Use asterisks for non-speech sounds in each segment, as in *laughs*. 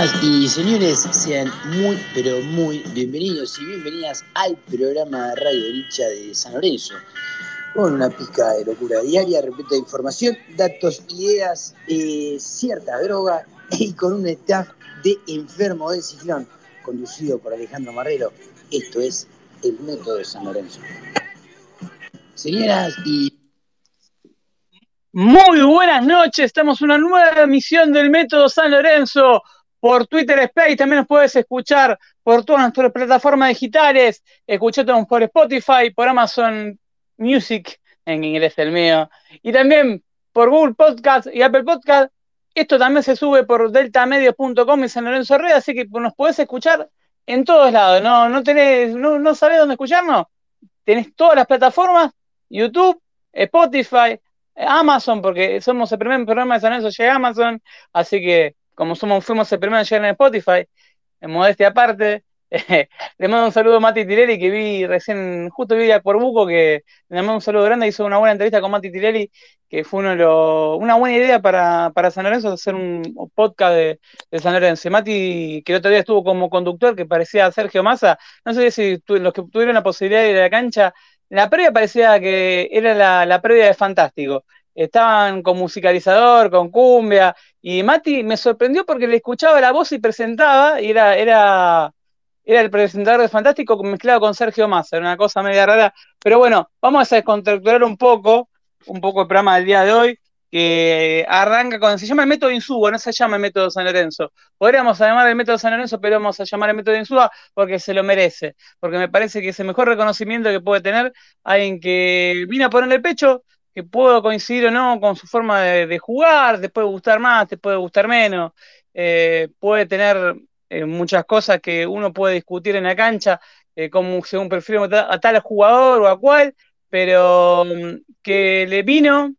Señoras y señores, sean muy, pero muy bienvenidos y bienvenidas al programa de Radio Licha de San Lorenzo. Con una pizca de locura diaria, repito, de información, datos, ideas, eh, cierta droga y con un staff de enfermo de ciclón, conducido por Alejandro Marrero. Esto es el método de San Lorenzo. Señoras y muy buenas noches, estamos en una nueva emisión del Método San Lorenzo por Twitter Space, también nos puedes escuchar por todas nuestras plataformas digitales, escuchamos por Spotify, por Amazon Music, en inglés el mío, y también por Google Podcast y Apple Podcast. Esto también se sube por deltamedios.com y San Lorenzo Red, así que nos podés escuchar en todos lados, ¿no? ¿No, tenés, no, sabés dónde escucharnos? Tenés todas las plataformas, YouTube, Spotify, Amazon, porque somos el primer programa de San Lorenzo llega Amazon, así que como somos, fuimos el primero en llegar en Spotify, en modestia aparte, *laughs* le mando un saludo a Mati Tirelli, que vi recién, justo vi a Corbuco, que le mando un saludo grande, hizo una buena entrevista con Mati Tirelli, que fue uno una buena idea para, para, San Lorenzo, hacer un podcast de, San Lorenzo. Mati, que el otro día estuvo como conductor, que parecía Sergio Massa, no sé si los que tuvieron la posibilidad de ir a la cancha la previa parecía que era la, la previa de Fantástico. Estaban con musicalizador, con cumbia, y Mati me sorprendió porque le escuchaba la voz y presentaba, y era, era, era el presentador de Fantástico mezclado con Sergio Massa, era una cosa media rara. Pero bueno, vamos a descontracturar un poco, un poco el programa del día de hoy que arranca con, se llama el método Insúa, no se llama el método San Lorenzo. Podríamos llamar el método San Lorenzo, pero vamos a llamar el método Insúa porque se lo merece, porque me parece que es el mejor reconocimiento que puede tener alguien que vino a ponerle el pecho, que puedo coincidir o no con su forma de, jugar, te puede gustar más, te puede gustar menos, eh, puede tener eh, muchas cosas que uno puede discutir en la cancha, eh, como según prefiero a tal jugador o a cual, pero mm, que le vino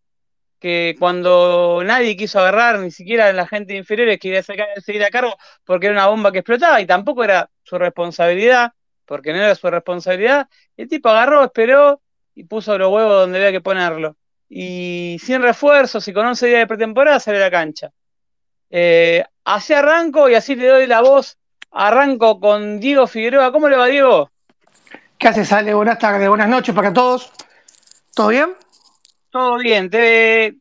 que cuando nadie quiso agarrar, ni siquiera la gente inferior quería sacar, seguir a cargo porque era una bomba que explotaba y tampoco era su responsabilidad, porque no era su responsabilidad, el tipo agarró, esperó y puso los huevos donde había que ponerlo. Y sin refuerzos y con 11 días de pretemporada sale a la cancha. Eh, así arranco y así le doy la voz. Arranco con Diego Figueroa. ¿Cómo le va, Diego? ¿Qué haces, Ale? Buenas tardes, buenas noches para todos. ¿Todo bien? Todo bien. Te...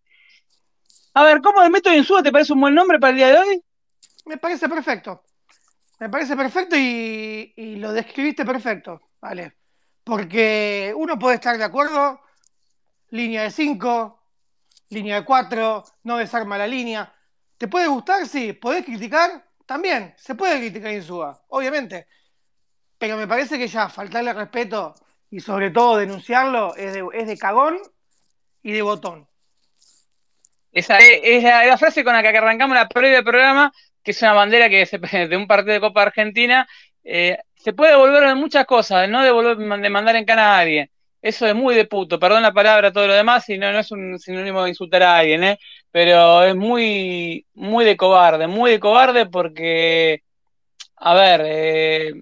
A ver, ¿cómo el método de Insúa te parece un buen nombre para el día de hoy? Me parece perfecto. Me parece perfecto y, lo describiste perfecto, ¿vale? Porque uno puede estar de acuerdo, línea de 5, línea de 4, no desarma la línea. ¿Te puede gustar? Sí. ¿Podés criticar? También. Se puede criticar Insúa, obviamente. Pero me parece que ya faltarle respeto y sobre todo denunciarlo es de, es de cagón y de botón. Esa es, la, frase con la que arrancamos la previa del programa, que es una bandera que se, de un partido de Copa Argentina. Eh, se puede devolver en muchas cosas, no devolver, de mandar en cana a alguien. Eso es muy de puto, perdón la palabra, todo lo demás, y no, no es un sinónimo de insultar a alguien, ¿eh? pero es muy, muy de cobarde, muy de cobarde porque, a ver, eh,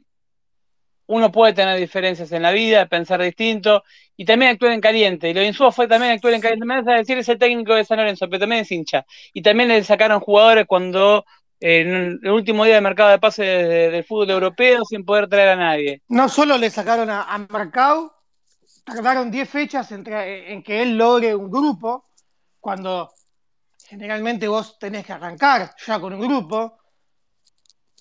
uno puede tener diferencias en la vida, pensar distinto y también actuar en caliente. Y lo de fue también actuar en caliente. Me vas a decir, es el técnico de San Lorenzo, pero también es hincha. Y también le sacaron jugadores cuando en el último día de mercado de pase del fútbol europeo sin poder traer a nadie. No solo le sacaron a, a Marcao, tardaron 10 fechas entre, en que él logre un grupo, cuando generalmente vos tenés que arrancar ya con un grupo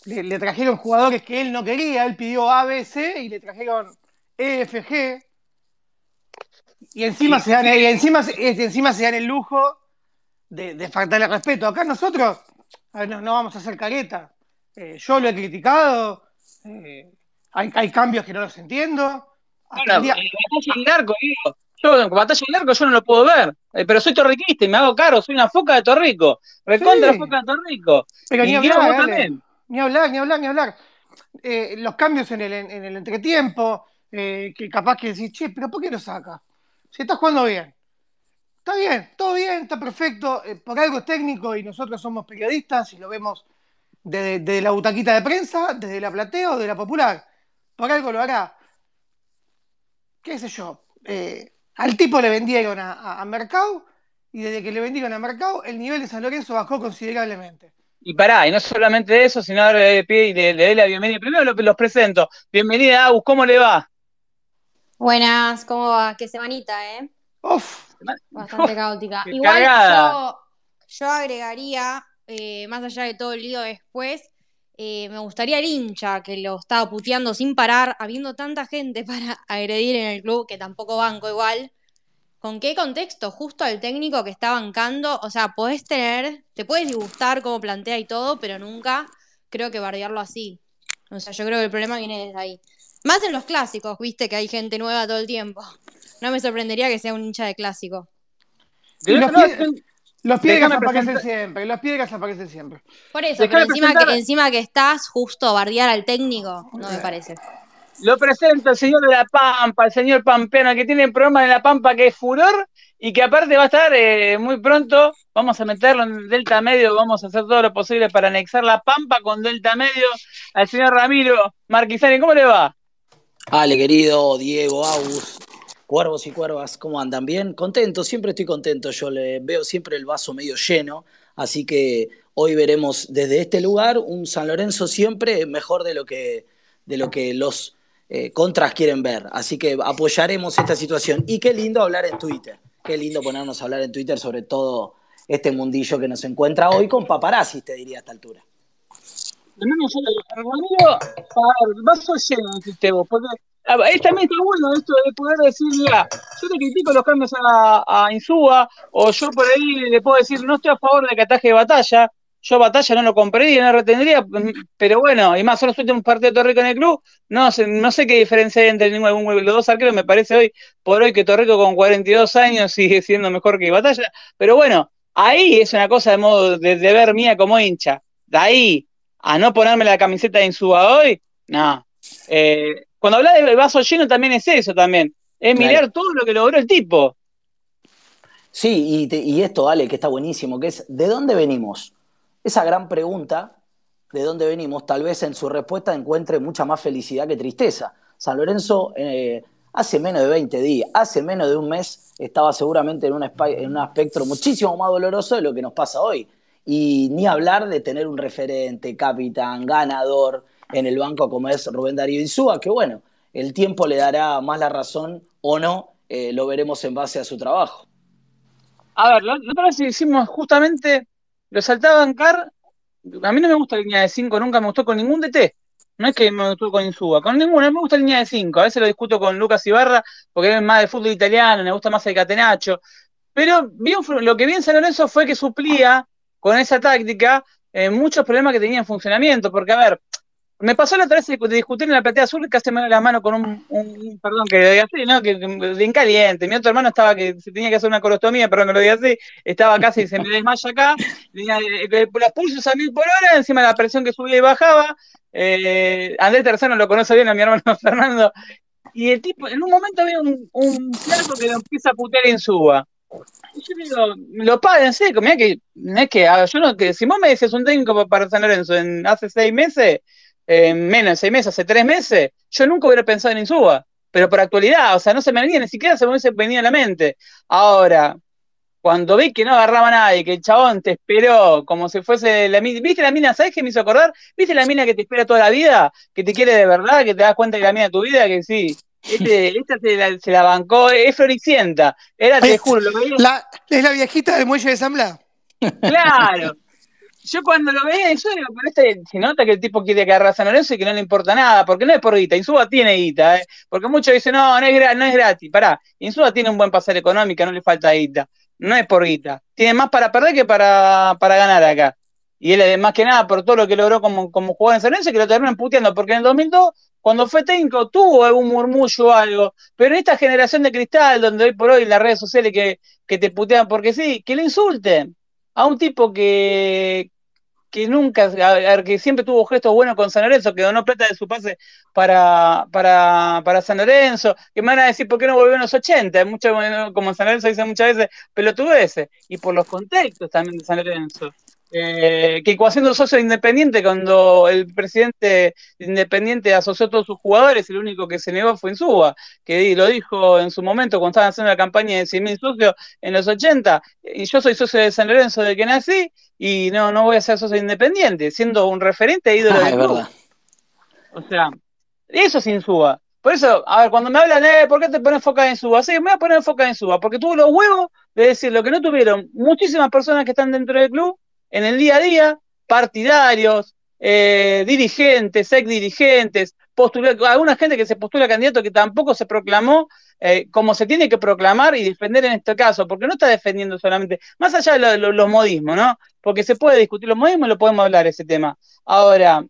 le, trajeron jugadores que él no quería, él pidió ABC y le trajeron EFG. Y encima, se dan, y encima, encima se dan el lujo de, faltarle respeto. Acá nosotros no, vamos a hacer careta. Eh, yo lo he criticado, eh, hay, cambios que no los entiendo. Bueno, día... batalla en arco, digo. Yo, batalla en arco yo no lo puedo ver, eh, pero soy torriquista y me hago caro, soy una foca de Torrico. Recontra foca de Torrico. Pero y ni hablar, también. Ni hablar, ni hablar, ni hablar. Eh, los cambios en el, en el entretiempo, eh, que capaz que decís, che, pero ¿por qué lo saca? Si está jugando bien. Está bien, todo bien, está perfecto. Eh, por algo es técnico y nosotros somos periodistas y lo vemos desde, la butaquita de prensa, desde la platea o de la popular. Por algo lo hará. ¿Qué sé yo? al tipo le vendieron a, a, Mercado y desde que le vendieron a Mercado el nivel de San Lorenzo bajó considerablemente. Y pará, y no solamente eso, sino ahora de pie y le, doy la bienvenida. Primero los, presento. Bienvenida, Agus, ¿cómo le va? Buenas, ¿cómo va? Qué semanita, ¿eh? Uf. Bastante *laughs* caótica. Igual yo, yo, agregaría, eh, más allá de todo el lío después, eh, me gustaría el hincha que lo estaba puteando sin parar, habiendo tanta gente *laughs* para agredir en el club, que tampoco banco igual. ¿Con qué contexto? Justo al técnico que está bancando. O sea, podés tener, te puedes disgustar cómo plantea y todo, pero nunca creo que bardearlo así. O sea, yo creo que el problema viene desde ahí. Más en los clásicos, viste que hay gente nueva todo el tiempo. No me sorprendería que sea un hincha de clásico. Los, piedras aparecen siempre, los piedras aparecen siempre. Por eso, pero encima que, encima que estás justo a bardear al técnico, no me parece. Lo presento el señor de la Pampa, el señor Pampeano, que tiene programa de la Pampa que es furor y que aparte va a estar eh, muy pronto. Vamos a meterlo en Delta Medio, vamos a hacer todo lo posible para anexar la Pampa con Delta Medio al señor Ramiro Marquisani. ¿Cómo le va? Ale, querido Diego, Agus, cuervos y cuervas, ¿cómo andan? ¿Bien? Contento, siempre estoy contento. Yo le veo siempre el vaso medio lleno, así que hoy veremos desde este lugar un San Lorenzo siempre mejor de lo que, de lo que los eh, contras quieren ver. Así que apoyaremos esta situación. Y qué lindo hablar en Twitter. Qué lindo ponernos a hablar en Twitter sobre todo este mundillo que nos encuentra hoy con paparazzi, te diría a esta altura. vaso lleno, porque también está bueno esto de poder decir, mira, yo te critico los cambios a, a Insúa, o yo por ahí le puedo decir, no estoy a favor de que ataje de batalla, yo Batalla no lo compraría, no lo retendría, pero bueno, y más, solo un partido de Torrico en el club, no sé, no sé qué diferencia hay entre ningún, los dos arqueros, me parece hoy, por hoy que Torrico con 42 años sigue siendo mejor que Batalla, pero bueno, ahí es una cosa de modo de, ver mía como hincha, de ahí a no ponerme la camiseta de Insuba hoy, no. Eh, cuando habla de vaso lleno también es eso también, es mirar todo lo que logró el tipo. Sí, y, y esto, vale, que está buenísimo, que es, ¿de dónde venimos? Esa gran pregunta, ¿de dónde venimos? Tal vez en su respuesta encuentre mucha más felicidad que tristeza. San Lorenzo eh, hace menos de 20 días, hace menos de un mes, estaba seguramente en un, en un espectro muchísimo más doloroso de lo que nos pasa hoy. Y ni hablar de tener un referente, capitán, ganador en el banco como es Rubén Darío Insúa, que bueno, el tiempo le dará más la razón o no, eh, lo veremos en base a su trabajo. A ver, nosotros hicimos justamente lo saltaba bancar. A mí no me gusta la línea de 5, nunca me gustó con ningún DT. No es que me gustó con Insuba, con ninguna, me gusta la línea de 5. A veces lo discuto con Lucas Ibarra porque es más de fútbol italiano, me gusta más el catenacho. Pero bien, lo que vi en San Lorenzo fue que suplía con esa táctica eh, muchos problemas que tenía en funcionamiento. Porque, a ver, me pasó la otra vez de discutir en la platea azul casi me da la mano con un, perdón, que lo diga así, ¿no? Que, de incaliente. Mi otro hermano estaba que se tenía que hacer una colostomía, perdón que lo diga así, estaba casi, se me desmaya acá, tenía eh, eh, los pulsos a mil por hora, encima la presión que subía y bajaba. Eh, Andrés Tercero lo conoce bien a mi hermano *laughs* Fernando. Y el tipo, en un momento había un, un que lo empieza a putear en suba. Y yo digo, lo pagan, sí, mira que, es que, yo no, que si vos me decías un técnico para San Lorenzo en hace seis meses, en menos de seis meses, hace tres meses, yo nunca hubiera pensado en Insúa, pero por actualidad, o sea, no se me venía, ni siquiera se me hubiese venido a la mente. Ahora, cuando vi que no agarraba a nadie, que el chabón te esperó como si fuese la mina, ¿viste la mina? ¿Sabes qué me hizo acordar? ¿Viste la mina que te espera toda la vida? Que te quiere de verdad, que te das cuenta que la mina de tu vida, que sí. Este, *laughs* esta se la, bancó, es floricienta. Era, te juro, lo la, ¿Es la viejita del muelle de? Claro yo cuando lo veía, yo digo, pero este, se nota que el tipo quiere agarrar a San Lorenzo y que no le importa nada, porque no es por guita, Insúa tiene guita, ¿eh? porque muchos dicen, no, no es, no es gratis, pará, Insúa tiene un buen pasar económico, no le falta guita, no es por guita, tiene más para perder que para, para ganar acá. Y él, más que nada, por todo lo que logró como, como jugador en San Lorenzo, que lo terminan puteando, porque en el 2002, cuando fue técnico, tuvo algún murmullo o algo, pero en esta generación de cristal, donde hoy por hoy las redes sociales que, que te putean porque sí, que le insulten a un tipo que, que nunca, que siempre tuvo gestos buenos con San Lorenzo, que donó plata de su pase para, para, para San Lorenzo, que me van a decir por qué no volvió en los 80, mucho, como San Lorenzo dice muchas veces, ese y por los contextos también de San Lorenzo. Eh, que siendo socio independiente, cuando el presidente independiente asoció a todos sus jugadores, el único que se negó fue Insúa, que lo dijo en su momento cuando estaban haciendo la campaña de 100.000 socios en los 80. Y yo soy socio de San Lorenzo de que nací y no, no voy a ser socio independiente, siendo un referente e ídolo ah, del club. O sea, eso es Insúa. Por eso, a ver, cuando me hablan, eh, ¿por qué te pones foca en Suba? Sí, me voy a poner foca en Suba, porque tuvo los huevos de decir lo que no tuvieron muchísimas personas que están dentro del club en el día a día, partidarios, eh, dirigentes, ex dirigentes, alguna gente que se postula candidato que tampoco se proclamó eh, como se tiene que proclamar y defender en este caso, porque no está defendiendo solamente, más allá de los modismos, ¿no? Porque se puede discutir los modismos y lo podemos hablar ese tema. Ahora,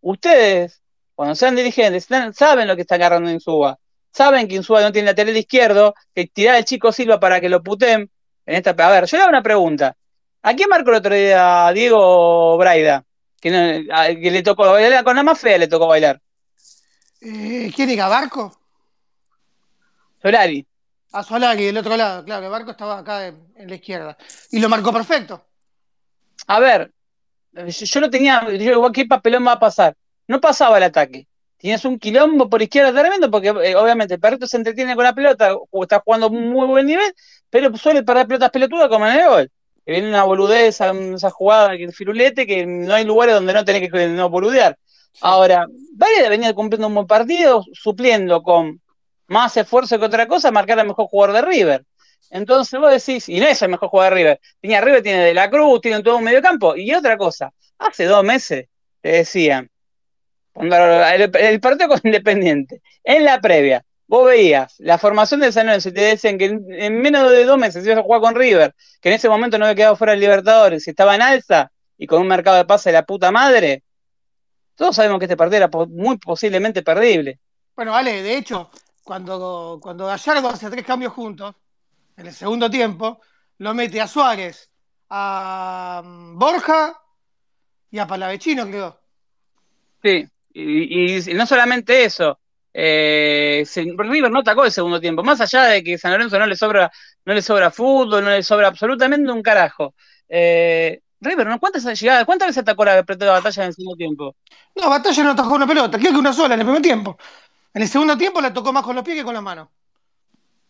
ustedes, cuando sean dirigentes, saben lo que está agarrando Suba, saben que Insúa no tiene lateral izquierdo, que tirar el chico Silva para que lo puten. En esta, a ver, yo le hago una pregunta. ¿A quién marcó el otro día Diego Braida? Que, le tocó bailar, con la más fea le tocó bailar. Eh, ¿Quién diga? ¿Barco? Solari. A Solari, del otro lado, claro, el Barco estaba acá en, la izquierda. Y lo marcó perfecto. A ver, yo, no tenía, yo, ¿qué papelón va a pasar? No pasaba el ataque. Tienes un quilombo por izquierda tremendo, porque eh, obviamente el perrito se entretiene con la pelota, o está jugando muy buen nivel, pero suele perder pelotas pelotudas como en el gol que viene una boludez, esa jugada, que firulete, que no hay lugares donde no tenés que no boludear. Ahora, Valle venía cumpliendo un buen partido, supliendo con más esfuerzo que otra cosa, marcar al mejor jugador de River. Entonces vos decís, y no es el mejor jugador de River, tenía River, tiene De la Cruz, tiene todo un medio campo. Y otra cosa, hace dos meses te decían, el, el partido con Independiente, en la previa, vos veías la formación de San Lorenzo y te decían que en, menos de dos meses ibas a jugar con River, que en ese momento no había quedado fuera del Libertadores, y estaba en alza y con un mercado de pase de la puta madre, todos sabemos que este partido era muy posiblemente perdible. Bueno, vale, de hecho, cuando, cuando Gallardo hace tres cambios juntos, en el segundo tiempo, lo mete a Suárez, a mm, Borja y a Palavecino, creo. Sí, y no solamente eso, eh, River no atacó el segundo tiempo, más allá de que San Lorenzo no le sobra, no le sobra fútbol, no le sobra absolutamente un carajo. Eh, River, ¿no? ¿cuántas llegadas, cuántas veces atacó la, la batalla en el segundo tiempo? No, batalla no atajó una pelota, creo que una sola en el primer tiempo. En el segundo tiempo la tocó más con los pies que con la mano.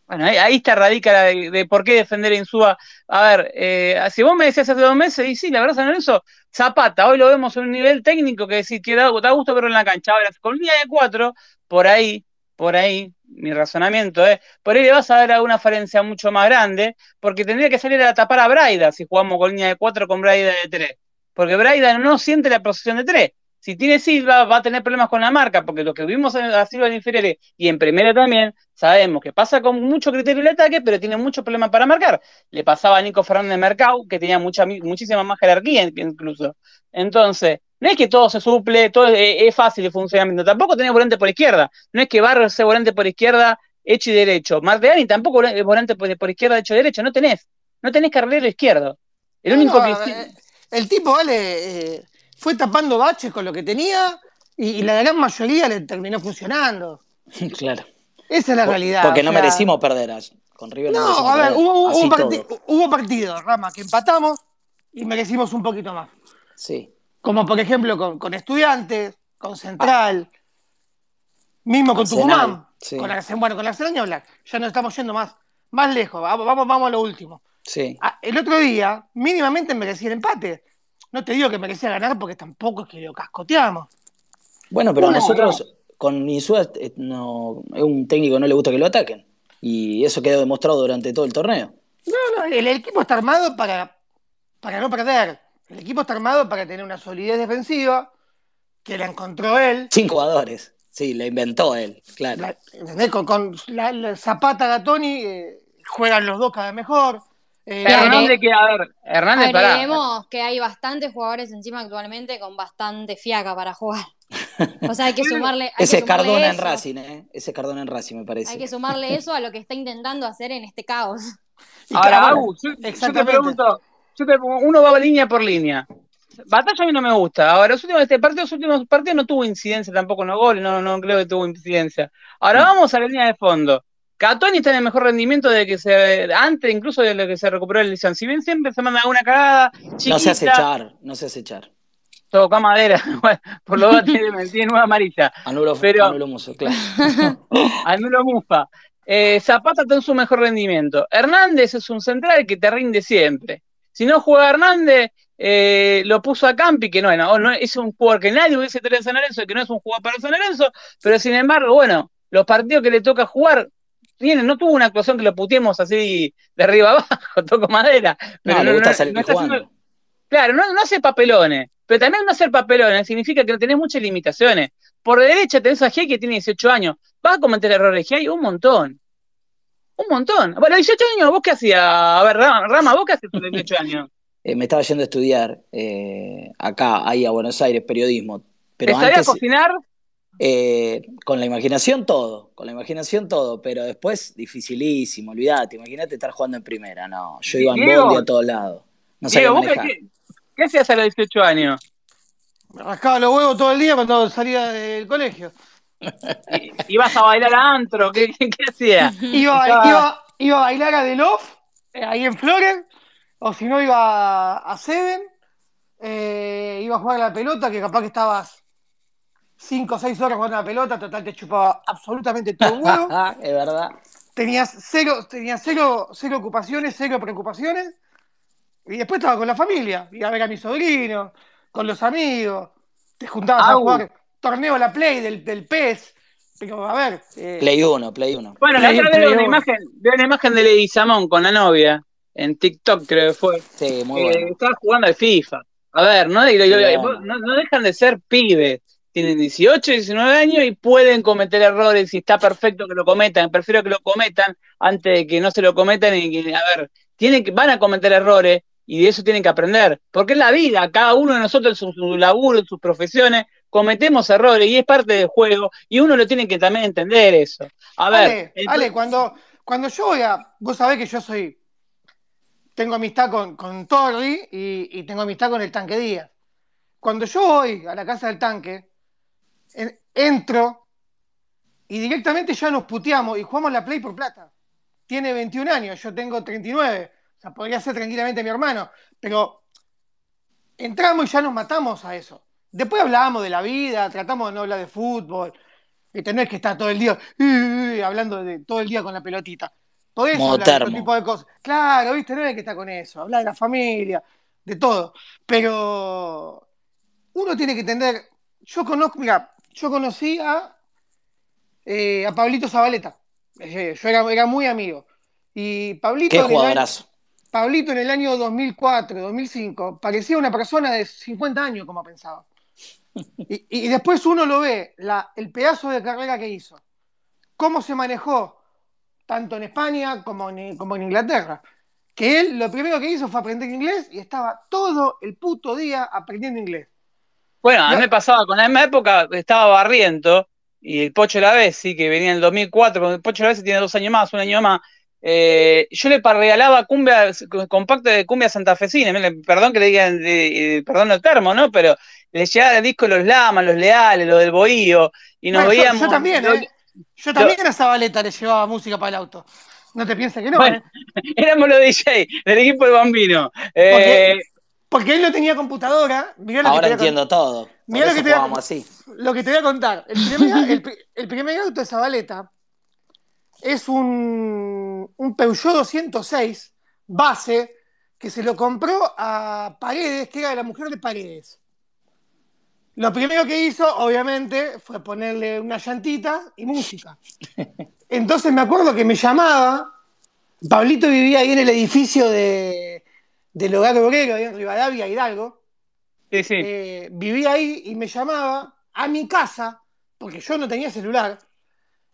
Bueno, ahí, está radica de, por qué defender en Insúa. A ver, eh, si vos me decías hace dos meses, y sí, la verdad, San Lorenzo, Zapata, hoy lo vemos en un nivel técnico que decir que da, gusto verlo en la cancha. Ahora, con línea de cuatro, por ahí, por ahí, mi razonamiento es, por ahí le vas a dar alguna falencia mucho más grande, porque tendría que salir a tapar a Braida si jugamos con línea de cuatro con Braida de tres. Porque Braida no siente la posición de tres si tiene Silva, va a tener problemas con la marca, porque lo que vimos a Silva en inferiores y en primera también, sabemos que pasa con mucho criterio el ataque, pero tiene muchos problemas para marcar. Le pasaba a Nico Fernández Mercado, que tenía muchísima más jerarquía incluso. Entonces, no es que todo se suple, todo es, fácil el funcionamiento. Tampoco tenés volante por izquierda. No es que Barrio sea volante por izquierda hecho y derecho. Marteani tampoco es volante por, izquierda hecho y derecho. No tenés. No tenés carrilero izquierdo. El único que. Eh, el tipo, vale. Eh, fue tapando baches con lo que tenía y, la gran mayoría le terminó funcionando. *laughs* Claro. Esa es la realidad. Porque no merecimos perder con River. No, a ver, hubo, hubo, partidos, Rama, que empatamos y merecimos un poquito más. Sí. Como por ejemplo con, Estudiantes, con Central, mismo con Tucumán. Con la, bueno, con la Black. Ya nos estamos yendo más, más lejos. Vamos, vamos, a lo último. Sí. Ah, el otro día, mínimamente merecía el empate. No te digo que merecía ganar porque tampoco es que lo cascoteamos. Bueno, pero nosotros con Insúa eh, no, es un técnico que no le gusta que lo ataquen. Y eso quedó demostrado durante todo el torneo. No, no, el, equipo está armado para, para no perder. El equipo está armado para tener una solidez defensiva que la encontró él. Sin jugadores. Sí, la inventó él, claro. con, la, Zapata Gatoni eh, juegan los dos cada vez mejor. Eh, Hernández, que, a ver, Hernández Agreguemos que hay bastantes jugadores encima actualmente con bastante fiaca para jugar. O sea, hay que *laughs* sumarle. Ese Cardona en Racing, ¿eh? Ese Cardona en Racing, me parece. Hay que sumarle eso a lo que está intentando hacer en este caos. Ahora, yo, te pregunto, uno va línea por línea. Batalla a mí no me gusta. Ahora, los últimos, este partido, los últimos partidos no tuvo incidencia tampoco en los goles, no, no creo que tuvo incidencia. Ahora vamos a la línea de fondo. Catoni está en el mejor rendimiento de que se antes incluso de lo que se recuperó el lesión. Si bien siempre se manda una cagada, no se hace echar, no se hace echar. Toca madera, *laughs* por lo menos tiene, tiene nueva amarilla. Anulo, pero, anulo muso, claro. *laughs* anulo mufa. Eh, Zapata está en su mejor rendimiento. Hernández es un central que te rinde siempre. Si no juega Hernández, eh, lo puso a Campi, que no, no, es un jugador que nadie hubiese tenido en San Lorenzo, que no es un jugador para San Lorenzo, pero sin embargo, bueno, los partidos que le toca jugar, tiene, no tuvo una actuación que lo putiemos así de arriba *laughs* abajo, toco madera. Pero no, le gusta salir jugando. claro, no, no hace papelones, pero también no hacer papelones significa que tenés muchas limitaciones. Por derecha tenés a G que tiene 18 años. ¿Vas a cometer errores, G? Un montón. Un montón. Bueno, 18 años, ¿vos qué hacías? A ver, Rama, ¿vos qué hacías con 18 *laughs* años? Eh, me estaba yendo a estudiar eh, acá, ahí a Buenos Aires, periodismo. Pero a cocinar? Eh, con la imaginación todo, con la imaginación todo, pero después dificilísimo, olvídate, imagínate estar jugando en primera, no, yo iba en bondi a todos lados. No Diego, ¿vos qué, qué, hacías a los 18 años? Me rascaba los huevos todo el día cuando salía del colegio. ¿Ibas a bailar a antro? ¿Qué, hacías? Iba, iba, iba, a bailar a The Love, eh, ahí en Flores, o si no iba a Seven, eh, iba a jugar a la pelota, que capaz que estabas 5 o 6 horas jugando a la pelota, total te chupaba absolutamente todo el huevo. *laughs* es verdad. Tenías cero, tenías cero, cero ocupaciones, cero preocupaciones. Y después estaba con la familia, iba a ver a mi sobrino, con los amigos, te juntabas a jugar torneo a la Play del, del PES. Pero, a ver. Eh, play 1, Play 1. Bueno, la otra vez una imagen, de una imagen de Leguizamón con la novia, en TikTok creo que fue. Sí, muy eh, bueno. Estaba jugando al FIFA. A ver, ¿no? No, no dejan de ser pibes tienen 18, 19 años y pueden cometer errores y está perfecto que lo cometan. Prefiero que lo cometan antes de que no se lo cometan y a ver, tienen que, van a cometer errores y de eso tienen que aprender. Porque es la vida, cada uno de nosotros en su, laburo, en sus profesiones, cometemos errores y es parte del juego y uno lo tiene que también entender eso. A ver. Ale, cuando, cuando yo voy a. Vos sabés que yo soy. Tengo amistad con, con Torri y, y tengo amistad con el tanque Díaz. Cuando yo voy a la casa del tanque, entro y directamente ya nos puteamos y jugamos la Play por plata. Tiene 21 años, yo tengo 39. O sea, podría ser tranquilamente mi hermano. Pero entramos y ya nos matamos a eso. Después hablábamos de la vida, tratamos de no hablar de fútbol. Que tenés que estar todo el día hablando de todo el día con la pelotita. Podés hablar de tipo de cosas. Claro, viste, no hay que estar con eso. Hablar de la familia, de todo. Pero uno tiene que entender. Yo conozco, mira, yo conocí a, eh, a Pablito Zabaleta. Eh, yo era, muy amigo. Y Pablito. en, el año, Pablito en el año 2004, 2005, parecía una persona de 50 años, como pensaba. *laughs* Y, después uno lo ve, la, el pedazo de carrera que hizo, cómo se manejó, tanto en España como en, como en Inglaterra. Que él lo primero que hizo fue aprender inglés y estaba todo el puto día aprendiendo inglés. Bueno, a mí me pasaba, con la misma época estaba Barriento y el Pocho La sí, que venía en el 2004, el Pocho La tiene dos años más, un año más. Eh, yo le regalaba cumbia, compacto de cumbia santafesina, perdón que le digan, perdón el termo, ¿no? Pero le llegaba el disco Los Lamas, Los Leales, lo del Bohío, y nos veíamos. Yo, también, ¿eh? Yo también a Zabaleta le llevaba música para el auto. No te pienses que no, ¿eh? *laughs* Éramos los DJ del equipo del Bambino. Eh, porque él no tenía computadora. Ahora entiendo todo. Mirá lo que, te voy a, así. lo que te voy a contar. El primer, auto de Zabaleta es un, un Peugeot 206 base que se lo compró a Paredes, que era la mujer de Paredes. Lo primero que hizo, obviamente, fue ponerle una llantita y música. *laughs* Entonces me acuerdo que me llamaba. Pablito vivía ahí en el edificio de, del hogar obrero ahí en Rivadavia, Hidalgo. Sí, sí. Eh, vivía ahí y me llamaba a mi casa, porque yo no tenía celular.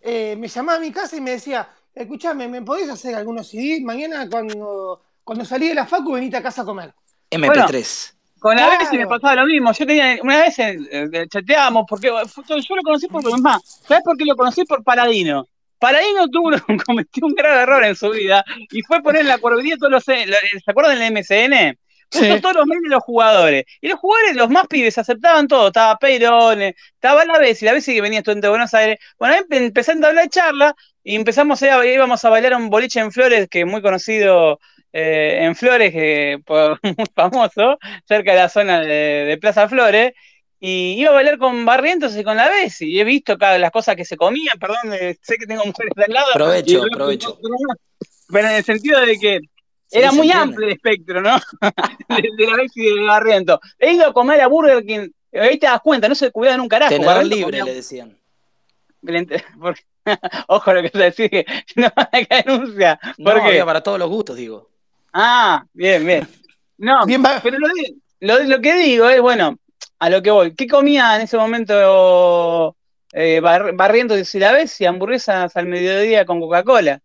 Eh, me llamaba a mi casa y me decía, escúchame, ¿me podés hacer algunos CDs? Mañana cuando, cuando salí de la facu venite a casa a comer. MP3. con la vez me pasaba lo mismo. Yo tenía, una vez eh, chateábamos, porque yo lo conocí por más. ¿Sabes por qué lo conocí? Por Paladino. Paradino tuvo, *laughs* cometió un grave error en su vida y fue poner la cuervería todos los. ¿Se acuerdan del MCN? Puso todos los medios de los jugadores. Y los jugadores, los más pibes, aceptaban todo. Estaba Peirone, estaba la y la vez que venía estudiante de Buenos Aires. Bueno, ahí empezando a hablar de charla y empezamos a íbamos a bailar un boliche en Flores, que es muy conocido eh, en Flores, que *laughs* muy famoso, cerca de la zona de, Plaza Flores. Y iba a bailar con Barrientos y con la vez y he visto cada, las cosas que se comían, perdón, eh, sé que tengo mujeres al lado. Provecho, provecho. Pero en el sentido de que era muy amplio el espectro, ¿no? *laughs* de, la vez y de Barriento. He ido a comer a Burger King, ahí te das cuenta, no se cuidan un carajo. Tener libre, le decían. *laughs* *laughs* Ojo lo que te decís, que no van a caer denuncia. No, qué? para todos los gustos, digo. Ah, bien, bien. No, bien, pero lo, que digo es, bueno, a lo que voy. ¿Qué comía en ese momento eh, Barrientos si la ves y hamburguesas al mediodía con Coca-Cola?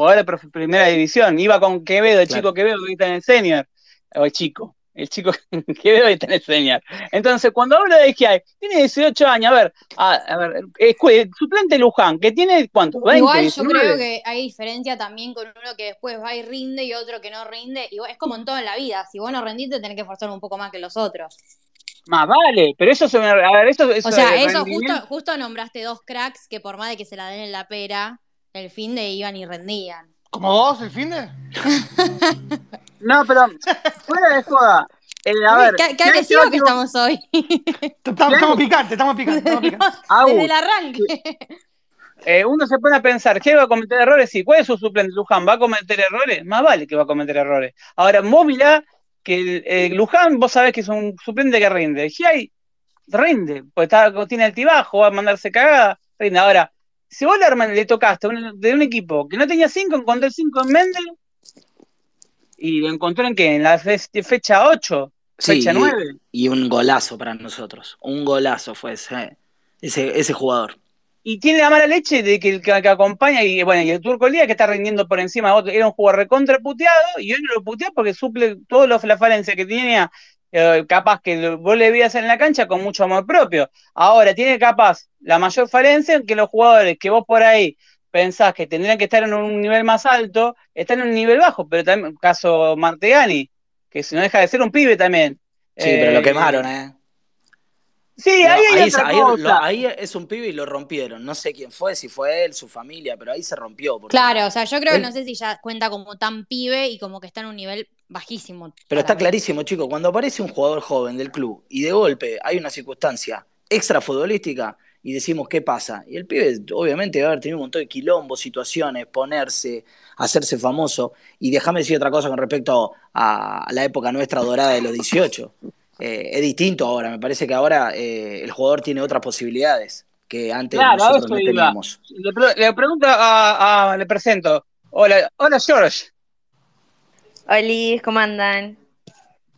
Jugador de primera división. Iba con Quevedo, el chico Quevedo que está en el senior. O el chico, el chico *laughs* Quevedo que está en el senior. Entonces, cuando hablo de hay tiene 18 años. A ver, a, ver, suplente Luján, que tiene cuánto? 20, Igual yo creo que hay diferencia también con uno que después va y rinde y otro que no rinde. Y es como en toda la vida. Si vos no rendiste, tenés que forzar un poco más que los otros. Más vale, pero eso se me. A ver, eso, eso o sea, eso justo, justo nombraste dos cracks que por más de que se la den en la pera, el fin de iban y rendían. ¿Como vos, el fin de? *laughs* no, pero fuera de joda. Eh, a ver, ¿Qué, qué agresivo que estamos hoy? estamos, picantes, estamos picantes. Estamos picantes. *laughs* Desde el arranque. Eh, uno se pone a pensar, ¿qué va a cometer errores? Sí, ¿cuál es su suplente? Luján, ¿va a cometer errores? Más vale que va a cometer errores. Ahora, Móvila, que el, Luján, vos sabés que es un suplente que rinde. hay rinde, pues está, tiene altibajo, va a mandarse cagada, rinde. Ahora, si vos le tocaste de un equipo que no tenía cinco, encontré cinco en Mendel y lo encontró en qué? En la fecha 8, fecha 9. Y, un golazo para nosotros. Un golazo fue ese, ese, jugador. Y tiene la mala leche de que el que, acompaña, y bueno, y el Turco Elías que está rindiendo por encima de otro, era un jugador recontra puteado, y hoy no lo putea porque suple todas las falencias que tenía capaz que vos le veías en la cancha con mucho amor propio. Ahora, tiene capaz la mayor falencia en que los jugadores que vos por ahí pensás que tendrían que estar en un nivel más alto, están en un nivel bajo, pero también, caso Martegani, que si no deja de ser un pibe también. Sí, pero lo eh, quemaron, ¿eh? Sí, ahí, ahí, es un pibe y lo rompieron. No sé quién fue, si fue él, su familia, pero ahí se rompió. Claro, o sea, yo creo que no sé si ya cuenta como tan pibe y como que está en un nivel bajísimo. Pero está clarísimo, chicos, cuando aparece un jugador joven del club y de golpe hay una circunstancia extra futbolística y decimos qué pasa. Y el pibe obviamente debe haber tenido un montón de quilombos, situaciones, ponerse, hacerse famoso. Y déjame decir otra cosa con respecto a la época nuestra dorada de los 18. Eh, es distinto ahora, me parece que ahora eh, el jugador tiene otras posibilidades que antes nosotros no teníamos. Le, pregunto a, le presento. Hola, hola George. Hola, ¿cómo andan?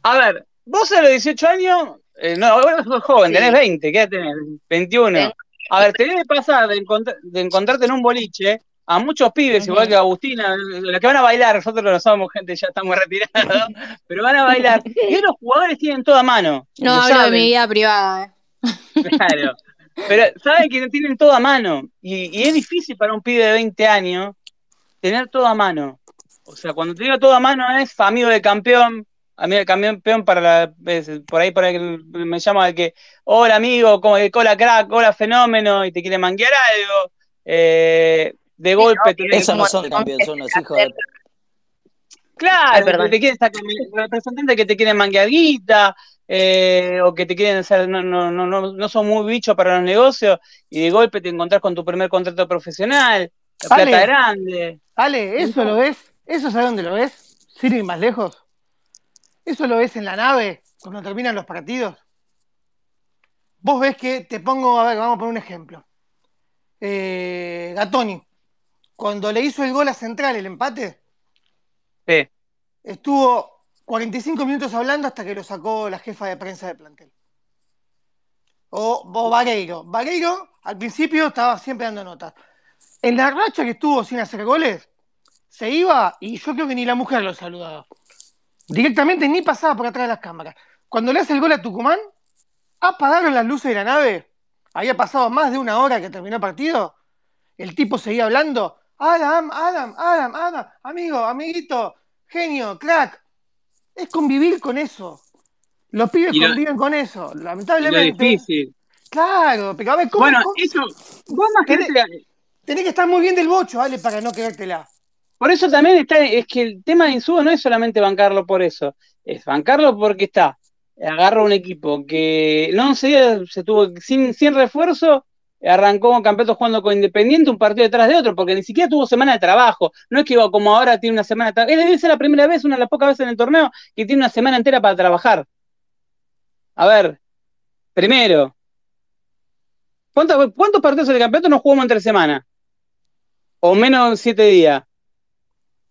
A ver, vos a los 18 años, eh, no, vos sos joven, tenés 20, ¿qué tenés? 21. A ver, tenés que pasar de, de encontrarte en un boliche a muchos pibes, igual que Agustina, los que van a bailar, nosotros no somos gente, ya estamos retirados, *laughs* pero van a bailar. Y los jugadores tienen toda mano. No hablo de mi vida privada. Eh. Claro. Pero saben que tienen toda mano. Y, es difícil para un pibe de 20 años tener toda mano. O sea, cuando te digo toda mano es amigo de campeón, amigo de campeón para la, por ahí por ahí me llama de que, hola amigo, como de cola crack, hola fenómeno, y te quiere manguear algo. Eh, de golpe. Esos no son campeones, son los hijos de... Claro, te quieren sacar representantes que te quieren manguear guita, eh, o que te quieren hacer, no, no, no, no, son muy bichos para los negocios, y de golpe te encontrás con tu primer contrato profesional, la plata grande. Ale, ¿eso lo ves? ¿Eso sabes dónde lo ves? ¿Sirve más lejos? ¿Eso lo ves en la nave cuando terminan los partidos? Vos ves que te pongo, a ver, vamos a poner un ejemplo. Eh, Gatoni, cuando le hizo el gol a Central, el empate, estuvo 45 minutos hablando hasta que lo sacó la jefa de prensa de plantel. O, o Vareiro. Vareiro al principio estaba siempre dando notas. En la racha que estuvo sin hacer goles, se iba y yo creo que ni la mujer lo saludaba. Directamente ni pasaba por atrás de las cámaras. Cuando le hace el gol a Tucumán, apagaron las luces de la nave. Había pasado más de una hora que terminó el partido. El tipo seguía hablando Adam, Adam, Adam, Adam, amigo, amiguito, genio, crack. es convivir con eso. Los pibes conviven con eso, lamentablemente. difícil. Claro, pero a ver, ¿cómo? Bueno, eso, vos más tenés, tenés que estar muy bien del bocho, ¿vale? Para no querértela. Por eso también está, es que el tema de Insúa no es solamente bancarlo por eso, es bancarlo porque está, agarra un equipo que no se, se tuvo sin, sin refuerzo, arrancó con campeonato jugando con Independiente un partido detrás de otro, porque ni siquiera tuvo semana de trabajo. No es que iba como ahora tiene una semana de trabajo. Debe ser la primera vez, una de las pocas veces en el torneo, que tiene una semana entera para trabajar. A ver, primero, ¿cuántos, cuántos partidos del campeonato nos jugamos entre semana? O menos siete días.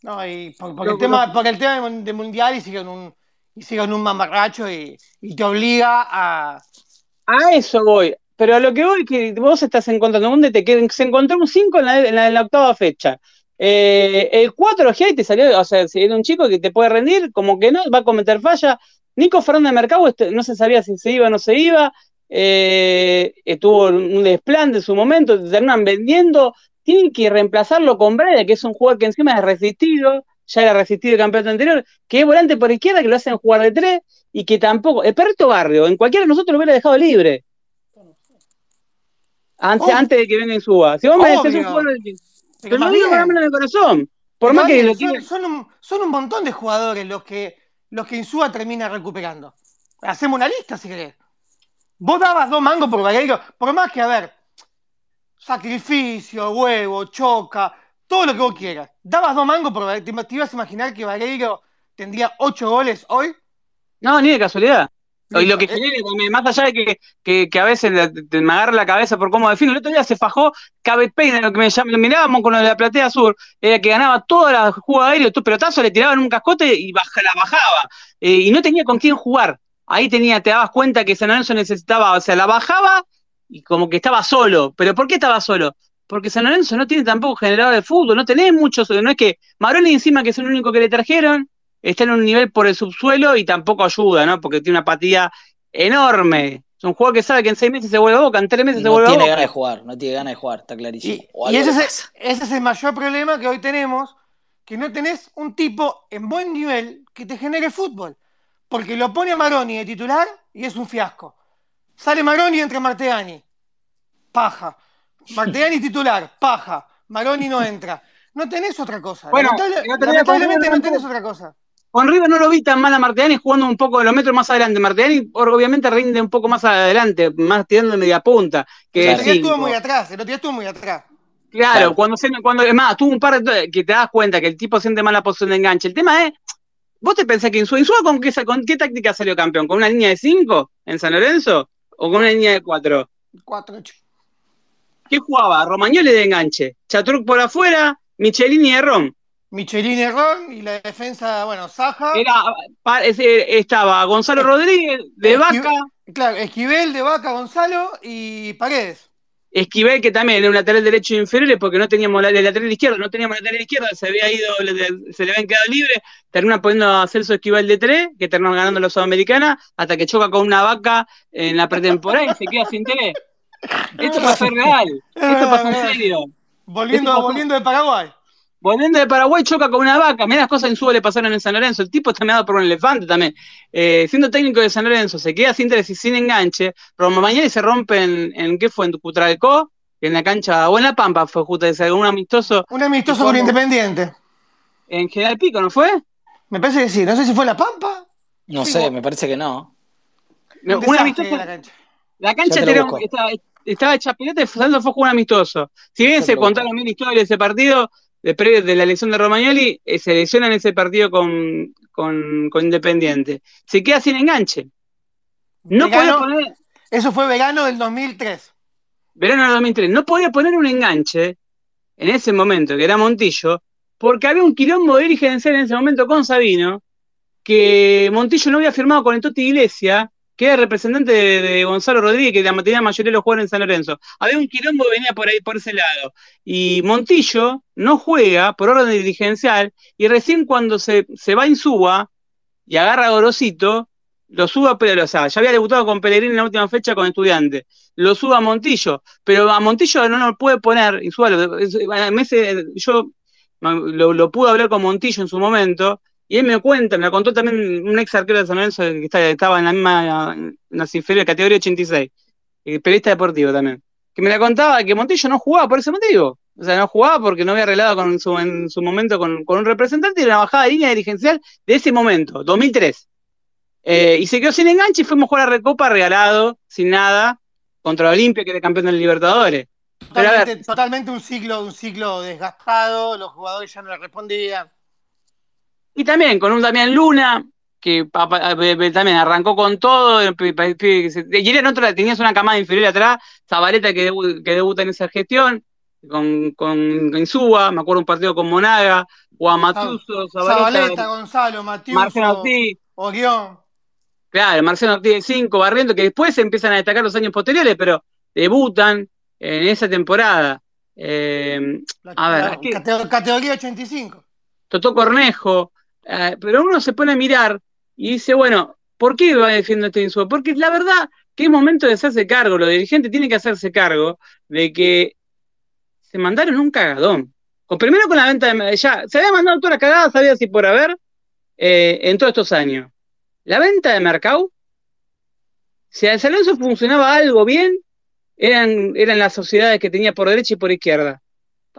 No, y por, el, tema, el tema de mundial y sigue un, y un mamarracho y, y te obliga a. A eso voy pero a lo que voy que vos estás encontrando un DT que se encontró un 5 en la, en la, octava fecha. Eh, el 4 G te salió, o sea, si era un chico que te puede rendir, como que no, va a cometer falla. Nico Fernández Mercado este, no se sabía si se iba o no se iba. Eh, tuvo un desplante en su momento, terminan vendiendo. Tienen que reemplazarlo con Breda, que es un jugador que encima es resistido, ya era resistido el campeonato anterior, que es volante por izquierda, que lo hacen jugar de tres y que tampoco. El perrito barrio, en cualquiera de nosotros lo hubiera dejado libre. Antes, de que venga suba. Si vos me decís un jugador de... Pero no digo con de corazón. Por más que son, un, son, un, montón de jugadores los que, los que Insúa termina recuperando. Hacemos una lista si querés. Vos dabas dos mangos por Vareiro, por más que, a ver, sacrificio, huevo, choca, todo lo que vos quieras. Dabas dos mangos. ¿Te, ibas a imaginar que Vareiro tendría ocho goles hoy? No, ni de casualidad. Y lo que genera también, más allá de que, que, a veces me agarra la cabeza por cómo defino, el otro día se fajó Cabet Payne, lo que me mirábamos con lo de la platea sur, era que ganaba toda la jugada aérea, tu pelotazo le tiraban un cascote y baja, la bajaba. Eh, y no tenía con quién jugar. Ahí tenía, te dabas cuenta que San Lorenzo necesitaba, o sea, la bajaba y como que estaba solo. ¿Pero por qué estaba solo? Porque San Lorenzo no tiene tampoco generador de fútbol, no tenés muchos, no es que Maroni encima que es el único que le trajeron, está en un nivel por el subsuelo y tampoco ayuda, ¿no? Porque tiene una apatía enorme. Es un jugador que sabe que en seis meses se vuelve a boca, en tres meses se vuelve a boca. No tiene ganas de jugar, no tiene ganas de jugar, está clarísimo. Y, ese, es, el mayor problema que hoy tenemos, que no tenés un tipo en buen nivel que te genere fútbol. Porque lo pone a Maroni de titular y es un fiasco. Sale Maroni y entra Marteani. Paja. *laughs* Marteani titular, paja. Maroni no entra. No tenés otra cosa. Bueno, lamentablemente no tenés otra cosa. Con River no lo vi tan mal a Martiani jugando un poco de los metros más adelante. Martiani obviamente rinde un poco más adelante, más tirando de media punta. Que el estuvo muy atrás, el otro estuvo muy atrás. Claro, cuando se, cuando es más, tuvo un par de que te das cuenta que el tipo siente mala posición de enganche. El tema es, ¿vos te pensás que en su con qué, con qué táctica salió campeón? ¿Con una línea de 5 en San Lorenzo? ¿O con una línea de 4? 4, ¿Qué jugaba? Romagnoli de enganche, Chatruc por afuera, Michelini de Ron. Michelini Ron y la defensa, bueno, Saja. estaba Gonzalo Rodríguez de Vaca. Claro, Esquivel de Vaca, Gonzalo y Paredes. Esquivel, que también era un lateral derecho inferior, porque no teníamos el lateral izquierdo, no teníamos lateral izquierdo, se había ido, se le habían quedado libre, termina poniendo a Celso Esquivel de tres, que terminó ganando la Sudamericana, hasta que choca con una vaca en la pretemporada y se queda sin tres. Esto pasó real, esto pasó en serio. Volviendo, volviendo de Paraguay. Volviendo de Paraguay, choca con una vaca. Mira las cosas en su le pasaron en San Lorenzo. El tipo está meado por un elefante también. Eh, siendo técnico de San Lorenzo, se queda sin interés y sin enganche. Pero mañana se rompe en, en ¿qué fue? En Cutralcó, en la cancha, o en La Pampa fue justo ese, un amistoso. Un amistoso con Independiente. En General Pico, ¿no fue? Me parece que sí. No sé si fue La Pampa. No sé, me parece que no. Un, amistoso. La cancha, la cancha estaba, estaba hecha pelota y Saldo fue un amistoso. Si bien se contaron mil historias de ese partido, de, de la elección de Romagnoli, eh, se lesiona en ese partido con, Independiente. Se queda sin enganche. No podía poner. Eso fue verano del 2003. Verano del 2003. No podía poner un enganche en ese momento, que era Montillo, porque había un quilombo dirigencial en ese momento con Sabino, que Montillo no había firmado con el Toti Iglesia, que era representante de, Gonzalo Rodríguez, que la mayoría de los jugadores en San Lorenzo. Había un quilombo que venía por ahí, por ese lado. Y Montillo no juega por orden dirigencial, y recién cuando se, se va en suba y agarra a Gorosito, lo suba, pero, o sea, ya había debutado con Pellegrini en la última fecha con estudiante, lo suba a Montillo, pero a Montillo no lo puede poner, y suba, yo lo, lo pude hablar con Montillo en su momento, Y él me cuenta, me contó también un ex arquero de San Lorenzo que estaba en la misma, en las inferiores, categoría 86, eh, periodista deportivo también, que me la contaba que Montillo no jugaba por ese motivo. O sea, no jugaba porque no había arreglado con su, en su momento con, un representante y una bajada de línea dirigencial de ese momento, 2003. Eh, y se quedó sin enganche y fuimos a jugar a Recopa regalado, sin nada, contra Olimpia, que era campeón del Libertadores. Totalmente, un ciclo, un ciclo desgastado, los jugadores ya no le respondían. Y también con un Damián Luna, que también arrancó con todo. Y en otro tenías una camada inferior atrás, Zabaleta que, debuta en esa gestión, con, con Insúa, me acuerdo un partido con Monaga, Juan Matuso, Zabaleta, Gonzalo, Matiuso, Marcelo Ortiz, Orión. Claro, Marcelo Ortiz de 5, Barriento, que después se empiezan a destacar los años posteriores, pero debutan en esa temporada. Eh, a ver, categoría 85. Totó Cornejo, eh, pero uno se pone a mirar y dice, bueno, ¿por qué va defiendo este insumo? Porque la verdad que es momento de hacerse cargo, los dirigentes tienen que hacerse cargo de que se mandaron un cagadón. Primero con la venta de... Ya, se había mandado toda la cagada, sabía si por haber, eh, en todos estos años. La venta de Mercado, si a San Lorenzo funcionaba algo bien, eran, eran las sociedades que tenía por derecha y por izquierda.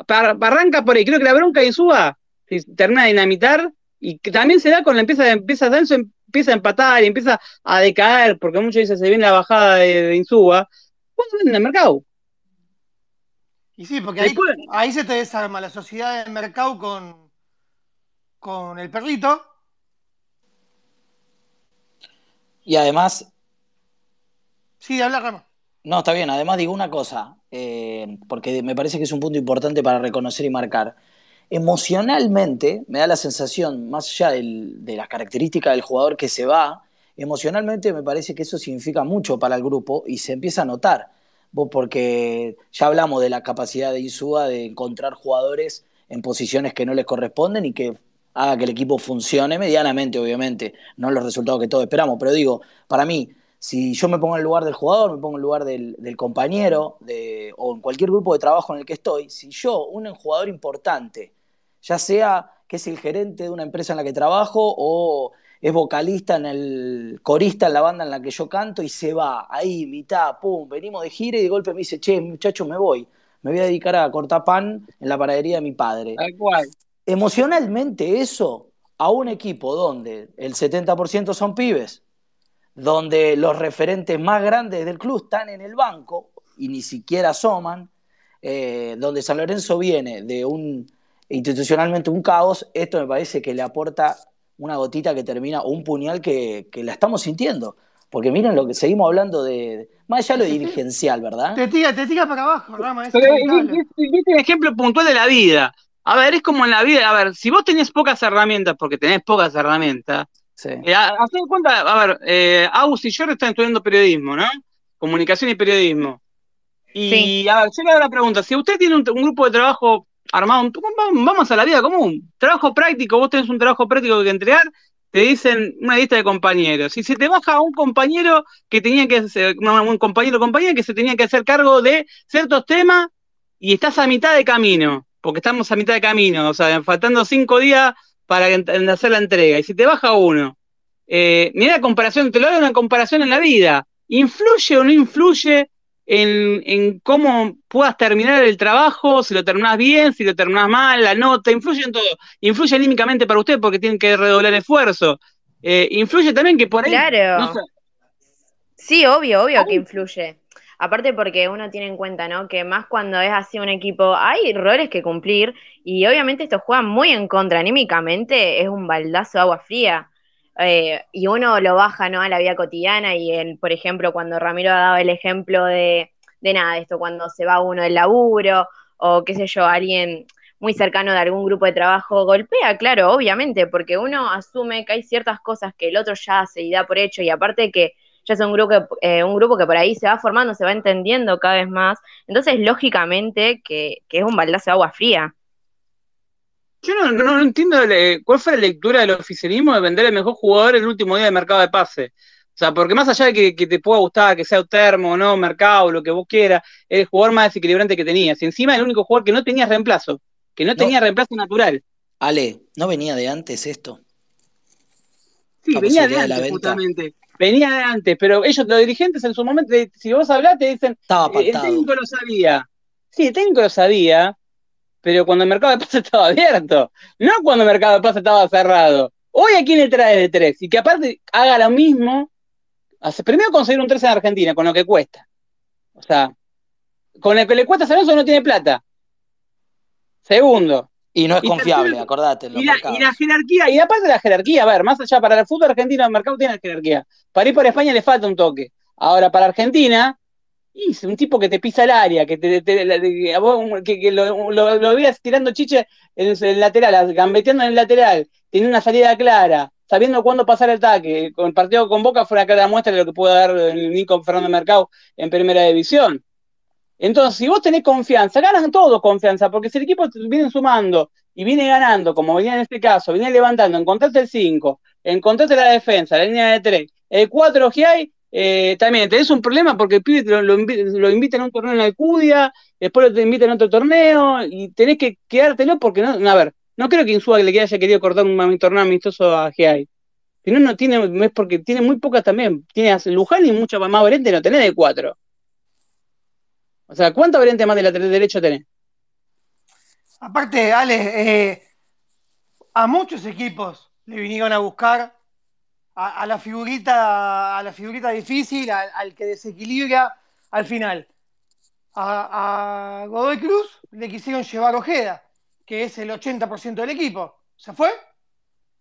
Arranca por ahí, creo que la bronca de Insúa termina de dinamitar y que también se da con la empieza, empieza empieza a empatar y empieza a decaer, porque muchos dicen se viene la bajada de, Insúa, ¿cuándo venden el mercado? Y sí, porque ahí, se te desarma la sociedad del mercado con, con el perrito. Y además. Sí, habla Rama. No, está bien. Además digo una cosa, eh, porque me parece que es un punto importante para reconocer y marcar emocionalmente me da la sensación, más allá de las características del jugador que se va, emocionalmente me parece que eso significa mucho para el grupo y se empieza a notar, porque ya hablamos de la capacidad de Insúa de encontrar jugadores en posiciones que no les corresponden y que haga que el equipo funcione medianamente, obviamente, no los resultados que todos esperamos, pero digo, para mí, si yo me pongo en el lugar del jugador, me pongo en el lugar del, compañero o en cualquier grupo de trabajo en el que estoy, si yo, un jugador importante, ya sea que es el gerente de una empresa en la que trabajo o es vocalista en el corista en la banda en la que yo canto y se va ahí, mitad, pum, venimos de gira y de golpe me dice, che, muchacho, me voy, me voy a dedicar a cortar pan en la panadería de mi padre. Emocionalmente eso a un equipo donde el 70% son pibes, donde los referentes más grandes del club están en el banco y ni siquiera asoman, eh, donde San Lorenzo viene de un institucionalmente un caos, esto me parece que le aporta una gotita que termina, o un puñal que, la estamos sintiendo. Porque miren lo que seguimos hablando de. Más allá lo dirigencial, ¿verdad? Te tira, te tira para abajo, Rama. Pero un ejemplo puntual de la vida. A ver, es como en la vida. A ver, si vos tenés pocas herramientas, porque tenés pocas herramientas. Sí. Eh, cuenta, a ver, eh, Agus y yo están estudiando periodismo, ¿no? Comunicación y periodismo. Y a ver, yo le hago la pregunta: si usted tiene un grupo de trabajo armado, vamos a la vida común, trabajo práctico, vos tenés un trabajo práctico que entregar, te dicen una lista de compañeros. Si se te baja un compañero que tenía que ser, un compañero o compañera que se tenía que hacer cargo de ciertos temas y estás a mitad de camino, porque estamos a mitad de camino, o sea, faltando cinco días para hacer la entrega. Y si te baja uno, eh, mira la comparación, te lo doy una comparación en la vida. ¿Influye o no influye en, cómo puedas terminar el trabajo, si lo terminás bien, si lo terminás mal, la nota, influye en todo. Influye anímicamente para usted porque tienen que redoblar esfuerzo. Eh, influye también que por ahí. Claro. Sí, obvio, obvio que influye. Aparte porque uno tiene en cuenta, ¿no? Que más cuando es así un equipo, hay roles que cumplir y obviamente esto juega muy en contra. Anímicamente es un baldazo de agua fría. Eh, y uno lo baja ¿no? a la vida cotidiana y, el, por ejemplo, cuando Ramiro ha dado el ejemplo de, de nada, esto cuando se va uno del laburo o qué sé yo, alguien muy cercano de algún grupo de trabajo golpea, claro, obviamente, porque uno asume que hay ciertas cosas que el otro ya hace y da por hecho y aparte que ya es un grupo, eh, un grupo que por ahí se va formando, se va entendiendo cada vez más, entonces lógicamente que, que es un baldazo de agua fría. Yo no, entiendo cuál fue la lectura del oficialismo de vender el mejor jugador el último día de mercado de pase. O sea, porque más allá de que, te pueda gustar, que sea termo o no, mercado, lo que vos quieras, es el jugador más desequilibrante que tenías. Y encima el único jugador que no tenía reemplazo, que no, tenía reemplazo natural. Ale, ¿no venía de antes esto? Sí, venía de antes, justamente. Venía de antes, pero ellos, los dirigentes, en su momento, si vos hablás, te dicen. Estaba eh, el técnico lo sabía. Sí, el técnico lo sabía, pero cuando el mercado de pase *laughs* estaba abierto, no cuando el mercado de pase estaba cerrado. Hoy a quién le trae de tres y que aparte haga lo mismo. Hace, primero conseguir un 3 en Argentina, con lo que cuesta. O sea, con el que le cuesta Alonso no tiene plata. Segundo. Y no es confiable, acordate. y, la, jerarquía, y aparte de la jerarquía, a ver, más allá, para el fútbol argentino el mercado tiene jerarquía. Para ir por España le falta un toque. Ahora, para Argentina, y un tipo que te pisa el área, que, te, que, lo, lo, veas tirando chiche en el lateral, gambeteando en el lateral, tiene una salida clara, sabiendo cuándo pasar el ataque. El partido con Boca fue una clara muestra de lo que puede dar Nico Fernando Mercado en primera división. Entonces, si vos tenés confianza, ganan todos confianza, porque si el equipo viene sumando y viene ganando, como venía en este caso, viene levantando, encontraste el 5, encontraste la defensa, la línea de 3, el 4 que hay, eh, también tenés un problema porque el pibe lo, lo, invitan a un torneo en Alcudia, después lo invitan a otro torneo y tenés que quedártelo porque no, a ver, no creo que Insúa le haya querido cortar un, torneo amistoso a GI. Si no, no tiene, es porque tiene muy pocas también. Tiene a Luján y mucho más variante no tenés de cuatro. O sea, ¿cuánta variante más de lateral derecho tenés? Aparte, Ale, eh, a muchos equipos le vinieron a buscar a, la figurita, a la figurita difícil, al, que desequilibra al final. A, Godoy Cruz le quisieron llevar Ojeda, que es el 80% del equipo. ¿Se fue?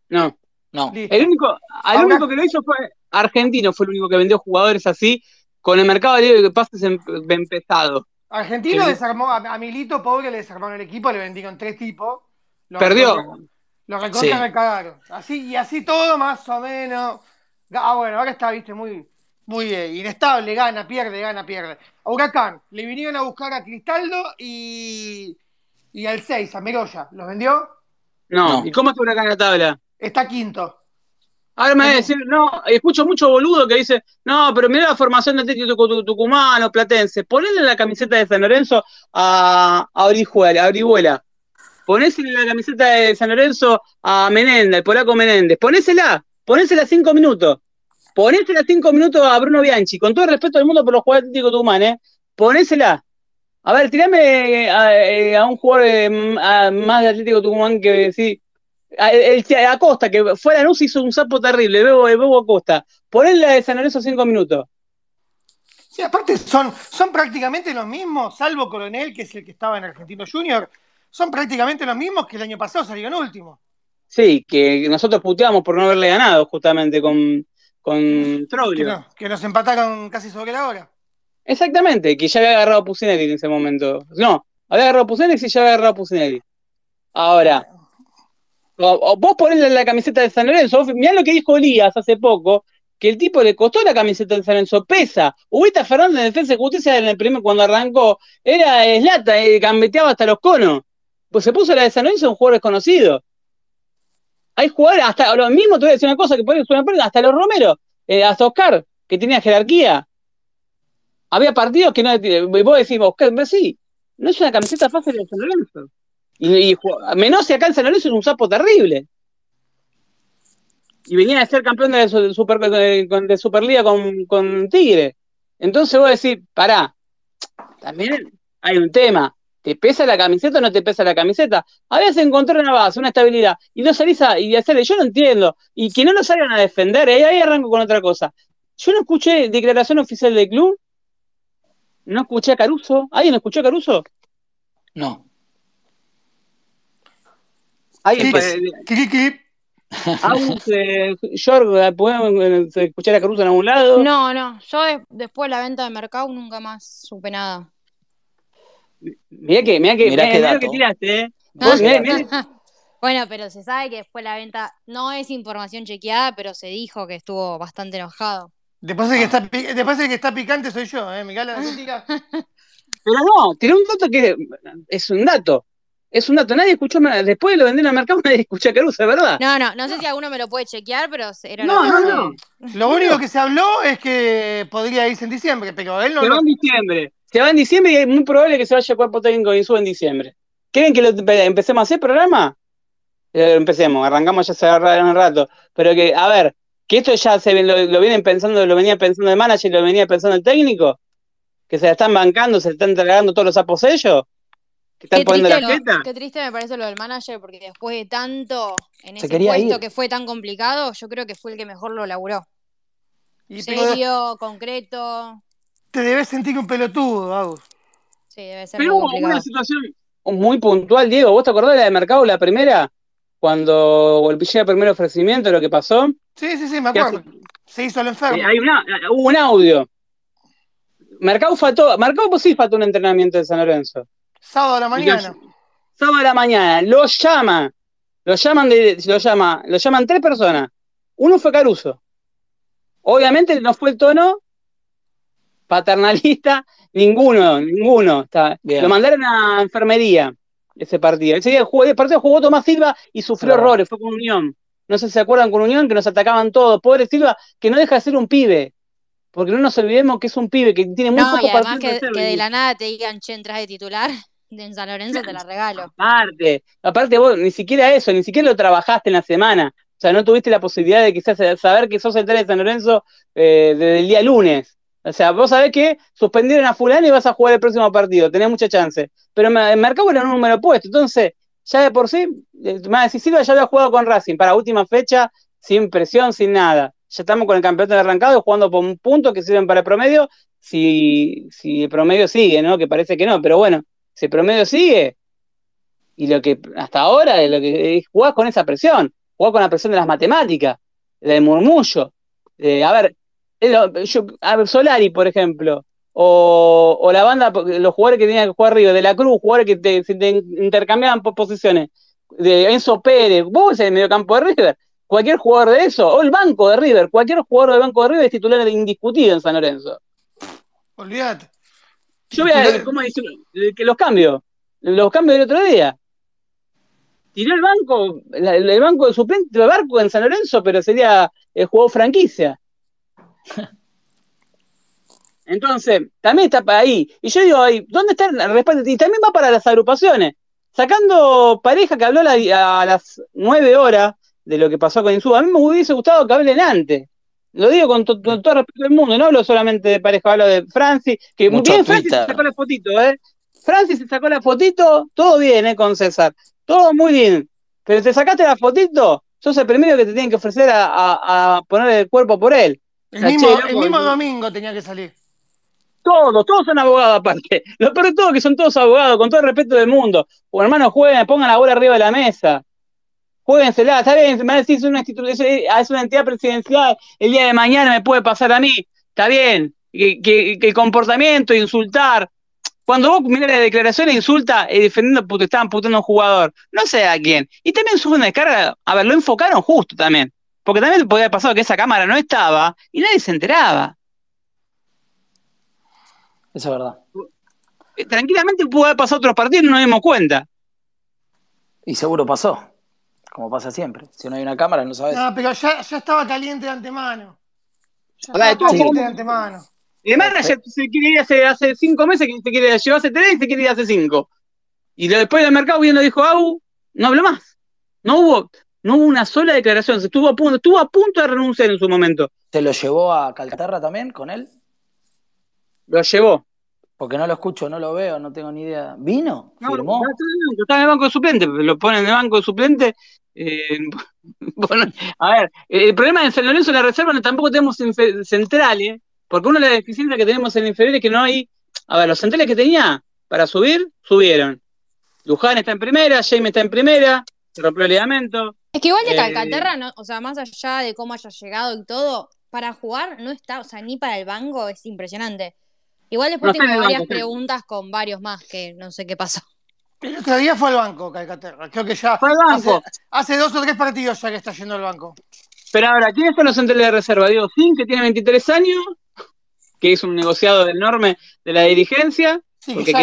No, no. El único, el único que lo hizo fue Argentino, fue el único que vendió jugadores así, con el mercado de libre de pases em, empezado. Argentino desarmó, a, Milito, pobre, le desarmaron el equipo, le vendieron tres tipos. Perdió. Lo recontra me cagaron. Así, y así todo más o menos. Ah, bueno, ahora está, viste, muy, muy inestable, gana, pierde, gana, pierde. A Huracán, le vinieron a buscar a Cristaldo y, y al 6, a Meroya. ¿Los vendió? No. ¿Y cómo está Huracán en la tabla? Está quinto. Ahora me va a decir, no, escucho mucho boludo que dice, no, pero mira la formación de técnico tucumano, platense, ponle la camiseta de San Lorenzo a, a Orihuela, ponésele la camiseta de San Lorenzo a Menéndez, el polaco Menéndez, ponésela, ponésela cinco minutos, ponésela cinco minutos a Bruno Bianchi, con todo el respeto del mundo por los jugadores Atlético Tucumán, ¿eh? ponésela. A ver, tirame a, eh, un jugador eh, más de Atlético Tucumán que sí. El, Acosta, que fue a la luz hizo un sapo terrible, Bebo, Bebo Acosta. Ponle la de San Lorenzo cinco minutos. Sí, aparte son, son prácticamente los mismos, salvo Coronel, que es el que estaba en Argentino Junior, son prácticamente los mismos que el año pasado salieron último. Sí, que nosotros puteamos por no haberle ganado justamente con, con Troglio. Que, nos empataron casi sobre la hora. Exactamente, que ya había agarrado Pusinelli en ese momento. No, había agarrado Pusinelli y ya había agarrado Pusinelli. Ahora, vos ponés la camiseta de San Lorenzo, mirá lo que dijo Elías hace poco, que el tipo le costó la camiseta de San Lorenzo, pesa. Ubita Fernández en Defensa de Justicia en el primer cuando arrancó, era eslata, eh, gambeteaba hasta los conos pues se puso la de San Lorenzo un jugador desconocido. Hay jugadores, hasta lo mismo, te voy a decir una cosa que puede suena hasta los Romero, eh, hasta Oscar, que tenía jerarquía. Había partidos que no. Vos decís, Oscar, sí, no es una camiseta fácil de San Lorenzo. Y, menos si acá en San Lorenzo es un sapo terrible. Y venía a ser campeón de, super, Superliga con, con Tigre. Entonces vos decís, pará, también hay un tema. ¿Te pesa la camiseta o no te pesa la camiseta? A veces encontrar una base, una estabilidad, y no salís a y hacerle, yo no entiendo, y que no lo salgan a defender, ¿eh? ahí arranco con otra cosa. Yo no escuché declaración oficial del club, no escuché a Caruso, ¿alguien escuchó a Caruso? No. ¿Alguien? George, *laughs* ¿podemos escuchar a Caruso en algún lado? No, no, yo después de la venta de mercado nunca más supe nada. Mira que, mira que, mirá, que tiraste, ¿eh? *laughs* Bueno, pero se sabe que después la venta no es información chequeada, pero se dijo que estuvo bastante enojado. Después de que está, después de que está picante soy yo, ¿eh? Miguel, la *laughs* Pero no, tiene un dato que es un dato. Es un dato, nadie escuchó, después de lo vendieron al mercado, *laughs* nadie escuchó a Caruso, ¿verdad? No, no, no sé si alguno me lo puede chequear, pero era No, no, no. Lo único que se habló es que podría irse en diciembre, pero él no. Se va en diciembre. Se va en diciembre y es muy probable que se vaya a cuerpo técnico y suba en diciembre. ¿Quieren que lo empecemos a hacer programa? Eh, empecemos, arrancamos ya hace un rato. Pero que, a ver, que esto ya se lo, vienen pensando, lo venía pensando el manager y lo venía pensando el técnico, que se la están bancando, se están entregando todos los aposellos, que están poniendo la jeta. Qué triste me parece lo del manager, porque después de tanto en ese puesto que fue tan complicado, yo creo que fue el que mejor lo laburó. Y Serio, concreto. Te debes sentir un pelotudo, Agus. Sí, debe ser Pero hubo una situación muy puntual, Diego. ¿Vos te acordás de la de mercado, la primera? Cuando llega el primer ofrecimiento, lo que pasó. Sí, sí, sí, me acuerdo. Se hizo el enfermo. hay hubo un audio. Mercado faltó, Mercado pues sí faltó un entrenamiento de San Lorenzo. Sábado a la mañana. sábado a la mañana, lo llama, lo llaman de, lo llama, lo llaman tres personas. Uno fue Caruso. Obviamente no fue el tono paternalista, *laughs* ninguno, ninguno. lo mandaron a enfermería ese partido. Ese día el partido jugó Tomás Silva y sufrió errores, fue con Unión. No sé si se acuerdan con Unión que nos atacaban todos. Pobre Silva, que no deja de ser un pibe. Porque no nos olvidemos que es un pibe que tiene muy no, poco y además que, de, que de la nada te digan, che, entras de titular *laughs* en San Lorenzo, te la regalo. Aparte, aparte vos, ni siquiera eso, ni siquiera lo trabajaste en la semana. O sea, no tuviste la posibilidad de quizás saber que sos central de San Lorenzo eh, desde el día lunes. O sea, vos sabés que suspendieron a fulano y vas a jugar el próximo partido, tenés mucha chance. Pero en Mercado era un número opuesto, entonces, ya de por sí, eh, más Silva ya había jugado con Racing para última fecha, sin presión, sin nada. Ya estamos con el campeonato arrancado, jugando por un punto que sirven para el promedio, si, si el promedio sigue, ¿no? Que parece que no, pero bueno, si el promedio sigue, y lo que hasta ahora lo que jugás con esa presión, jugás con la presión de las matemáticas, del murmullo. a ver, yo, Solari, por ejemplo, o, la banda, los jugadores que tenían que jugar arriba, de la Cruz, jugadores que te, intercambiaban por posiciones, de Enzo Pérez, vos en el mediocampo de River, cualquier jugador de eso, o el banco de River, cualquier jugador del banco de River es titular indiscutido en San Lorenzo. Olvídate. Yo voy a ¿cómo que los cambios, los cambios del otro día. Tiró el banco, el, banco de suplente, el barco en San Lorenzo, pero sería el juego franquicia. Entonces, también está para ahí. Y yo digo, ahí, ¿dónde está el respaldo? Y también va para las agrupaciones. Sacando pareja que habló a las nueve horas de lo que pasó con Insúa, a mí me hubiese gustado que hablen antes. Lo digo con, todo respeto del mundo, no hablo solamente de pareja, hablo de Francis, que muy bien Francis se sacó la fotito, ¿eh? Francis se sacó la fotito, todo bien, ¿eh? Con César, todo muy bien. Pero te sacaste la fotito, sos el primero que te tienen que ofrecer a poner el cuerpo por él. El mismo, el mismo domingo tenía que salir. Todos, todos son abogados aparte. Lo peor de todo que son todos abogados, con todo el respeto del mundo. O hermano, jueguen, pongan la bola arriba de la mesa. Jueguensela, está bien, me van a decir es una, es una entidad presidencial, el día de mañana me puede pasar a mí, está bien, que, que, el comportamiento, insultar. Cuando vos mirás la declaración e insulta eh, defendiendo porque estaban putando a un jugador, no sé a quién. Y también sube una descarga, a ver, lo enfocaron justo también. Porque también podría haber pasado que esa cámara no estaba y nadie se enteraba. Eso es verdad. Eh, tranquilamente pudo haber pasado otros partidos y no nos dimos cuenta. Y seguro pasó, como pasa siempre. Si no hay una cámara, no sabes. No, pero ya, estaba caliente de antemano. Ya estaba caliente de antemano. El manager se quiere ir hace, hace cinco meses que se quiere llevar hace tres y se quiere ir hace cinco. Y después del mercado viendo dijo, Au, no hablo más. No hubo, no hubo una sola declaración, estuvo a punto, estuvo a punto de renunciar en su momento. ¿Se lo llevó a Calcaterra también con él? Lo llevó. Porque no lo escucho, no lo veo, no tengo ni idea. ¿Vino? ¿Firmó? Está en el banco de suplente, lo ponen en el banco de suplente. Eh, *laughs* a ver, el problema de San Lorenzo la reserva no tampoco tenemos centrales, porque una de las deficiencias que tenemos en el inferior es que no hay. A ver, los centrales que tenía para subir, subieron. Luján está en primera, Jaime está en primera, se rompió el ligamento. Es que igual de eh, Calcaterra, no, o sea, más allá de cómo haya llegado y todo, para jugar no está, o sea, ni para el banco es impresionante. Igual después tengo varias preguntas con varios más que no sé qué pasó. El otro día fue al banco, Calcaterra. Creo que ya Hace, dos o tres partidos ya que está yendo al banco. Pero ahora, ¿quiénes son los centrales de reserva? Diego Sin, que tiene 23 años, que es un negociado enorme de la dirigencia. Sí, ya,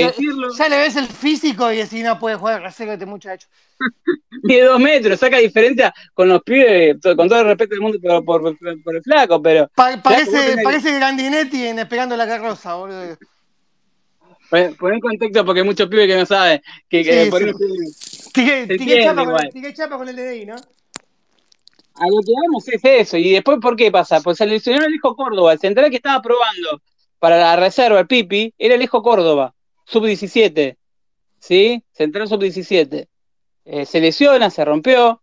le, ves el físico y decís, no puede jugar reserva este muchacho. *laughs* Mide dos metros, saca diferencia con los pibes, con todo el respeto del mundo por, el flaco, pero. parece, parece Grandinetti en Esperando la Carroza, boludo. Pon en contexto porque hay muchos pibes que no saben. Que, que sí, chapa, con, chapa, con, el DDI, ¿no? a lo que vamos es eso. Y después, ¿por qué pasa? Pues se lesionó el hijo Córdoba, el central que estaba probando para la reserva, el Pipi, era el hijo Córdoba, sub-17. ¿Sí? Central sub-17. Eh, se lesiona, se rompió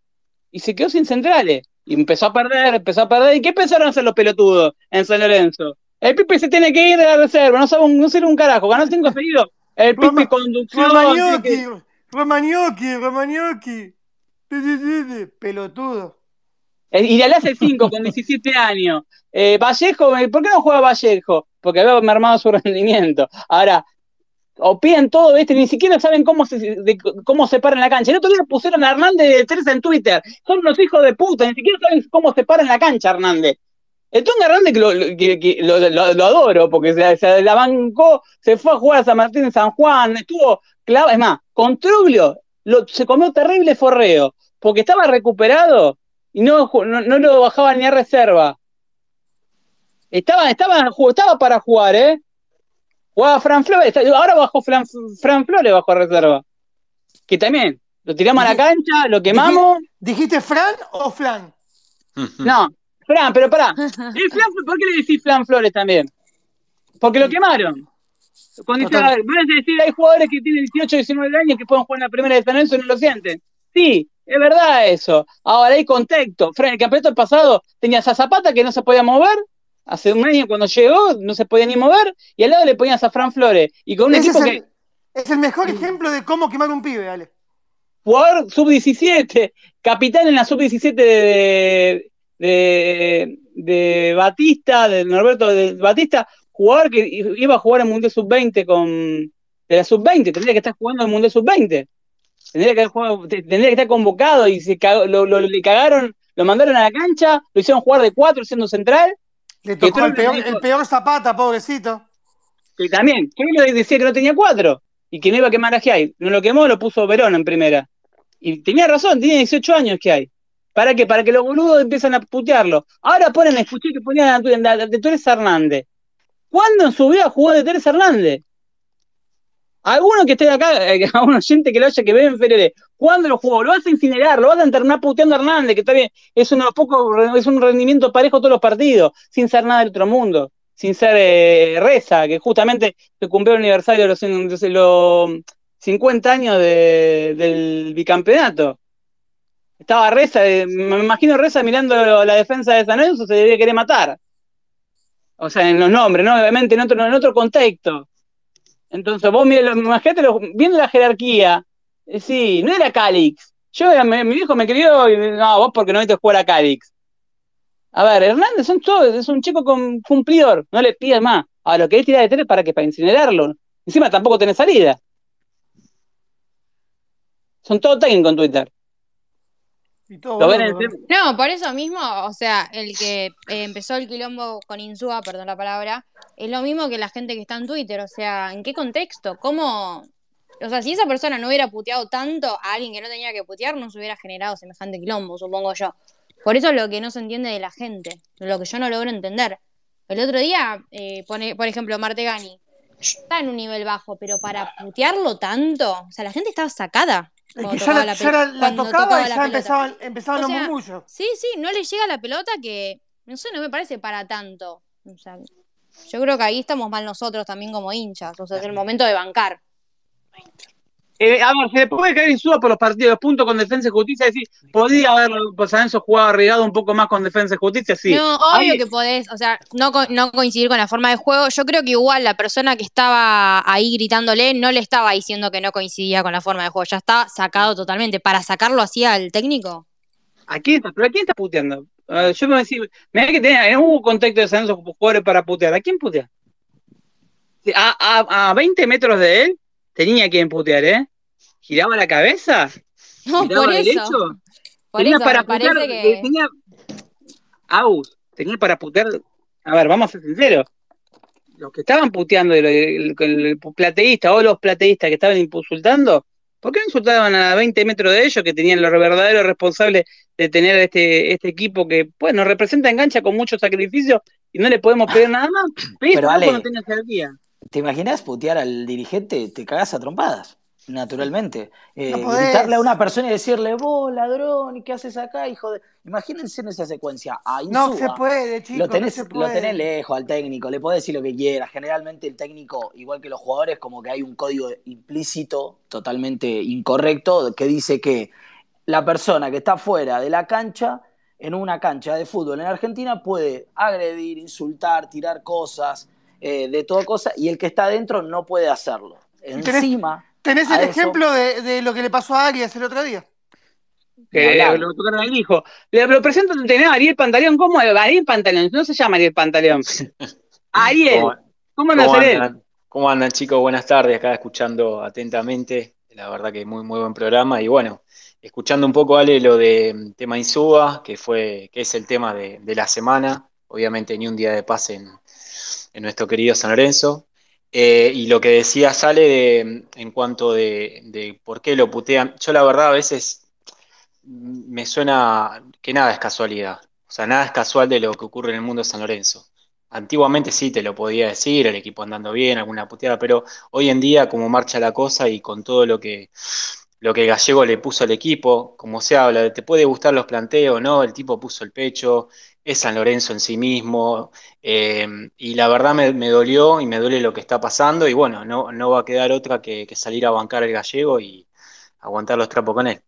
y se quedó sin centrales. Y empezó a perder, empezó a perder. ¿Y qué empezaron a hacer los pelotudos en San Lorenzo? El Pipi se tiene que ir de la reserva, no sabe un, no sirve un carajo, ganó cinco seguidos. El Pipi conducción. Romagnocchi, Romagnocchi, Pelotudo. Eh, y le hace 5 con 17 años. Eh, Vallejo, ¿por qué no juega Vallejo? Porque había mermado su *laughs* rendimiento. Ahora, o piden todo, ¿viste? Ni siquiera saben cómo se, de, cómo se paran la cancha. El otro día pusieron a Hernández de 3 en Twitter. Son unos hijos de puta, ni siquiera saben cómo se paran la cancha, Hernández. El Tonga Hernández que lo, adoro, porque se, la bancó, se fue a jugar a San Martín en San Juan, estuvo clavo. Es más, con Truglio se comió terrible forreo, porque estaba recuperado y no, no, lo bajaba ni a reserva. Estaba, estaba, estaba para jugar, ¿eh? Jugaba Fran Flores, ahora bajó Fran, Fran Flores bajo reserva. Que también, lo tiramos a la cancha, lo quemamos. ¿Dijiste Fran o Flan? No, Fran, pero pará. *laughs* ¿Por qué le decís Fran Flores también? Porque lo quemaron. Cuando dice, decir, hay jugadores que tienen 18, 19 años que pueden jugar en la primera de San Lorenzo y no lo sienten. Sí, es verdad eso. Ahora hay contexto. Fran, el campeonato pasado tenías a Zapata que no se podía mover. Hace un año cuando llegó no se podía ni mover. Y al lado le ponías a Fran Flores. Y con un equipo es el, que. Es el mejor ejemplo de cómo quemar un pibe, Ale. Jugador sub-17, capitán en la sub-17 de, de, de, Batista, de Norberto de Batista, jugador que iba a jugar en Mundial Sub-20 con. de la Sub-20, tendría que estar jugando en el Mundial Sub-20. Tendría que, tendría que estar convocado y se lo, le cagaron, lo mandaron a la cancha, lo hicieron jugar de cuatro siendo central. Le tocó el peor, zapata, pobrecito. Y también, le decía que no tenía cuatro y que no iba a quemar a Giai. No lo quemó, lo puso Verón en primera. Y tenía razón, tiene 18 años que hay. ¿Para qué? Para que los boludos empiezan a putearlo. Ahora ponen, escuché que ponían de Torres Hernández. ¿Cuándo en su vida jugó de Torres Hernández? Alguno que esté acá, eh, *laughs* a un que lo haya que ve en Ferere, ¿cuándo lo jugó? Lo vas a incinerar, lo vas a internar puteando a Hernández, que está bien, es, uno poco, es un rendimiento parejo todos los partidos, sin ser nada del otro mundo, sin ser eh, Reza, que justamente se cumplió el aniversario de los, 50 años del bicampeonato. Estaba Reza, eh, me imagino Reza mirando la defensa de San Lorenzo, se debía querer matar. O sea, en los nombres, ¿no? Obviamente en otro, en otro contexto. Entonces, vos imagínate, viendo la jerarquía, eh, sí, no era Calix. Yo, mi hijo me crió y no, vos porque no viste jugar a Calix. A ver, Hernández son todos, es un chico con cumplidor, no le pidas más. Ahora, lo que es tirar de tres para que para incinerarlo. Encima tampoco tiene salida. Son todos técnicos en Twitter. No, por eso mismo, o sea, el que eh, empezó el quilombo con Insúa, perdón la palabra, es lo mismo que la gente que está en Twitter, o sea, ¿en qué contexto? ¿Cómo? O sea, si esa persona no hubiera puteado tanto a alguien que no tenía que putear, no se hubiera generado semejante quilombo, supongo yo. Por eso es lo que no se entiende de la gente, lo que yo no logro entender. El otro día, eh, pone, por ejemplo, Martegani, está en un nivel bajo, pero para putearlo tanto, o sea, la gente estaba sacada. Ya, la, la, tocaba y ya empezaban, empezaban los murmullos. Sí, sí, no le llega la pelota que, no sé, no me parece para tanto. O sea, yo creo que ahí estamos mal nosotros también como hinchas. O sea, es el momento de bancar. Eh, a ver, se le puede caer suba por los partidos, punto con defensa y justicia, decir, podría haber pues, San jugado arriesgado un poco más con defensa y justicia, sí. No, obvio que podés, o sea, no, no coincidir con la forma de juego. Yo creo que igual la persona que estaba ahí gritándole no le estaba diciendo que no coincidía con la forma de juego, ya está sacado totalmente. ¿Para sacarlo así al técnico? ¿A quién está? ¿Pero a quién está puteando? yo me voy a decir, me que tenía, en un contexto de San jugadores para putear. ¿A quién putea? A, a, a 20 metros de él tenía que putear, ¿eh? Giraba la cabeza. *laughs* No, por eso. Por tenía eso, para putear, que... tenía. Aus, tenía para putear. A ver, vamos a ser sinceros. Los que estaban puteando, el, el, plateísta o los plateístas que estaban insultando, ¿por qué no insultaban a 20 metros de ellos que tenían los verdaderos responsables de tener este, este equipo que pues nos representa engancha con mucho sacrificio y no le podemos pedir nada más? *clears throat* Pero Ale, no ¿Te imaginas putear al dirigente? Te cagas a trompadas. Naturalmente. Eh, gritarle a una persona y decirle, vos, ladrón, ¿qué haces acá, hijo de...? Imagínense en esa secuencia. no se puede, chicos, lo tenés, Lo tenés lejos al técnico, le podés decir lo que quieras. Generalmente el técnico, igual que los jugadores, como que hay un código implícito, totalmente incorrecto, que dice que la persona que está fuera de la cancha, en una cancha de fútbol en Argentina, puede agredir, insultar, tirar cosas, eh, de toda cosa, y el que está adentro no puede hacerlo. Encima Tenés el ejemplo de, lo que le pasó a Arias el otro día. Que lo tocaron al hijo. Le, lo presento a Ariel Pantaleón. ¿Cómo es? Ariel Pantaleón. No se llama Ariel Pantaleón. Ariel. ¿Cómo, ¿cómo andan? ¿Cómo andan, chicos? Buenas tardes. Acá escuchando atentamente. La verdad que muy, muy buen programa. Y bueno, escuchando un poco, Ale, lo de tema Insúa, que, fue, que es el tema de, la semana. Obviamente, ni un día de paz en, en nuestro querido San Lorenzo. Eh, y lo que decía Sale en cuanto de, por qué lo putean, yo la verdad a veces me suena que nada es casualidad, o sea, nada es casual de lo que ocurre en el mundo de San Lorenzo. Antiguamente sí te lo podía decir, el equipo andando bien, alguna puteada, pero hoy en día como marcha la cosa y con todo lo que lo que Gallego le puso al equipo, como se habla, te puede gustar los planteos, ¿no? El tipo puso el pecho, es San Lorenzo en sí mismo, eh, y la verdad me, dolió y me duele lo que está pasando, y bueno, no, no va a quedar otra que, salir a bancar el gallego y aguantar los trapos con él.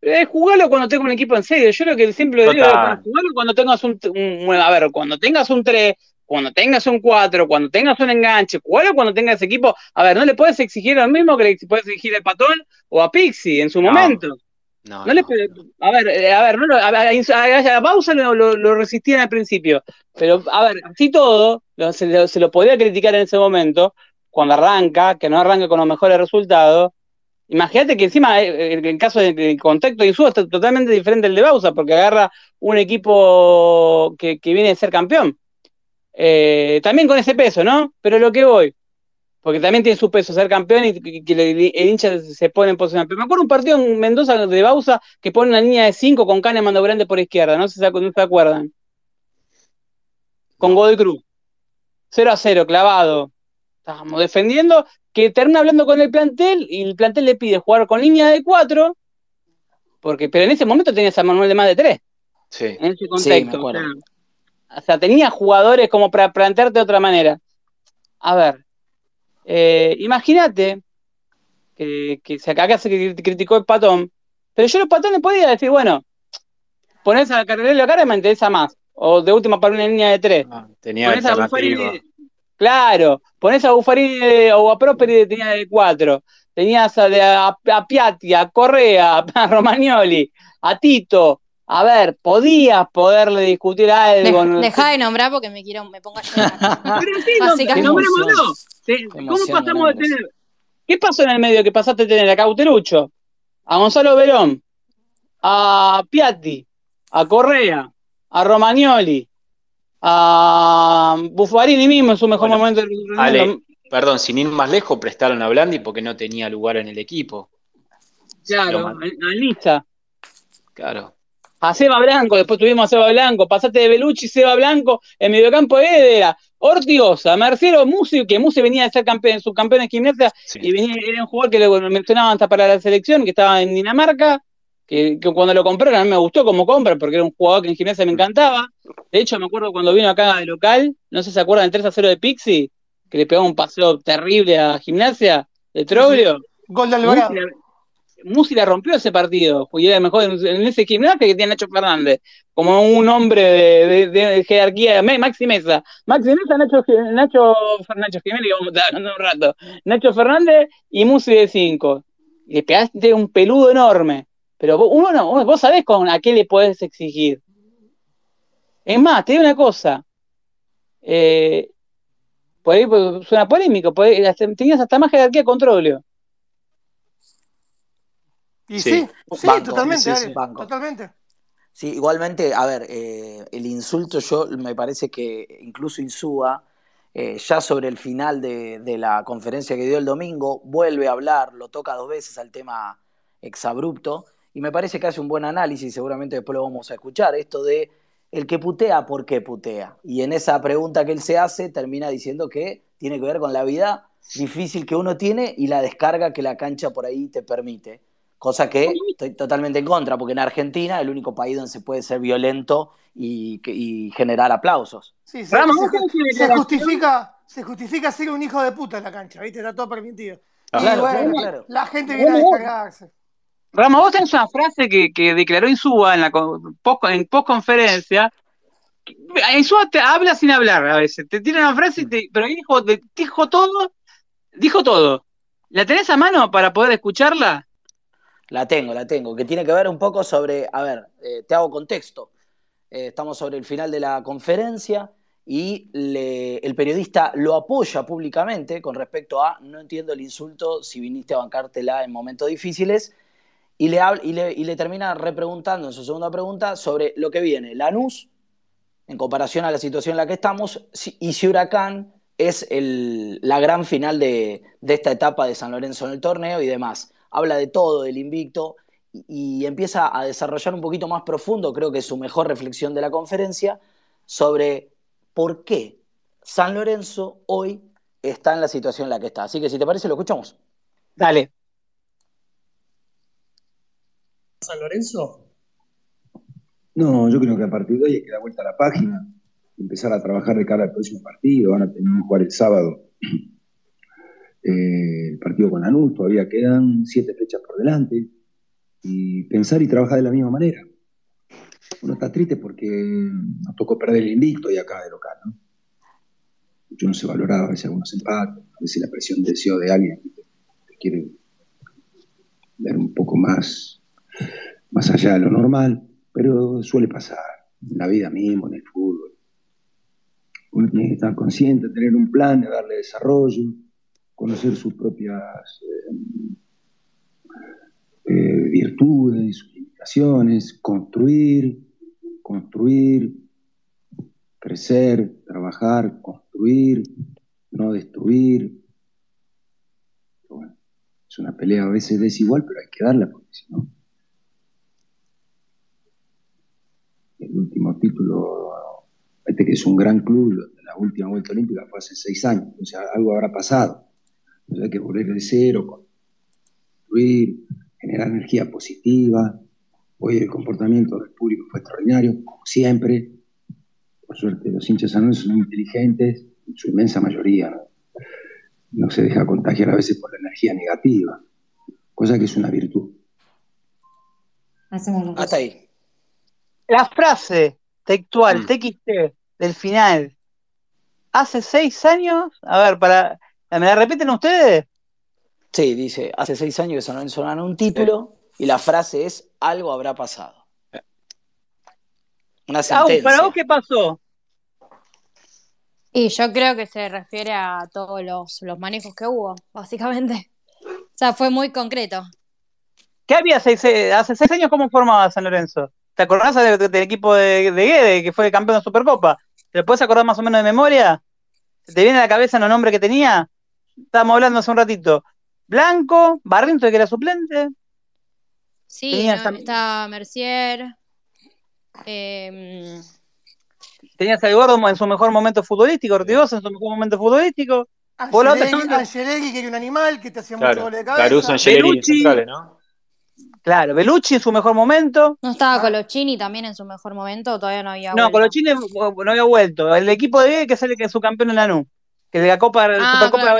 Eh, jugalo cuando tengas un equipo en serio. Yo lo que siempre digo es jugalo cuando tengas un, a ver, cuando tengas un 3, cuando tengas un 4, cuando tengas un enganche, jugalo cuando tengas equipo. A ver, no le puedes exigir lo mismo que le puedes exigir al Patón o a Pixie en su momento. No, no, le a ver, eh, a ver, no, a, a, a, Bausa lo, lo, resistían al principio, pero a ver, así todo, se, se, lo podía criticar en ese momento, cuando arranca, que no arranca con los mejores resultados. Imagínate que encima, eh, en caso de, contexto de Insúa, está totalmente diferente el de Bausa, porque agarra un equipo que, que viene de ser campeón. Eh, también con ese peso, ¿no? Pero lo que voy, porque también tiene su peso ser campeón y que el hincha se pone en posición. Pero me acuerdo un partido en Mendoza de Bausa que pone una línea de 5 con Kahneman Grande por izquierda, no sé si se acuerdan. Con Godoy Cruz. 0 a 0, clavado. Estábamos defendiendo, que termina hablando con el plantel y el plantel le pide jugar con línea de 4, porque, pero en ese momento tenías a Manuel de más de 3. Sí. En ese contexto. o sea, tenía jugadores como para plantearte de otra manera. A ver, eh, imagínate que, que se, acá se criticó el patón, pero yo los patones podía decir, bueno, ponés a Carrera cara y me interesa más. O de última para una línea de tres. Ah, tenía ponés a Buffarini, Claro, ponés a Buffarini o a Prosperi de tenía de cuatro. Tenías a, a, Piatti, a Correa, *laughs* a Romagnoli, a Tito, a ver, podías poderle discutir algo. deja de nombrar porque me quiero, me pongo a llorar. *laughs* Pero sí, ¿Cómo pasamos de tener? ¿Qué pasó en el medio que pasaste de tener a Cauterucho, a Gonzalo Verón, a Piatti, a Correa, a Romagnoli, a Buffarini mismo en su mejor momento? perdón, sin ir más lejos, prestaron a Blandi porque no tenía lugar en el equipo. Claro, a lista. Claro a Seba Blanco, después tuvimos a Seba Blanco, pasaste de Belucci, Seba Blanco, en mediocampo era Ortigosa, Marcelo Musi, que Musi venía de ser campeón, subcampeón en gimnasia, y venía, era un jugador que lo mencionaban hasta para la selección, que estaba en Dinamarca, que, cuando lo compraron a mí me gustó como compra, porque era un jugador que en gimnasia me encantaba. De hecho, me acuerdo cuando vino acá de local, no sé si se acuerdan del 3 a 0 de Pixie, que le pegó un paseo terrible a gimnasia de Troglio. Gol de Alvarado. Musi la rompió ese partido, era mejor en, ese gimnasio que tiene Nacho Fernández, como un hombre de, jerarquía, Maxi Mesa. Maxi Mesa, Nacho, Nacho, Nacho Jiménez, vamos a hablando un rato. Nacho Fernández y Musi de 5. Le pegaste un peludo enorme. Pero uno no, vos sabés con a qué le podés exigir. Es más, te digo una cosa. Eh, por ahí pues, suena polémico, tenías hasta más jerarquía controlio sí, sí, totalmente, totalmente. Sí, igualmente, a ver, eh, el insulto yo me parece que incluso Insúa, eh, ya sobre el final de, la conferencia que dio el domingo, vuelve a hablar, lo toca dos veces al tema exabrupto, y me parece que hace un buen análisis, seguramente después lo vamos a escuchar, esto de el que putea, ¿por qué putea? Y en esa pregunta que él se hace, termina diciendo que tiene que ver con la vida difícil que uno tiene y la descarga que la cancha por ahí te permite. Cosa que estoy totalmente en contra, porque en Argentina el único país donde se puede ser violento y, generar aplausos. Sí, se, justifica, se justifica ser un hijo de puta en la cancha, ¿viste? Está todo permitido. Claro, claro, La gente viene a descargarse. Rama, vos tenés una frase que, que declaró Insúa en la post, en conferencia. Insúa te habla sin hablar a veces. Te tira una frase, y te, pero dijo, dijo todo, dijo todo. ¿La tenés a mano para poder escucharla? La tengo, la tengo, que tiene que ver un poco sobre, a ver, eh, te hago contexto. Eh, estamos sobre el final de la conferencia y el periodista lo apoya públicamente con respecto a, no entiendo el insulto si viniste a bancártela en momentos difíciles, y le, le, y le termina repreguntando en su segunda pregunta sobre lo que viene, Lanús, en comparación a la situación en la que estamos, y si Huracán es la gran final de esta etapa de San Lorenzo en el torneo y demás habla de todo, del invicto, y, empieza a desarrollar un poquito más profundo, creo que es su mejor reflexión de la conferencia, sobre por qué San Lorenzo hoy está en la situación en la que está. Así que si te parece, lo escuchamos. Dale. San Lorenzo? No, yo creo que a partir de hoy hay que dar vuelta a la página, empezar a trabajar de cara al próximo partido. Van a tener un jugar el sábado eh, el partido con Lanús, todavía quedan siete fechas por delante, y pensar y trabajar de la misma manera. Uno está triste porque nos tocó perder el invicto y acá de local, ¿no? Mucho no se valoraba, a veces algunos empates, a veces la presión de deseo de alguien que quiere ver un poco más, más allá de lo normal, pero suele pasar en la vida misma, en el fútbol. Uno tiene que estar consciente, tener un plan de darle desarrollo, conocer sus propias eh, eh, virtudes, sus limitaciones, construir, construir, crecer, trabajar, construir, no destruir. es una pelea a veces desigual, pero hay que darla porque si no. El último título, este que es un gran club, la última vuelta olímpica fue hace seis años, o sea, algo habrá pasado hay que volver de cero, construir, generar energía positiva. Hoy el comportamiento del público fue extraordinario, como siempre. Por suerte, los hinchas son inteligentes, en su inmensa mayoría. ¿no? se deja contagiar a veces por la energía negativa, cosa que es una virtud. Hasta ahí. La frase textual, mm. TXT, del final, hace seis años, a ver, para ¿Me la repiten ustedes? Sí, dice, hace seis años que San Lorenzo ganó un título y la frase es, algo habrá pasado. Una sentencia. ¿Para vos qué pasó? Y yo creo que se refiere a todos los, manejos que hubo, básicamente. O sea, fue muy concreto. ¿Qué había hace seis años? ¿Cómo formaba San Lorenzo? ¿Te acordás del, equipo de, de Guede, que fue campeón de Supercopa? ¿Te puedes acordar más o menos de memoria? ¿Te viene a la cabeza los nombres que tenía? Estábamos hablando hace un ratito. Blanco, Barriento, que era suplente. Sí, está Mercier. Eh, Tenías a Gordo en su mejor momento futbolístico, Ortigosa en su mejor momento futbolístico. Angelegui, que era un animal, que te hacía mucho gol de cabeza. Caruso, Angelegui, ¿no? Claro, Belucci en su mejor momento. ¿No estaba Colochini también en su mejor momento todavía no había vuelto? No, Colochini no había vuelto. El equipo de que sale que es su campeón en la NU que de la Copa, ah, Supercopa.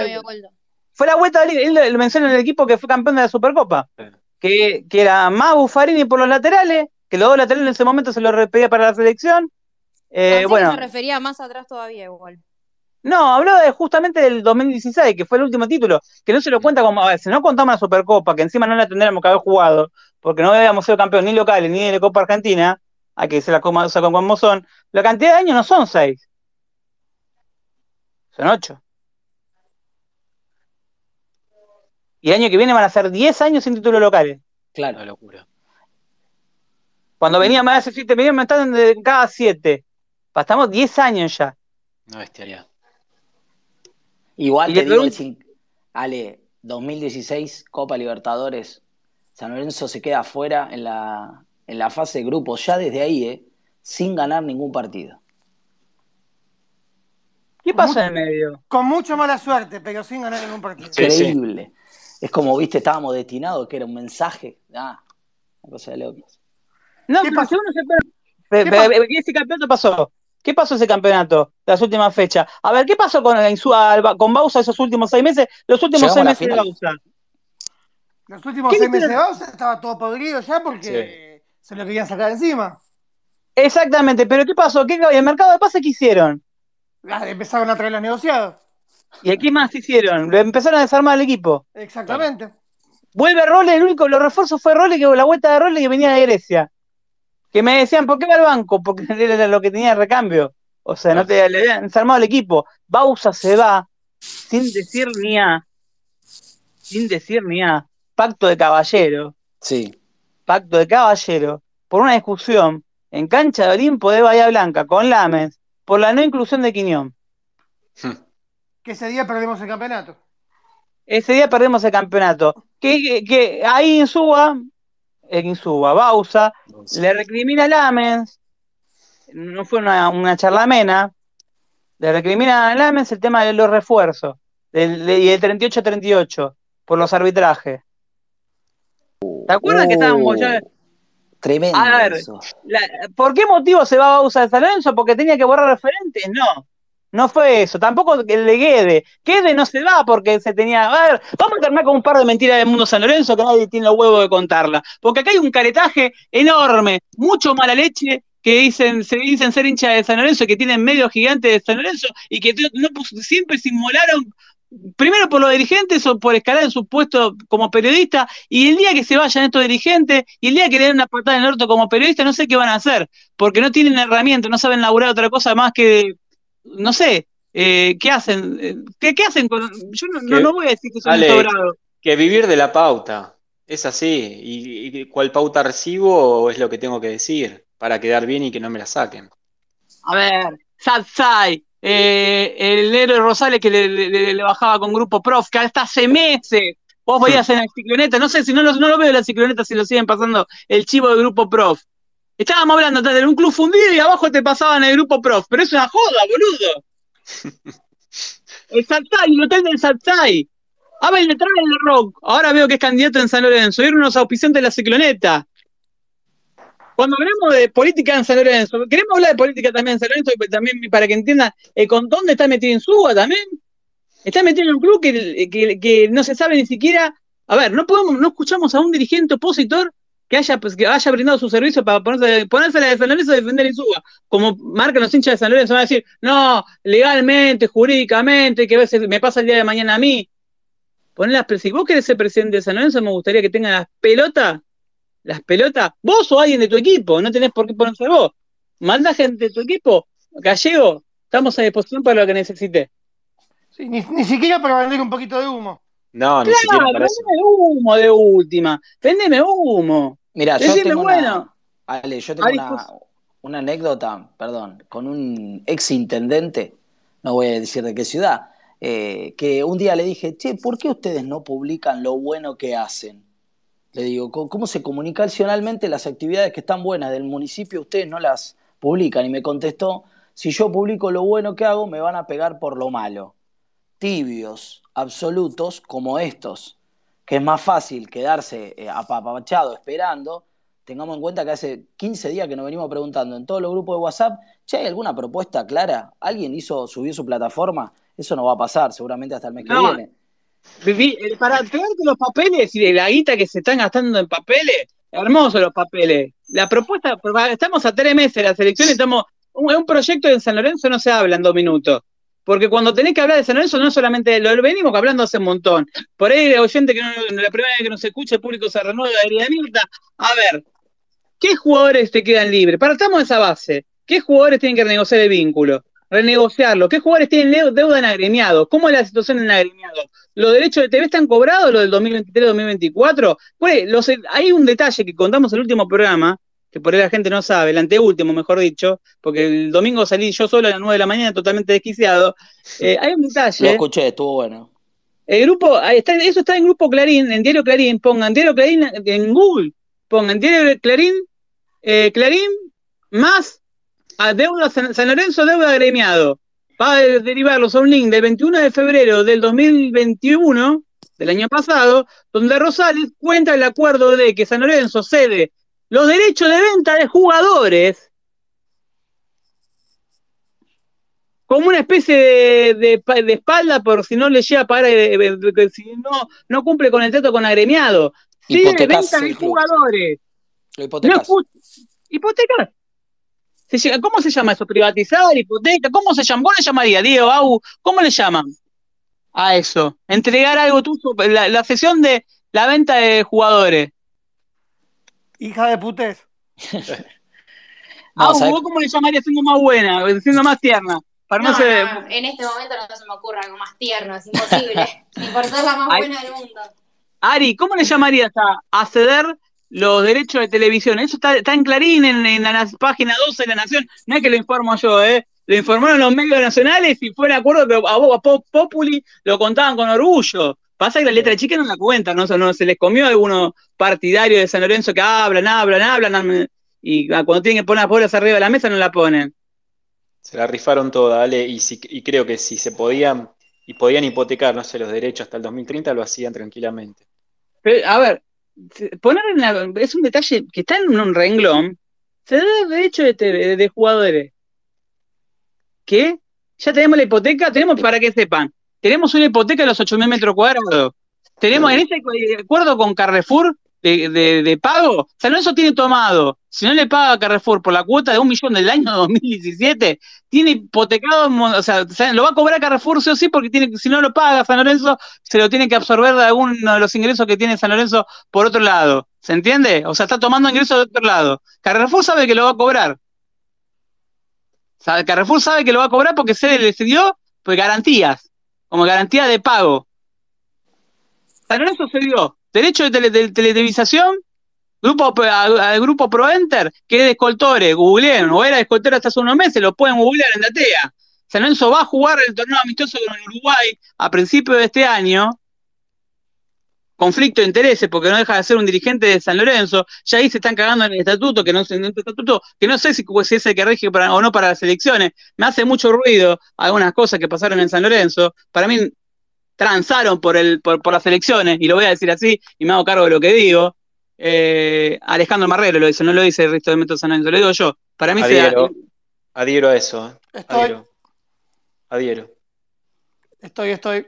fue la vuelta, él lo menciona en el equipo que fue campeón de la Supercopa, que, que, era más Buffarini por los laterales, que los dos laterales en ese momento se lo pedía para la selección. Eh, bueno. se refería más atrás todavía igual. No, habló de, justamente del 2016, que fue el último título, que no se lo cuenta como, a ver, si no contamos la Supercopa, que encima no la tendríamos que haber jugado, porque no habíamos sido campeón ni locales ni de la Copa Argentina, hay que decir las cosas como son, la cantidad de años no son seis, son ocho. Y el año que viene van a ser 10 años sin títulos locales. Claro, Una locura. Cuando venía más de 7 millones, me están de cada 7. Estamos 10 años ya. No bestiaria. Igual te digo, Ale, 2016, Copa Libertadores, San Lorenzo se queda afuera en la, en la fase de grupos, ya desde ahí, eh, sin ganar ningún partido. ¿Qué pasó en el medio? Con mucha mala suerte, pero sin ganar ningún partido. Increíble. Es como, viste, estábamos destinados, que era un mensaje. Ah, una cosa de locos. No, ¿Qué pasó? Uno se... ¿Qué ese campeonato pasó? ¿Qué pasó ese campeonato, las últimas fechas? A ver, ¿qué pasó con, con Bausa esos últimos seis meses? Los últimos seis meses de Bausa. Los últimos seis meses de Bausa estaba todo podrido ya porque se lo querían sacar encima. Exactamente, pero ¿qué pasó? ¿Qué, ¿El mercado de pase qué hicieron? Empezaron a traer los negociados. ¿Y aquí más hicieron? Empezaron a desarmar el equipo. Exactamente. Vuelve Role, el único, los refuerzos fue Role, que la vuelta de Role que venía de Grecia. Que me decían, ¿por qué va al banco? Porque *laughs* era lo que tenía de recambio. O sea, no te le habían desarmado el equipo. Bausa se va sin decir ni a. Sin decir ni a. Pacto de caballero. Sí. Pacto de caballero. Por una discusión en cancha de Olimpo de Bahía Blanca con Lames por la no inclusión de Quiñón. Hmm. Que ese día perdemos el campeonato. Ese día perdemos el campeonato. Que, que, ahí en Suba, en Suba, Bausa, le recrimina a Lamens, no fue una, una charlamena, le recrimina a Lamens el tema de los refuerzos, del, y el 38-38, por los arbitrajes. ¿Te acuerdas que estábamos ya? Tremendo. A ver, ¿por qué motivo se va a usar San Lorenzo? ¿Porque tenía que borrar referentes? No. No fue eso, tampoco el de Guede. Guede no se va porque se tenía. A ver, vamos a terminar con un par de mentiras del mundo San Lorenzo que nadie tiene los huevos de contarla. Porque acá hay un caretaje enorme, mucho mala leche, que dicen, se dicen ser hinchas de San Lorenzo, que tienen medio gigante de San Lorenzo y que no, siempre se inmolaron primero por los dirigentes o por escalar en su puesto como periodista, y el día que se vayan estos dirigentes, y el día que le den una patada en el orto como periodista, no sé qué van a hacer, porque no tienen herramientas, no saben laburar otra cosa más que, no sé, eh, ¿qué hacen? Eh, ¿Qué, ¿Qué, hacen con.? Yo no, no, voy a decir que son sobrado. Que vivir de la pauta. Es así. ¿Y, y cuál pauta recibo es lo que tengo que decir? Para quedar bien y que no me la saquen. A ver, Satsai, eh, el héroe Rosales que le, bajaba con grupo prof, que hasta hace meses vos veías en la cicloneta, no sé si no, no lo veo en la cicloneta si lo siguen pasando el chivo del grupo prof. Estábamos hablando de un club fundido y abajo te pasaban el grupo prof, pero es una joda, boludo. *laughs* El Saltai, el hotel del Saltai. Abel le trae el rock. Ahora veo que es candidato en San Lorenzo. Era unos auspiciantes de la cicloneta. Cuando hablamos de política en San Lorenzo, queremos hablar de política también en San Lorenzo, también para que entiendan eh, con dónde está metido en Suba también. Está metido en un club que, no se sabe ni siquiera. A ver, no podemos, no escuchamos a un dirigente opositor que haya, pues, que haya brindado su servicio para ponerse, ponerse la de San Lorenzo a defender en Suba. Como marcan los hinchas de San Lorenzo, van a decir, no, legalmente, jurídicamente, que a veces me pasa el día de mañana a mí. Poner las, si vos querés ser presidente de San Lorenzo, me gustaría que tengan las pelotas las pelotas, vos o alguien de tu equipo, no tenés por qué ponerse vos. Manda gente de tu equipo, gallego, estamos a disposición para lo que necesite. ni, siquiera para vender un poquito de humo. No, ni siquiera para vendeme humo de última, vendeme humo. Mira, yo tengo una, Ale, yo tengo una, anécdota, perdón, con un ex intendente, no voy a decir de qué ciudad, eh, que un día le dije, che, ¿por qué ustedes no publican lo bueno que hacen? Le digo, ¿cómo se comunicacionalmente las actividades que están buenas del municipio ustedes no las publican? Y me contestó, si yo publico lo bueno que hago, me van a pegar por lo malo. Tibios, absolutos, como estos, que es más fácil quedarse eh, apapachado esperando. Tengamos en cuenta que hace 15 días que nos venimos preguntando en todos los grupos de WhatsApp, ¿che hay alguna propuesta clara? ¿Alguien hizo, subió su plataforma? Eso no va a pasar, seguramente hasta el mes que viene. Eh, para peor que los papeles y de la guita que se están gastando en papeles, hermosos los papeles. La propuesta, estamos a tres meses de la selección y estamos. Un, un proyecto de San Lorenzo no se habla en dos minutos. Porque cuando tenés que hablar de San Lorenzo, no solamente lo venimos hablando hace un montón. Por ahí, oyente que no, la primera vez que nos escucha, el público se renueva de Mirta. A ver, ¿qué jugadores te quedan libres? Partamos de esa base. ¿Qué jugadores tienen que renegociar el vínculo? Renegociarlo. ¿Qué jugadores tienen deuda en agremiados? ¿Cómo es la situación en agremiados? ¿Los derechos de TV están cobrados, los del 2023-2024? Pues, hay un detalle que contamos en el último programa, que por ahí la gente no sabe, el anteúltimo, mejor dicho, porque el domingo salí yo solo a las 9 de la mañana totalmente desquiciado. Eh, hay un detalle. Lo escuché, estuvo bueno. El grupo, está, eso está en Grupo Clarín, en Diario Clarín, pongan Diario Clarín en Google, pongan Diario Clarín, eh, Clarín más a deuda San, Lorenzo, deuda agremiado. va a derivarlos a un link del 21 de febrero del 2021, del año pasado, donde Rosales cuenta el acuerdo de que San Lorenzo cede los derechos de venta de jugadores como una especie de, espalda por si no le llega a pagar, eh, si no, no cumple con el trato con agremiado. Sí, venta de jugadores. Hipotecas. hipotecar. ¿Cómo se llama eso? ¿Privatizar? ¿Hipoteca? ¿Cómo se llama? ¿Cómo le llamaría, Diego, Au? ¿Cómo le llaman a eso? Entregar algo tuyo, la, la sesión de la venta de jugadores. Hija de putes. *laughs* ah, cómo le llamarías siendo más buena, siendo más tierna? no, en este momento no se me ocurre algo más tierno, es imposible. *laughs* Ni por ser la más buena del mundo. Ari, ¿cómo le llamarías a, ceder los derechos de televisión? Eso está, en Clarín, en, la página 12 de la Nación. No es que lo informo yo, ¿eh? Lo informaron los medios nacionales y fue de acuerdo que a, a Populi lo contaban con orgullo. Pasa que la letra chica no la cuenta, ¿no? no se les comió a algunos partidarios de San Lorenzo que hablan, hablan, hablan, y cuando tienen que poner las bolas arriba de la mesa no la ponen. Se la rifaron toda, Ale, y, y creo que si se podían y podían hipotecar, no sé, los derechos hasta el 2030, lo hacían tranquilamente. a ver, poner en es un detalle que está en un renglón, se da derecho de, de, jugadores. ¿Qué? Ya tenemos la hipoteca, tenemos para que sepan, tenemos una hipoteca de los 8.000 metros cuadrados. Tenemos en este acuerdo con Carrefour, de, de, pago, San Lorenzo tiene tomado, si no le paga a Carrefour por la cuota de un millón del año *laughs* 2017, tiene hipotecado, o sea, lo va a cobrar Carrefour sí o sí, porque tiene, si no lo paga San Lorenzo, se lo tiene que absorber de alguno de los ingresos que tiene San Lorenzo por otro lado. ¿Se entiende? O sea, está tomando ingresos de otro lado. Carrefour sabe que lo va a cobrar. Carrefour sabe que lo va a cobrar porque se le dio pues, garantías, como garantía de pago. San Lorenzo se dio Derecho de, televisación, grupo, al grupo ProEnter, que es de escoltores, googleen, o era de escoltores hasta hace unos meses, lo pueden googlear en Datea. San Lorenzo va a jugar el torneo amistoso con Uruguay a principios de este año. Conflicto de intereses, porque no deja de ser un dirigente de San Lorenzo. Ya ahí se están cagando en el estatuto, que no, en el estatuto, que no sé si, es el que rige o no para las elecciones. Me hace mucho ruido algunas cosas que pasaron en San Lorenzo. Para mí transaron por, el, por, las elecciones, y lo voy a decir así, y me hago cargo de lo que digo. Eh, Alejandro Marrero lo dice, no lo dice el resto de Método San lo digo yo. Para mí adhiero, adhiero a eso. ¿eh? Estoy. Adhiero. Estoy, estoy.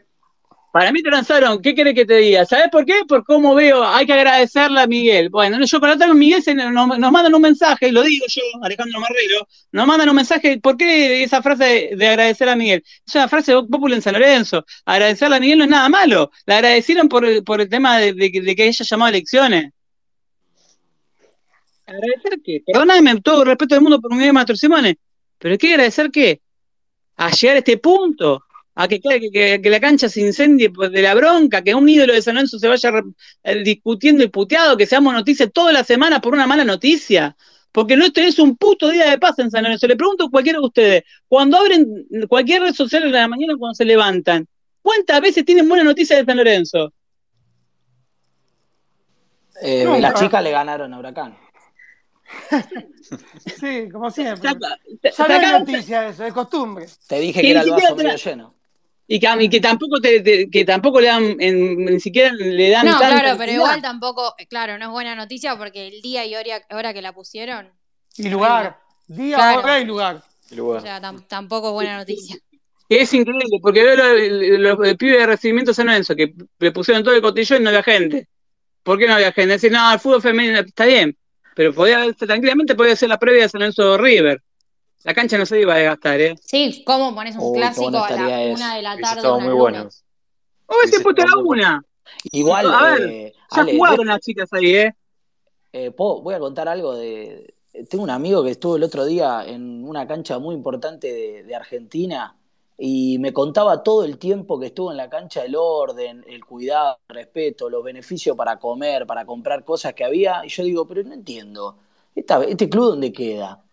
Para mí transaron, ¿qué querés que te diga? ¿Sabes por qué? Por cómo veo, hay que agradecerle a Miguel. Bueno, yo con otra Miguel nos, mandan un mensaje, lo digo yo, Alejandro Marrero, nos mandan un mensaje, ¿por qué esa frase de, agradecer a Miguel? Es una frase popular en San Lorenzo. Agradecerle a Miguel no es nada malo. La agradecieron por, el tema de, que haya llamado elecciones. ¿Agradecer qué? Perdóname, todo el respeto del mundo por Miguel Mastro Simone, pero ¿qué agradecer qué? A llegar a este punto a que, que, la cancha se incendie de la bronca, que un ídolo de San Lorenzo se vaya eh, discutiendo y puteado, que seamos noticias toda la semana por una mala noticia. Porque no tenés un puto día de paz en San Lorenzo. Le pregunto a cualquiera de ustedes, cuando abren cualquier red social en la mañana cuando se levantan, ¿cuántas veces tienen buena noticia de San Lorenzo? Eh, las chicas le ganaron a Huracán. sí, como *laughs* siempre. Ya noticia de eso, de costumbre. Te dije que, era el vaso medio lleno. Y que, tampoco te, que tampoco le dan ni siquiera le dan no claro pero igual tampoco claro no es buena noticia porque el día y hora, que la pusieron y lugar día hora y lugar, o sea tampoco es buena noticia. Es increíble porque veo los, los, pibes de recibimiento San Lorenzo que le pusieron todo el cotillón y no había gente. ¿por qué no había gente? decir no el fútbol femenino está bien pero podía tranquilamente podía ser la previa de San Lorenzo River la cancha no se iba a desgastar, ¿eh? Sí, ¿cómo pones un clásico a la una de la tarde? Estaba muy bueno. Hubiese puesto la una. Igual. A ver, eh, ya jugaron las chicas ahí, ¿eh? ¿eh? Voy a contar algo de. Tengo un amigo que estuvo el otro día en una cancha muy importante de, Argentina y me contaba todo el tiempo que estuvo en la cancha el orden, el cuidado, el respeto, los beneficios para comer, para comprar cosas que había. Y yo digo, pero no entiendo. ¿Este club dónde queda?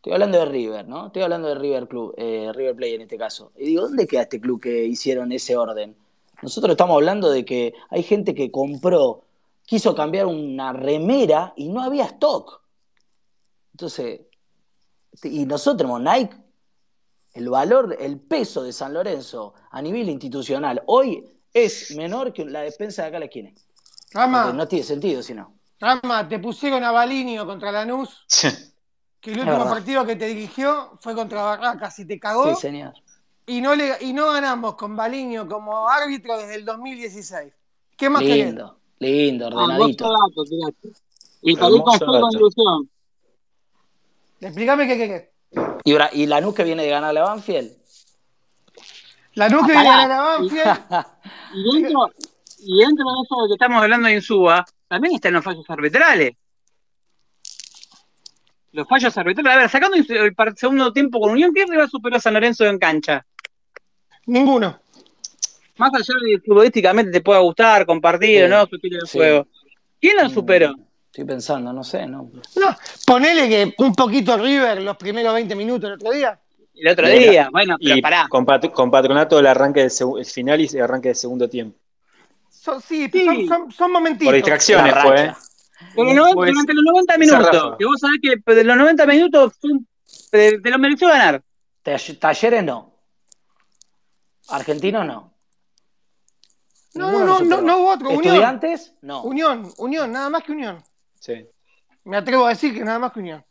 Estoy hablando de River, ¿no? Estoy hablando de River Club, eh, River Play en este caso. Y digo, ¿dónde queda este club que hicieron ese orden? Nosotros estamos hablando de que hay gente que compró, quiso cambiar una remera y no había stock. Entonces, y nosotros tenemos Nike, el valor, el peso de San Lorenzo a nivel institucional hoy es menor que la despensa de acá a la esquina. No tiene sentido si no. Rama, te pusieron a Balinio contra Lanús, *laughs* que el último partido que te dirigió fue contra Barracas y te cagó. Sí, señor. Y no, le, y no ganamos con Balinio como árbitro desde el 2016. ¿Qué más Lindo, lindo, ordenadito. y salí con ilusión. Explícame qué qué ¿Y, ¿Y Lanús que viene de ganar a Banfield? Lanús que viene de ganar a Banfield. *laughs* y, dentro, y dentro de eso que estamos hablando de Insúa, también están los fallos arbitrales. Los fallos arbitrales. A ver, sacando el segundo tiempo con Unión, ¿qué rival superó a San Lorenzo en cancha? Ninguno. Más allá de que futbolísticamente te pueda gustar, compartir, ¿no? Su estilo de juego. ¿Quién lo superó? Estoy pensando, no sé, ¿no? No, ponele que un poquito River los primeros 20 minutos el otro día. El otro día, bueno, pero y pará. Con, Patronato el arranque del el final y el arranque del segundo tiempo. sí, Son, son, momentitos. Por distracciones fue. ¿eh? Durante los 90 minutos, que vos sabés que de los 90 minutos te, lo mereció ganar. Talleres no. Argentinos no. No, no, no, no, no hubo otro. ¿Estudiantes? No. Unión, Unión, nada más que Unión. Sí. Me atrevo a decir que nada más que Unión.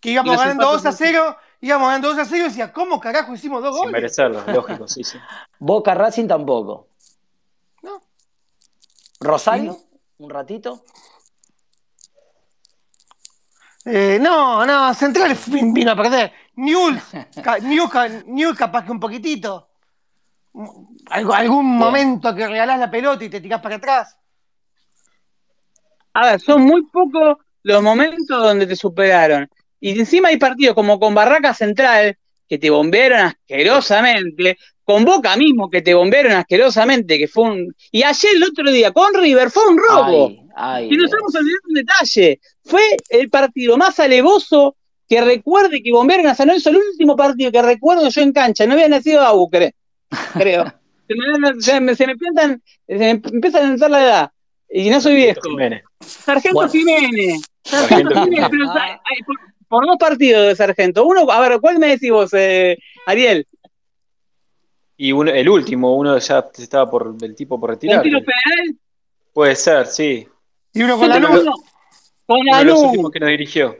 Que íbamos ganando 2 a 0, íbamos ganando 2 a 0 y decía, ¿cómo carajo hicimos dos goles? Sin merecerlo, *laughs* lógico, sí, sí. Boca Racing tampoco. No. Rosario, un ratito. Eh, no, no, Central *laughs* vino a perder. Newell, *laughs* Newell capaz que un poquitito. algún momento que regalás la pelota y te tirás para atrás. A ver, son muy pocos los momentos donde te superaron. Y encima hay partidos como con Barraca Central, que te bombearon asquerosamente, con Boca mismo, que te bombearon asquerosamente, que fue un... Y ayer el otro día, con River, fue un robo. Y nos hemos olvidado un detalle. Fue el partido más alevoso que recuerde que bombearon a San Lorenzo, el último partido que recuerdo yo en cancha. No había nacido Abu, creo. *laughs* se, me, se, me, empiezan, se me empiezan a entrar la edad. Y no soy viejo. Sargento Jiménez. Sargento Jiménez. Pero, por dos partidos de sargento. Uno, a ver, ¿cuál me decís vos, eh, Ariel? Y uno, el último, uno ya estaba por el tipo por retirar. ¿Un tiro federal? Puede ser, sí. Y uno con la luz. Con la luz. que nos dirigió.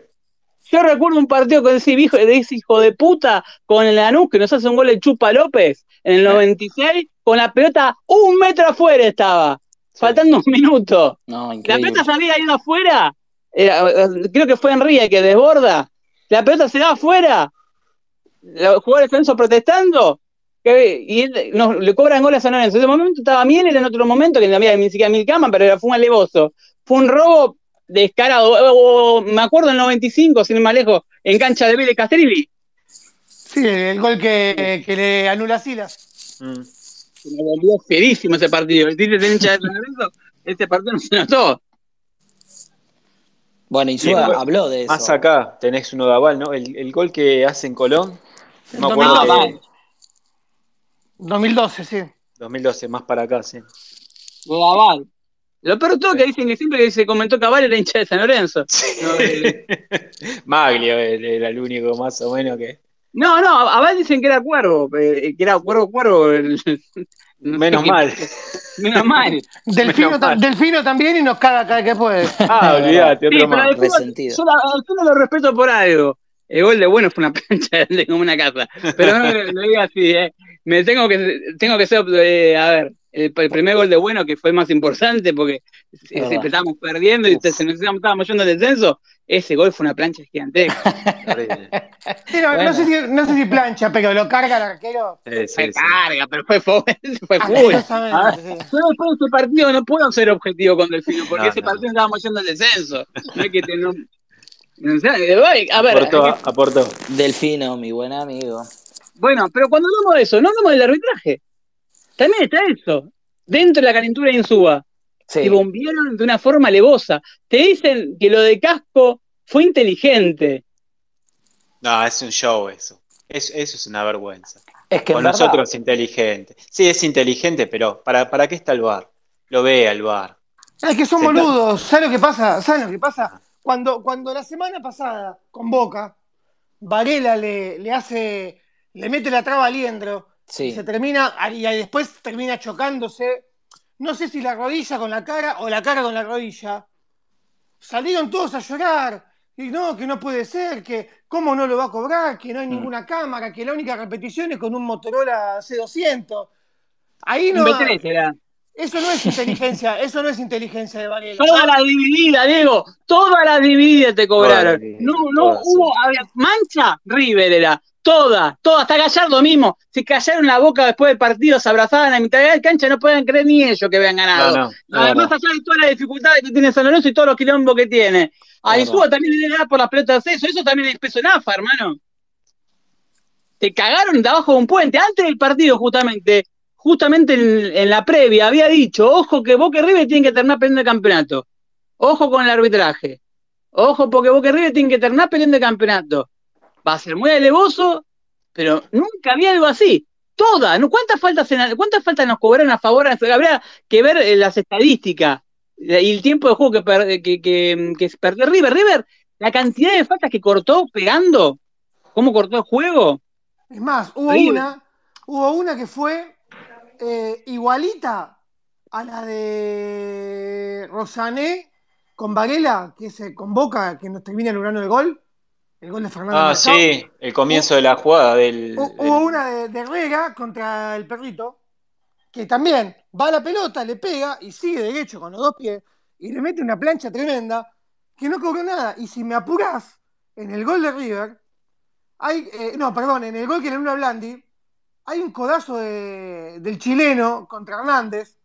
Yo recuerdo un partido con ese hijo, de ese hijo de puta con el Lanús que nos hace un gol el Chupa López en el 96, con la pelota un metro afuera estaba, faltando un minuto. No, la pelota se había ido afuera eh, creo que fue Enrique que desborda, la pelota se da afuera, los jugadores defensos protestando, y le cobran goles a San Lorenzo. En ese momento estaba Miel, era en otro momento que no había ni siquiera mil camas, pero fue un alevoso. Fue un robo descarado. me acuerdo en el 95, sin ir más lejos, en cancha de Vélez Castrilli. Sí, el gol que, que le anula Silas. Mm. Me volvió ferísimo ese partido. El de hincha de San Lorenzo, este partido no se notó. Bueno, y habló de eso. Más acá tenés uno de Aval, ¿no? El, gol que hace en Colón. No me acuerdo 2012, sí. 2012, más para acá, sí. De Aval. Lo peor todo que dicen que siempre que se comentó Aval era hincha de San Lorenzo. *laughs* Maglio era el único más o menos que. No, no, Aval dicen que era cuervo, eh, que era cuervo, cuervo. *laughs* Menos mal. Menos *laughs* mal. Delfino, también y nos caga cada que puede. Ah, olvídate, otro más. Resentido. Yo, no lo respeto por algo. El gol de bueno fue una plancha de como una casa. Pero no lo digo así, ¿eh? Me tengo que, tengo que ser, eh, a ver, el, primer gol de bueno que fue más importante porque si, estábamos perdiendo y se, estábamos yendo al descenso, ese gol fue una plancha gigantesca. *laughs* no, sé si, no, sé si, plancha, pero lo carga el arquero. se carga, pero fue fue full. Ah, yo después de ese partido no puedo ser objetivo con Delfino, porque ese partido estábamos yendo al descenso. No hay que tener. A ver, aportó, aportó. Delfino, mi buen amigo. Bueno, pero cuando hablamos de eso, no hablamos del arbitraje. También está eso. Dentro de la calentura de Insúa. Se bombearon de una forma alevosa. Te dicen que lo de Casco fue inteligente. No, es un show eso. eso es una vergüenza. Es que Con nosotros es inteligente. Sí, es inteligente, pero ¿para, ¿para qué está el bar? Lo ve al bar. Es que son boludos. ¿Sabes lo que pasa? ¿Sabes lo que pasa? Cuando, cuando la semana pasada, con Boca, Varela le, le hace le mete la traba a Liendro y se termina, y después termina chocándose, no sé si la rodilla con la cara o la cara con la rodilla. Salieron todos a llorar. Y no, que no puede ser, que cómo no lo va a cobrar, que no hay mm. ninguna cámara, que la única repetición es con un Motorola C200. Ahí no. Eso no es inteligencia, eso no es inteligencia de Varela. Toda la dividida, Diego, toda la dividida te cobraron. No, no hubo, mancha, River era. Toda, toda, hasta Gallardo mismo. Se callaron la boca después del partido, se abrazaban a mitad de la cancha, no pueden creer ni ellos que habían ganado. Además, allá de todas las dificultades que tiene San Lorenzo y todos los quilombos que tiene. A Insúa también le da por las pelotas de eso, eso también es peso en AFA, hermano. Te cagaron de abajo de un puente. Antes del partido, justamente, justamente en, la previa, había dicho, ojo que Boca y River tienen que terminar peleando el campeonato. Ojo con el arbitraje. Ojo porque Boca y River tienen que terminar peleando el campeonato. Va a ser muy alevoso, pero nunca había algo así. Toda, ¿no? ¿Cuántas faltas, cuántas faltas nos cobraron a favor? Habría que ver eh, las estadísticas y el tiempo de juego que, que, que, que perdió River. River, la cantidad de faltas que cortó pegando, cómo cortó el juego. Es más, hubo una, hubo una que fue eh, igualita a la de Rosané con Varela, que se convoca, que nos termina el gol. El gol de Fernando. Ah, sí, el comienzo de la jugada del. Hubo una de, de Herrera contra el perrito, que también va a la pelota, le pega y sigue derecho con los dos pies y le mete una plancha tremenda que no cobró nada. Y si me apuras en el gol de River, hay, eh, no, perdón, en el gol que le una Blandi, hay un codazo del chileno contra Hernández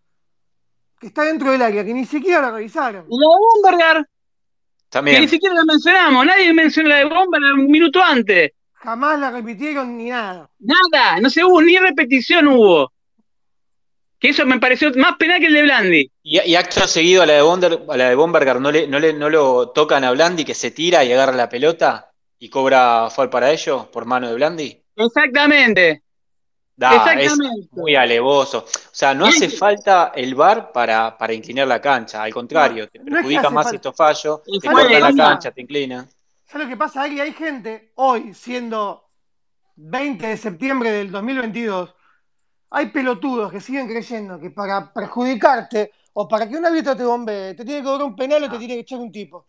que está dentro del área, que ni siquiera la revisaron. Y la de Bomberger. También. Que ni siquiera la mencionamos, nadie mencionó la de Bomberger un minuto antes. Jamás la repitieron ni nada. Nada, no se hubo, ni repetición hubo. Que eso me pareció más penal que el de Blandi. Y, acto seguido a la de, Bonder, a la de Bomberger, ¿no, le, no, le, ¿no lo tocan a Blandi que se tira y agarra la pelota y cobra foul para ello por mano de Blandi? Exactamente. Da, es muy alevoso. O sea, no hace falta el VAR para, para inclinar la cancha, al contrario, te perjudica más estos fallos, te corta la cancha, te inclina. ¿Sabes lo que pasa? Aquí hay gente, hoy, siendo 20 de septiembre del 2022, hay pelotudos que siguen creyendo que para perjudicarte o para que un árbitro te bombee, te tiene que cobrar un penal o te ah. tiene que echar un tipo.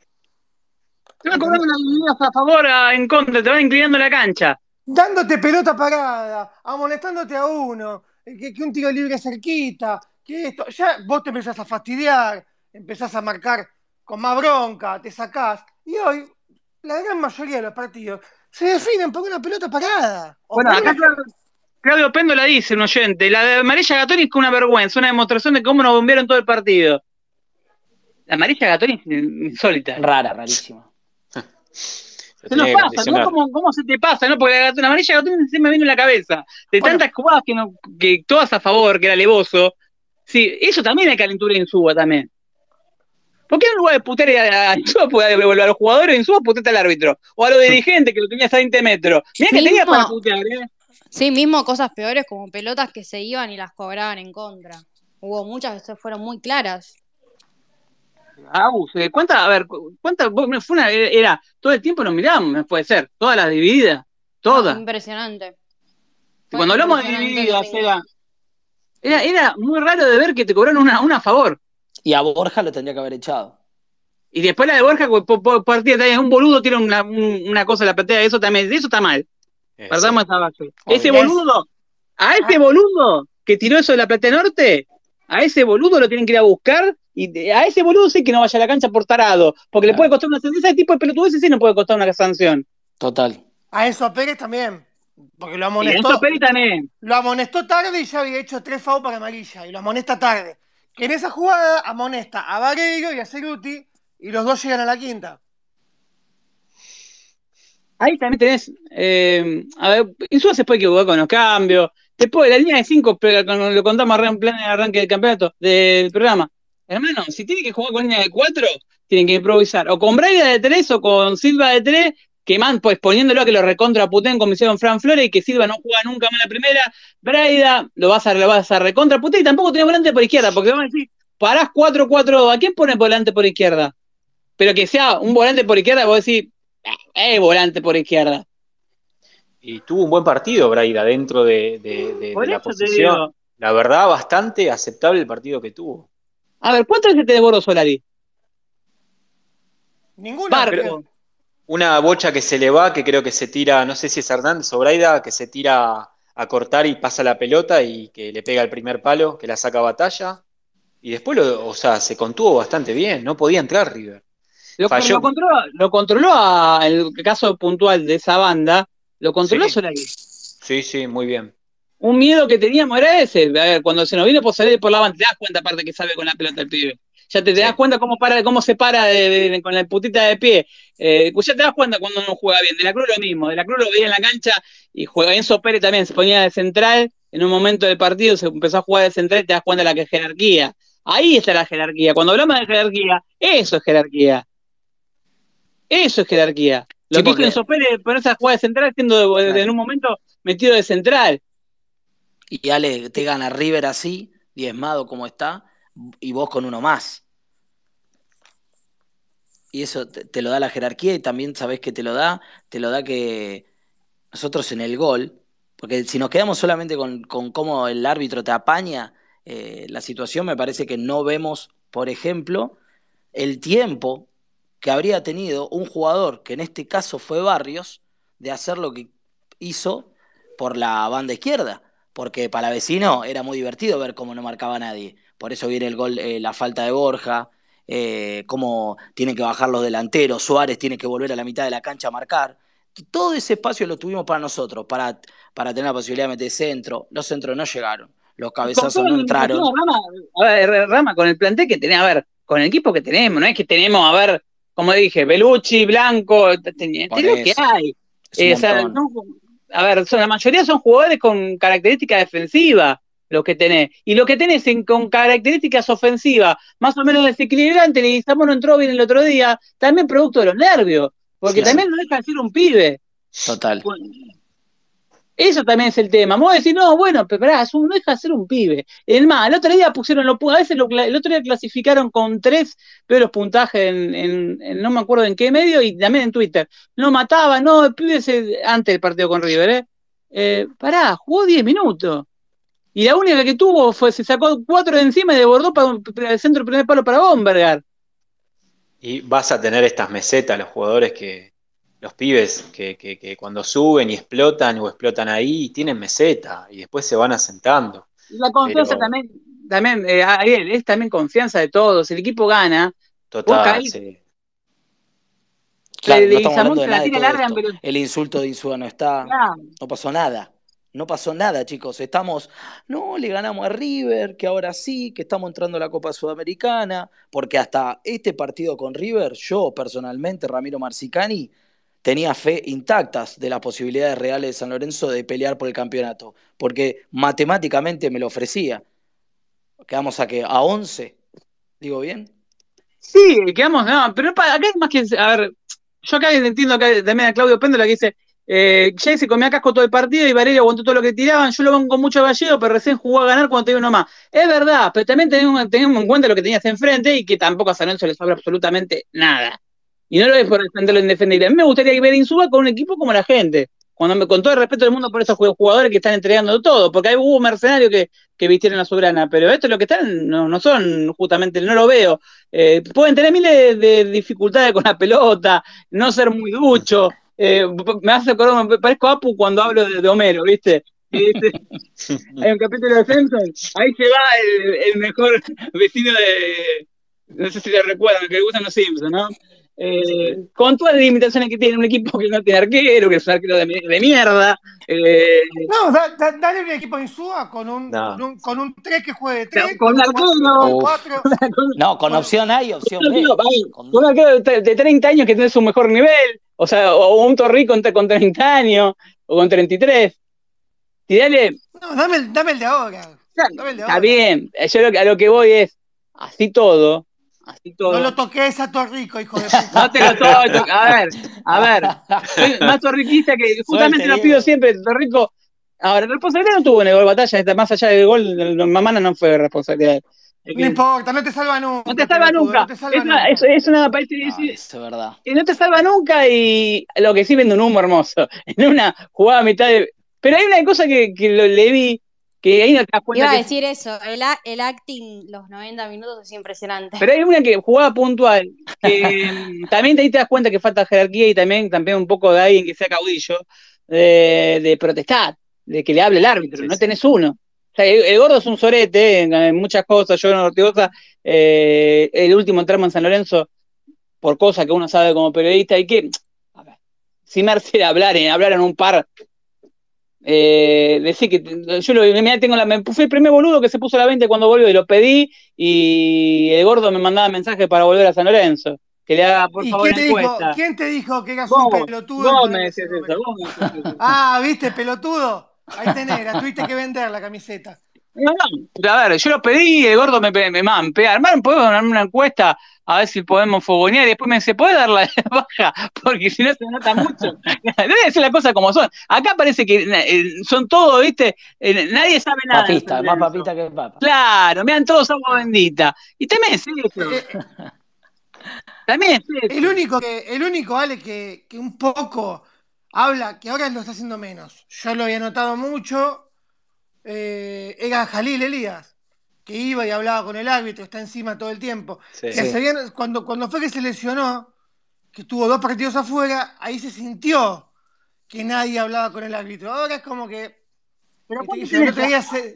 Te va a cobrar una a favor, en contra, te van inclinando la cancha dándote pelota parada, amonestándote a uno, que, un tiro libre cerquita, que esto, ya vos te empezás a fastidiar, empezás a marcar con más bronca, te sacás, y hoy la gran mayoría de los partidos se definen por una pelota parada. Bueno, acá Claudio Pendo la dice, un oyente, la de Amarilla Gatoni es una vergüenza, una demostración de cómo nos bombearon todo el partido. La Amarilla Gatoni es insólita. Rara, rarísima. *laughs* Se nos pasa, ¿no? ¿Cómo, se te pasa? ¿no? Porque la, amarilla se me vino en la cabeza. De tantas jugadas que, no, que todas a favor, que era levoso. Sí, eso también hay calentura en Suba también. ¿Por qué en lugar de putear a, *laughs* devolver a los jugadores en Suba putear al árbitro? O a los dirigentes que lo tenías a 20 metros. Mira que tenía para putear, ¿eh? Sí, mismo cosas peores como pelotas que se iban y las cobraban en contra. Hubo muchas que fueron muy claras. Agus, eh, ¿cuántas, a ver, cuántas, fue una, era, todo el tiempo nos miramos, puede ser, todas las divididas, todas. Impresionante. Cuando hablamos de divididas, era, era, era, muy raro de ver que te cobraron una, una a favor. Y a Borja lo tendría que haber echado. Y después la de Borja, por, partida, un boludo tiene una, una cosa en la platea, eso también, eso está mal. Perdamos esa base. Ese boludo, a ese ah. boludo que tiró eso de la platea norte, a ese boludo lo tienen que ir a buscar y a ese boludo sí que no vaya a la cancha por tarado, porque le puede costar una sanción. Ese tipo de pelotudeces sí no puede costar una sanción. Total. A eso Pérez también. Porque lo amonestó. a Pérez también. Lo amonestó tarde y ya había hecho tres FAU para amarilla. Y lo amonesta tarde. Que en esa jugada amonesta a Vareiro y a Ceruti y los dos llegan a la quinta. Ahí también tenés. Eh, a ver, Insúa se puede equivocar con los cambios. Después, la línea de cinco, lo contamos en plan de arranque del campeonato, del programa. Hermano, si tiene que jugar con línea de cuatro, tienen que improvisar. O con Braida de tres o con Silva de tres, que man, pues poniéndolo a que lo recontra puten como hicieron Fran Flores y que Silva no juega nunca más la primera. Braida lo vas a, lo vas a recontra y tampoco tiene volante por izquierda, porque van a decir, parás 4-4, ¿a quién pone volante por izquierda? Pero que sea un volante por izquierda, vos decís, eh, volante por izquierda. y tuvo un buen partido Braida dentro de, la posición. La verdad, bastante aceptable el partido que tuvo. A ver, ¿cuántas veces te devoró Solari? Ninguna. Una bocha que se le va, que creo que se tira, no sé si es Hernández o Braida, que se tira a cortar y pasa la pelota y que le pega el primer palo, que la saca a batalla. Y después, lo, o sea, se contuvo bastante bien, no podía entrar River. Lo, controló, lo controló el caso puntual de esa banda, lo controló Solari. Sí, sí, muy bien. Un miedo que teníamos era ese. A ver, cuando se nos vino por salir por la banda, te das cuenta aparte que sabe con la pelota el pibe. Ya te, das cuenta cómo para, cómo se para con la putita de pie. Eh, pues ya te das cuenta cuando no juega bien. De la Cruz lo mismo. De la Cruz lo veía en la cancha y juega. Enzo Pérez también se ponía de central. En un momento del partido se empezó a jugar de central y te das cuenta de la que jerarquía. Ahí está la jerarquía. Cuando hablamos de jerarquía, eso es jerarquía. Eso es jerarquía. Lo que hizo Enzo Pérez ponerse a jugar de central siendo en un momento metido de central. Y Ale, te gana River así, diezmado como está, y vos con uno más. Y eso te, lo da la jerarquía y también sabés que te lo da, te lo da que nosotros en el gol, porque si nos quedamos solamente con, cómo el árbitro te apaña eh, la situación, me parece que no vemos, por ejemplo, el tiempo que habría tenido un jugador, que en este caso fue Barrios, de hacer lo que hizo por la banda izquierda. Porque para vecino era muy divertido ver cómo no marcaba nadie. Por eso viene el gol, eh, la falta de Borja, eh, cómo tienen que bajar los delanteros, Suárez tiene que volver a la mitad de la cancha a marcar. Todo ese espacio lo tuvimos para nosotros, para, para tener la posibilidad de meter centro. Los centros no llegaron, los cabezazos no entraron. Rama, a ver, Rama, con el plantel que tenés, a ver, con el equipo que tenemos, no es que tenemos, a ver, como dije, Belucci, Blanco, tenés lo que hay. Eh, a ver, la mayoría son jugadores con características defensivas lo que tenés. Y lo que tenés con características ofensivas, más o menos desequilibrantes, le no entró bien el otro día, también producto de los nervios, porque también no deja de ser un pibe. Total. Eso también es el tema. Vos decir no, bueno, pero pará, no deja de ser un pibe. El más, el otro día pusieron, lo, a veces lo, el otro día clasificaron con tres, pero los puntajes en, no me acuerdo en qué medio, y también en Twitter. No mataba, no, el pibe antes del partido con River, ¿eh? eh pará, jugó 10 minutos. Y la única que tuvo fue, se sacó cuatro de encima y desbordó para el centro del primer palo para Bombergar. Y vas a tener estas mesetas, los jugadores que, los pibes que, cuando suben y explotan o explotan ahí, tienen meseta y después se van asentando. La confianza también, también eh, Ariel, es también confianza de todos. El equipo gana. Total, sí. Claro, no estamos hablando de nada El insulto de Insúa no está. No pasó nada. No pasó nada, chicos. Estamos, no, le ganamos a River, que ahora sí, que estamos entrando a la Copa Sudamericana, porque hasta este partido con River, yo personalmente, Ramiro Marcicani, tenía fe intactas de las posibilidades reales de San Lorenzo de pelear por el campeonato, porque matemáticamente me lo ofrecía. Quedamos a que a 11, digo bien. Sí, quedamos, no, pero acá hay más que, a ver, yo acá entiendo que también a Claudio Péndola que dice, eh, Jay se comía casco todo el partido y Varela aguantó todo lo que tiraban. Yo lo con mucho gallego, pero recién jugó a ganar cuando tenía uno más. Es verdad, pero también tenemos, en cuenta lo que tenías enfrente y que tampoco a San Lorenzo le sobra absolutamente nada. Y no lo es por defender lo indefendible. A mí me gustaría ver Insuba con un equipo como la gente. Cuando me, con todo el respeto del mundo por esos jugadores que están entregando todo, porque hay hubo mercenarios que, que vistieron la soberana, pero esto es lo que están, no, son justamente, no lo veo. Eh, pueden tener miles de dificultades con la pelota, no ser muy ducho, eh, me hace acordar, me parezco a Apu cuando hablo de, Homero, ¿viste? *laughs* hay un capítulo de Simpson, ahí se va el, mejor vecino de, no sé si le recuerdan, que le gustan los Simpsons, ¿no? Eh, con todas las limitaciones que tiene un equipo que no tiene arquero, que es un arquero de, mierda. Eh, no, dale un equipo en SUA con un, con un, 3 que juegue de 3, con, un arquero, 4. No, con opción A y opción B. Con un arquero de, de 30 años que tiene su mejor nivel, o sea, o un Torrico con 30 años, o con 33. Tirale. No, dame el, dame el de ahora. Está bien. Yo lo, a lo que voy es, así todo, así todo. No lo toques a Torrico, hijo de *laughs* puta. no te lo toques. A ver, a ver. *laughs* más torriquista que justamente lo pido siempre. Torrico. Ahora, responsabilidad no tuvo en el gol batalla, más allá del gol, Mamana no fue responsabilidad. No importa, no te salva nunca. No te salva nunca. es, una, es, es, una, es, verdad. No te salva nunca y lo que sí vende un humo hermoso. *laughs* En una jugada a mitad de. Pero hay una cosa que, que lo, le vi que ahí no te das cuenta. Iba a decir eso, el, el, acting los 90 minutos es impresionante. Pero hay una que jugaba puntual, que también ahí te das cuenta que falta jerarquía y también, también un poco de alguien que sea caudillo, de, de protestar, de que le hable el árbitro, no tenés uno el, gordo es un sorete en, muchas cosas, yo no Ortigosa, eh, el último tramo en San Lorenzo, por cosas que uno sabe como periodista, y que, a ver, si Mercedes hablar, en, hablar en un par, eh, decir que yo lo, tengo la, me, fui el primer boludo que se puso a la 20 cuando volvió y lo pedí, y el gordo me mandaba mensajes para volver a San Lorenzo. Que le haga, por favor, quién te, dijo, ¿Quién te dijo que eras un pelotudo? Vos me decías eso, vos me decías eso. Ah, ¿viste, pelotudo? Ahí tenés, la tuviste que vender la camiseta. No, no, a ver, yo lo pedí y el gordo me, me, me Armar, podemos dar una encuesta a ver si podemos fogonear y después me dice, ¿puede dar la *laughs* baja? Porque si no se nota mucho. *laughs* Debe decir las cosas como son. Acá parece que eh, son todos, ¿viste? Eh, nadie sabe nada. Papista, más papista que papa. Claro, me dan todos agua bendita. Y también es eso. Eh, también es eso. El único, que, el único Ale, que, que un poco habla, que ahora lo está haciendo menos. Yo lo había notado mucho. Eh, era Jalil Elías, que iba y hablaba con el árbitro, está encima todo el tiempo. cuando, cuando fue que se lesionó, que estuvo dos partidos afuera, ahí se sintió que nadie hablaba con el árbitro. Ahora es como que. Pero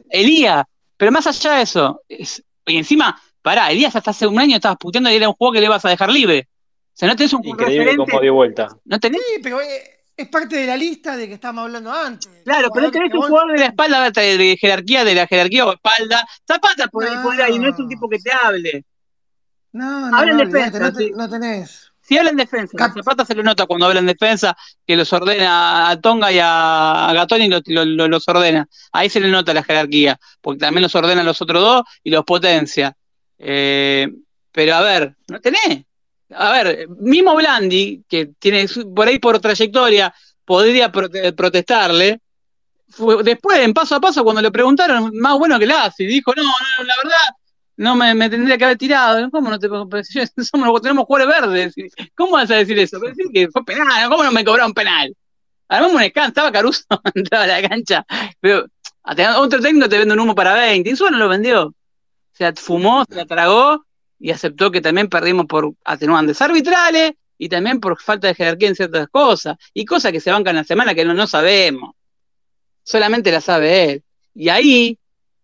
Elías, pero más allá de eso, y encima, pará, Elías hasta hace un año estabas puteando y era un juego que le vas a dejar libre. O sea, no tenés un Increíble cómo dio vuelta. ¿No tenés? Sí, pero eh, es parte de la lista de que estábamos hablando antes. Claro, pero no tenés un jugador de la espalda de jerarquía, de la jerarquía o espalda. Zapata por ahí, por ahí, no es un tipo que te hable. No, no, habla en defensa, no, tenés. Si habla en defensa, Zapata se lo nota cuando habla en defensa, que los ordena a Tonga y a Gatón y los, ordena. Ahí se le nota la jerarquía, porque también los ordena los otros dos y los potencia. Eh, pero a ver, no tenés a ver, mismo Blandi, que tiene por ahí por trayectoria, podría protestarle. después, en paso a paso, cuando le preguntaron, más bueno que la y dijo, no, no, la verdad, no me, tendría que haber tirado. ¿Cómo no te *laughs* somos, tenemos jugadores verdes? ¿Cómo vas a decir eso? Decir que fue penal, ¿cómo no me cobraron penal? Armamos un estaba Caruso, *laughs* entraba a la cancha, pero otro técnico te vende un humo para 20, y no lo vendió. O sea, fumó, se la tragó y aceptó que también perdimos por atenuantes arbitrales y también por falta de jerarquía en ciertas cosas, y cosas que se bancan la semana que no, no sabemos. Solamente la sabe él. Y ahí,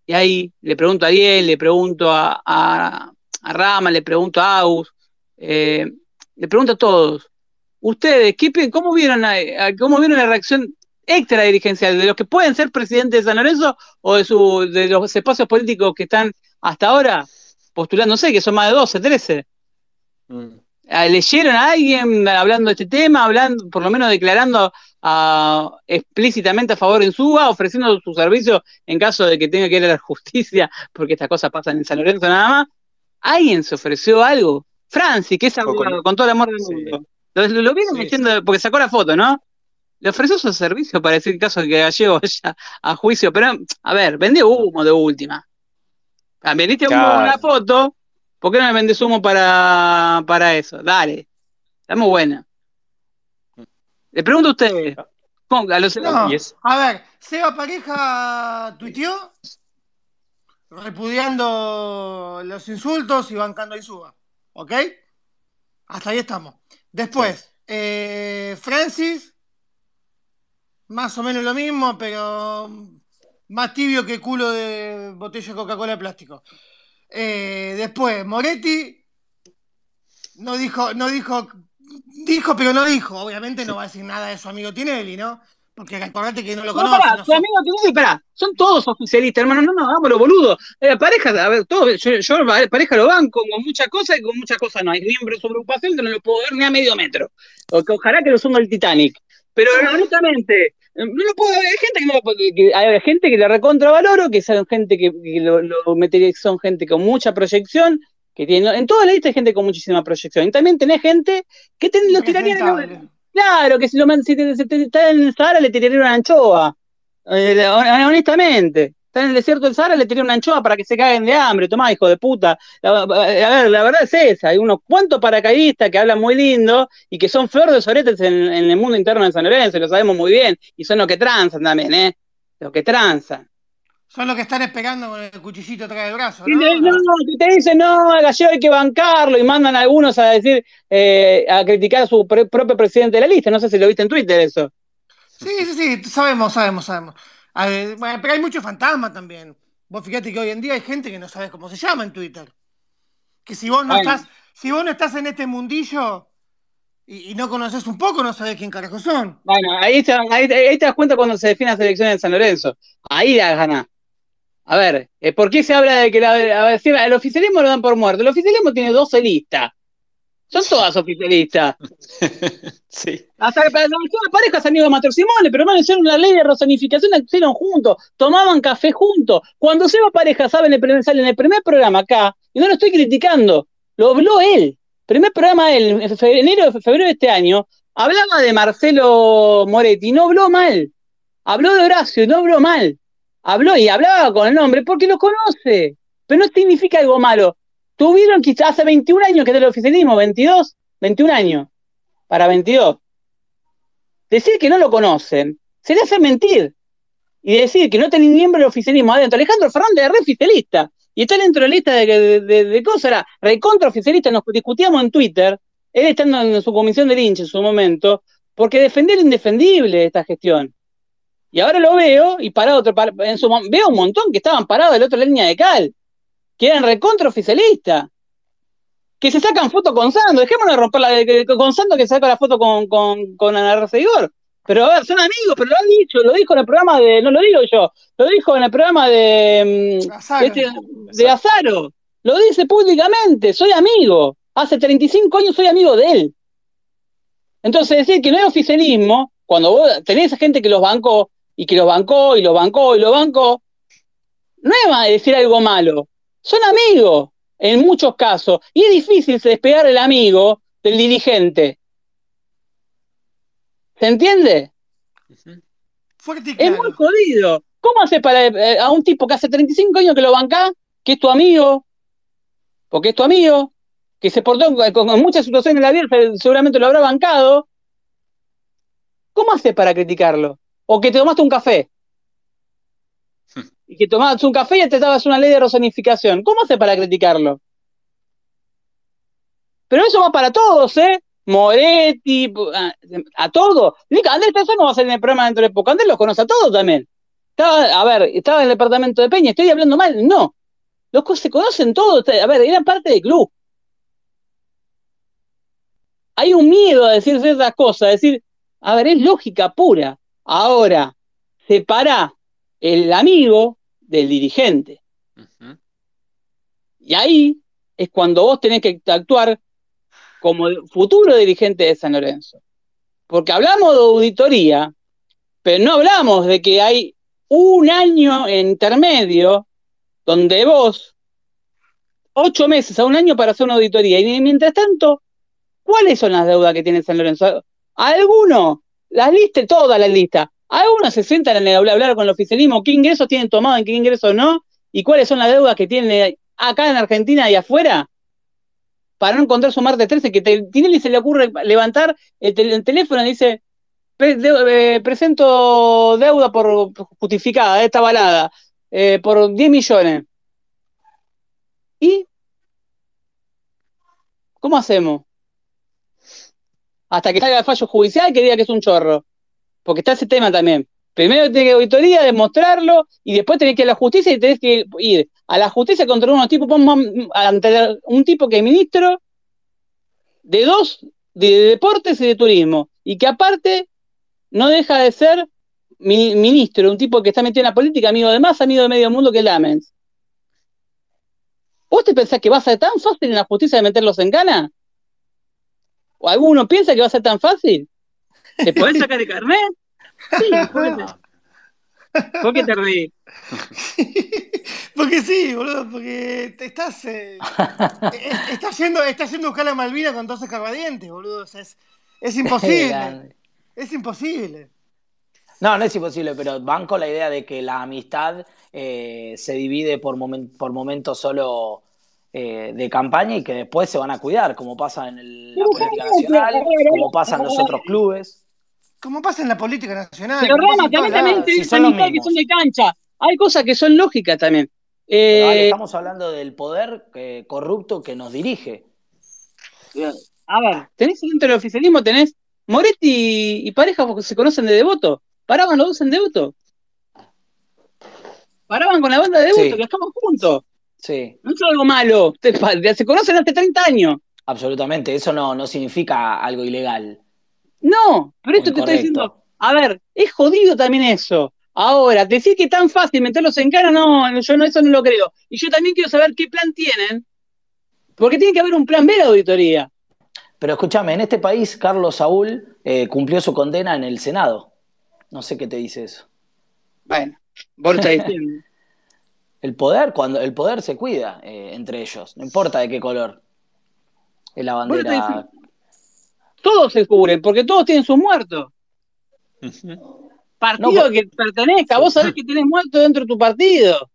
y ahí le pregunto a Ariel, le pregunto a, Rama, le pregunto a Aus, eh, le pregunto a todos. Ustedes, ¿qué, cómo, vieron ¿cómo vieron la reacción extra dirigencial de los que pueden ser presidentes de San Lorenzo o de, su, de los espacios políticos que están hasta ahora? Postulando, no sé, que son más de 12, 13. Mm. Ah, ¿Leyeron a alguien hablando de este tema, hablando, por lo menos declarando explícitamente a favor en Suba, ofreciendo su servicio en caso de que tenga que ir a la justicia, porque estas cosas pasan en San Lorenzo nada más? ¿Alguien se ofreció algo? Francis, que es abogado, con, todo el amor del mundo. Lo, lo vieron metiendo, porque sacó la foto, ¿no? Le ofreció su servicio para decir caso de que Gallego *laughs* vaya a juicio, pero, a ver, vendió humo de última. Ah, vendiste una foto, ¿por qué no me vendes humo para, para eso? Dale, estamos buena. Le pregunto a ustedes. A, a ver, Seba Pareja tuiteó repudiando los insultos y bancando a Isuba. ¿Ok? Hasta ahí estamos. Después, eh, Francis, más o menos lo mismo, pero más tibio que culo de botella de Coca-Cola de plástico. Eh, después, Moretti no dijo, no dijo, dijo, pero no dijo. Obviamente no va a decir nada de su amigo Tinelli, ¿no? Porque acordate que no lo conoce. Pará, su amigo Tinelli, pará, son todos oficialistas, hermano, no no, vámonos, boludo. Eh, pareja, a ver, todo, yo, yo, pareja lo banco con muchas cosas y con muchas cosas no. Hay miembros de su agrupación que no lo puedo ver ni a medio metro. O que ojalá que lo suma el Titanic. Pero honestamente, no lo puedo, hay gente que no lo hay gente que le recontravaloro, que son gente que, lo, lo son gente con mucha proyección, que tiene, en toda la lista hay gente con muchísima proyección. Y también tenés gente que te, lo tiraría Claro, que si, lo, si te, está en Sahara le tiraría una anchoa. Eh, honestamente. Está en el desierto del Sahara, le tiré una anchoa para que se caguen de hambre, tomá, hijo de puta. La, a ver, la verdad es esa, hay unos cuantos paracaidistas que hablan muy lindo y que son flor de soretes en, en, el mundo interno de San Lorenzo, lo sabemos muy bien, y son los que transan también, ¿eh? Los que transan. Son los que están esperando con el cuchillito atrás del brazo. ¿no? No, no, te dicen, no, al gallego hay que bancarlo y mandan a algunos a decir, eh, a criticar a su pre propio presidente de la lista. No sé si lo viste en Twitter eso. Sí, sí, sí, sabemos, sabemos, sabemos. Ver, pero hay muchos fantasmas también. Vos fíjate que hoy en día hay gente que no sabe cómo se llama en Twitter. Que si vos no bueno. estás, si vos no estás en este mundillo y, y, no conoces un poco, no sabés quién carajo son. Bueno, ahí te, ahí, ahí te das cuenta cuando se define las elecciones de San Lorenzo. Ahí la gana. A ver, eh, ¿por qué se habla de que la, a el oficialismo lo dan por muerto? El oficialismo tiene 12 listas. Son todas oficialistas. *laughs* sí. Hasta que las parejas han ido a Mateo Simone, pero no hicieron una ley de rosanificación, la hicieron juntos, tomaban café juntos. Cuando se va pareja, saben, el sale en el primer programa acá, y no lo estoy criticando, lo habló él. Primer programa él, en enero, febrero de este año, hablaba de Marcelo Moretti, no habló mal. Habló de Horacio, no habló mal habló y hablaba con el nombre porque lo conoce, pero no significa algo malo. Tuvieron quizás hace 21 años que es del oficialismo, 22, 21 años, para 22. Decir que no lo conocen sería hacer mentir. Y decir que no tienen miembro del oficialismo adentro. Alejandro Fernández es re oficialista. Y está dentro de la lista de, de, de, de cosas, era recontra oficialista. Nos discutíamos en Twitter, él estando en su comisión de hincha en su momento, porque defender indefendible esta gestión. Y ahora lo veo y parado otro, en su, veo un montón que estaban parados de la otra línea de cal, que eran recontra oficialistas, que se sacan fotos con Sando, dejémonos de romper la, con Sando que saca la foto con, con, con Ana Seguidor. Pero a ver, son amigos, pero lo han dicho, lo dijo en el programa de, no lo digo yo, lo dijo en el programa de, Azaro. Este, de Azaro, lo dice públicamente, soy amigo, hace 35 años soy amigo de él. Entonces decir que no es oficialismo, cuando vos tenés a gente que los bancó, y que lo bancó y lo bancó y lo bancó, no es decir algo malo. Son amigos en muchos casos y es difícil despegar el amigo del dirigente. ¿Se entiende? Fuerte y Es muy jodido. ¿Cómo haces para eh, a un tipo que hace 35 años que lo banca, que es tu amigo, porque es tu amigo, que se portó con, con muchas situaciones en la vida, seguramente lo habrá bancado? ¿Cómo haces para criticarlo? o que te tomaste un café. Y que tomaste un café y te dabas una ley de rosanificación. ¿Cómo hace para criticarlo? Pero eso va para todos, ¿eh? Moretti, a, a todos. Andrés eso no va a ser en el programa dentro de poco. Andrés los conoce a todos también. Estaba, a ver, estaba en el departamento de Peña, ¿estoy hablando mal? No. Los se conocen todos. A ver, eran parte del club. Hay un miedo a decir ciertas cosas, a decir, a ver, es lógica pura. Ahora, separa el amigo del dirigente. Uh -huh. Y ahí es cuando vos tenés que actuar como futuro dirigente de San Lorenzo. Porque hablamos de auditoría, pero no hablamos de que hay un año intermedio donde vos, ocho meses a un año para hacer una auditoría, y mientras tanto, ¿cuáles son las deudas que tiene San Lorenzo? Algunos las listas, todas las listas. Algunos se sientan a hablar con el oficialismo, qué ingresos tienen tomado, en qué ingresos no, y cuáles son las deudas que tienen acá en Argentina y afuera, para no encontrar su martes 13, que Tinelli se le ocurre levantar el, tel el teléfono y dice, eh, presento deuda por justificada, esta balada, eh, por 10 millones. ¿Y cómo hacemos? hasta que salga el fallo judicial que diga que es un chorro. Porque está ese tema también. Primero tiene que auditoría, demostrarlo, y después tenés que ir a la justicia y tenés que ir a la justicia contra unos tipos, ante un tipo que es ministro de dos, de deportes y de turismo, y que aparte no deja de ser ministro, un tipo que está metido en la política, amigo de más, amigo de medio mundo que Lamens. ¿Vos te pensás que va a ser tan fácil en la justicia de meterlos en cana? ¿O alguno piensa que va a ser tan fácil? ¿Te podés sacar el carnet? Sí, ¿por qué te, ¿Por qué te reí? *laughs* porque sí, boludo, porque te estás, eh, *laughs* estás yendo, estás yendo a buscar la Malvina con dos escarbadientes, boludo. O sea, es, es imposible. *laughs* es imposible. No, no es imposible, pero van con la idea de que la amistad eh, se divide por, por momentos solo eh, de campaña y que después se van a cuidar, como pasa en la política nacional, como pasa en los otros clubes. Como pasa en la política nacional. Pero Rama, también, también te son que son de cancha. Hay cosas que son lógicas también. Eh, estamos hablando del poder corrupto que nos dirige. A ver, tenés dentro del oficialismo, tenés Moretti y, pareja porque se conocen de devoto. Paraban los dos en devoto. Paraban con la banda de devoto, que estaban juntos. Sí. No es algo malo. *laughs* Se conocen hace 30 años. Absolutamente, eso no, no significa algo ilegal. No, pero esto te estoy diciendo. A ver, es jodido también eso. Ahora, decir que es tan fácil meterlos en cara, no, yo no, eso no lo creo. Y yo también quiero saber qué plan tienen, porque tiene que haber un plan B de auditoría. Pero escúchame, en este país Carlos Saúl eh, cumplió su condena en el Senado. No sé qué te dice eso. Bueno, vos lo *laughs* diciendo. el poder, cuando el poder se cuida eh, entre ellos, no importa de qué color. Es la bandera. Todos se cubren, porque todos tienen sus muertos partido que pertenezca. Vos sabés que tenés muerto dentro de tu partido.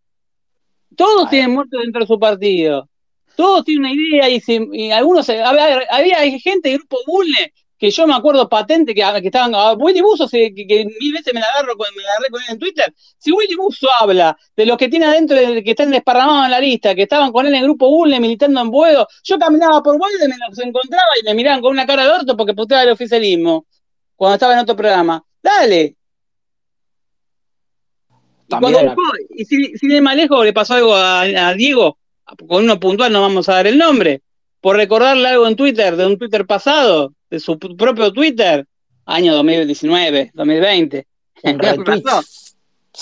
Todos tienen muerto dentro de su partido. Todos tienen una idea y, algunos. Había, había, gente del grupo Bulne que yo me acuerdo patente que, que estaban. Uh, Willy Buso, que, mil veces me la agarro con, me agarré con él en Twitter. Si Willy Buso habla de los que tiene adentro, que están desparramados en la lista, que estaban con él en el grupo Bulne militando en Buedo, yo caminaba por Buedo y me los encontraba y me miraban con una cara de orto porque puteaba el oficialismo cuando estaba en otro programa. Dale, y si, si de más lejos le pasó algo a, Diego, con uno puntual no vamos a dar el nombre, por recordarle algo en Twitter, de un Twitter pasado, de su propio Twitter, año 2019, 2020. *laughs* ¿No pasó?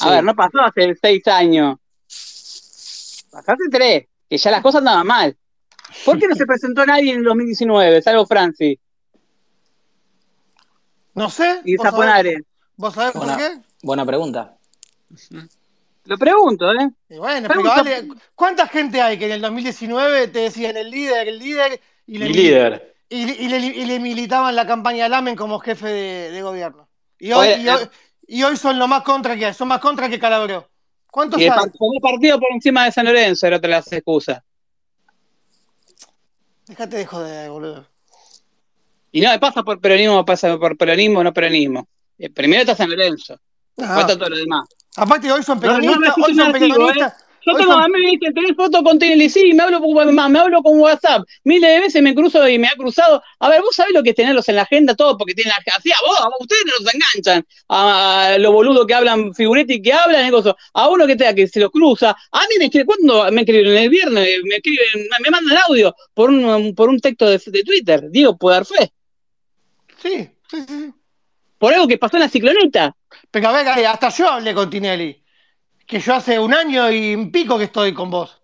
A ver, no pasó hace seis años. Pasó hace tres, que ya las cosas andaban mal. ¿Por qué no se presentó nadie en el 2019, salvo Francis? No sé. Y ¿Vos sabés, ¿Vos sabés por qué? Buena pregunta. *laughs* Lo pregunto, ¿eh? bueno, pero vale, ¿cuánta gente hay que en el 2019 te decían el líder, el líder y le, líder. Y, le, militaban la campaña Lamen como jefe de, gobierno? Y hoy, eh, y, hoy, son lo más contra que hay, son más contra que Calabró. ¿Cuántos y el partido por encima de San Lorenzo era otra de las excusas. Déjate de joder, boludo. Y no, pasa por peronismo, pasa por peronismo, no peronismo. Eh, primero está San Lorenzo. Ah. todo lo demás. Aparte, hoy son peronistas, hoy son peronistas. ¿eh? Yo tengo, a mí me dicen, tenés foto con Tinelli, sí, me hablo, me hablo con WhatsApp, miles de veces me cruzo y me ha cruzado. A ver, vos sabés lo que es tenerlos en la agenda, todo, porque tienen la así, a vos, a ustedes los enganchan, a, los boludos que hablan figuretti que hablan, y cosas. a uno que tenga que se los cruza, a mí me escriben, ¿cuándo me escriben? El viernes, me escriben, me mandan audio por un, por un texto de, de Twitter, digo, puede dar fe. Sí, sí, sí. Por algo que pasó en la cicloneta. Pero a ver, hasta yo hablé con Tinelli. Que yo hace un año y un pico que estoy con vos.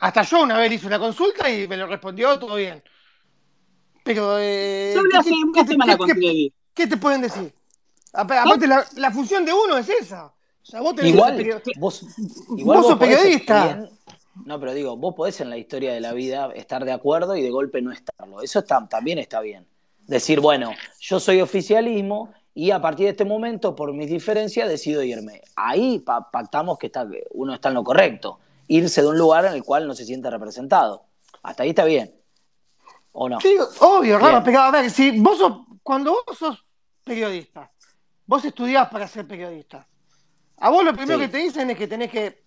Hasta yo una vez hice una consulta y me lo respondió todo bien. Pero. Eh, ¿qué, te, pueden decir? Aparte, la, función de uno es esa. O sea, vos tenés igual, vos, igual vos, sos periodista. no, pero digo, vos podés en la historia de la vida estar de acuerdo y de golpe no estarlo. Eso está, también está bien. Decir, bueno, yo soy oficialismo y a partir de este momento, por mis diferencias, decido irme. Ahí pactamos que está, uno está en lo correcto. Irse de un lugar en el cual no se siente representado. Hasta ahí está bien. ¿O no? Sí, obvio, raro, pero a ver, si vos cuando vos sos periodista, vos estudiás para ser periodista. A vos lo primero que te dicen es que tenés que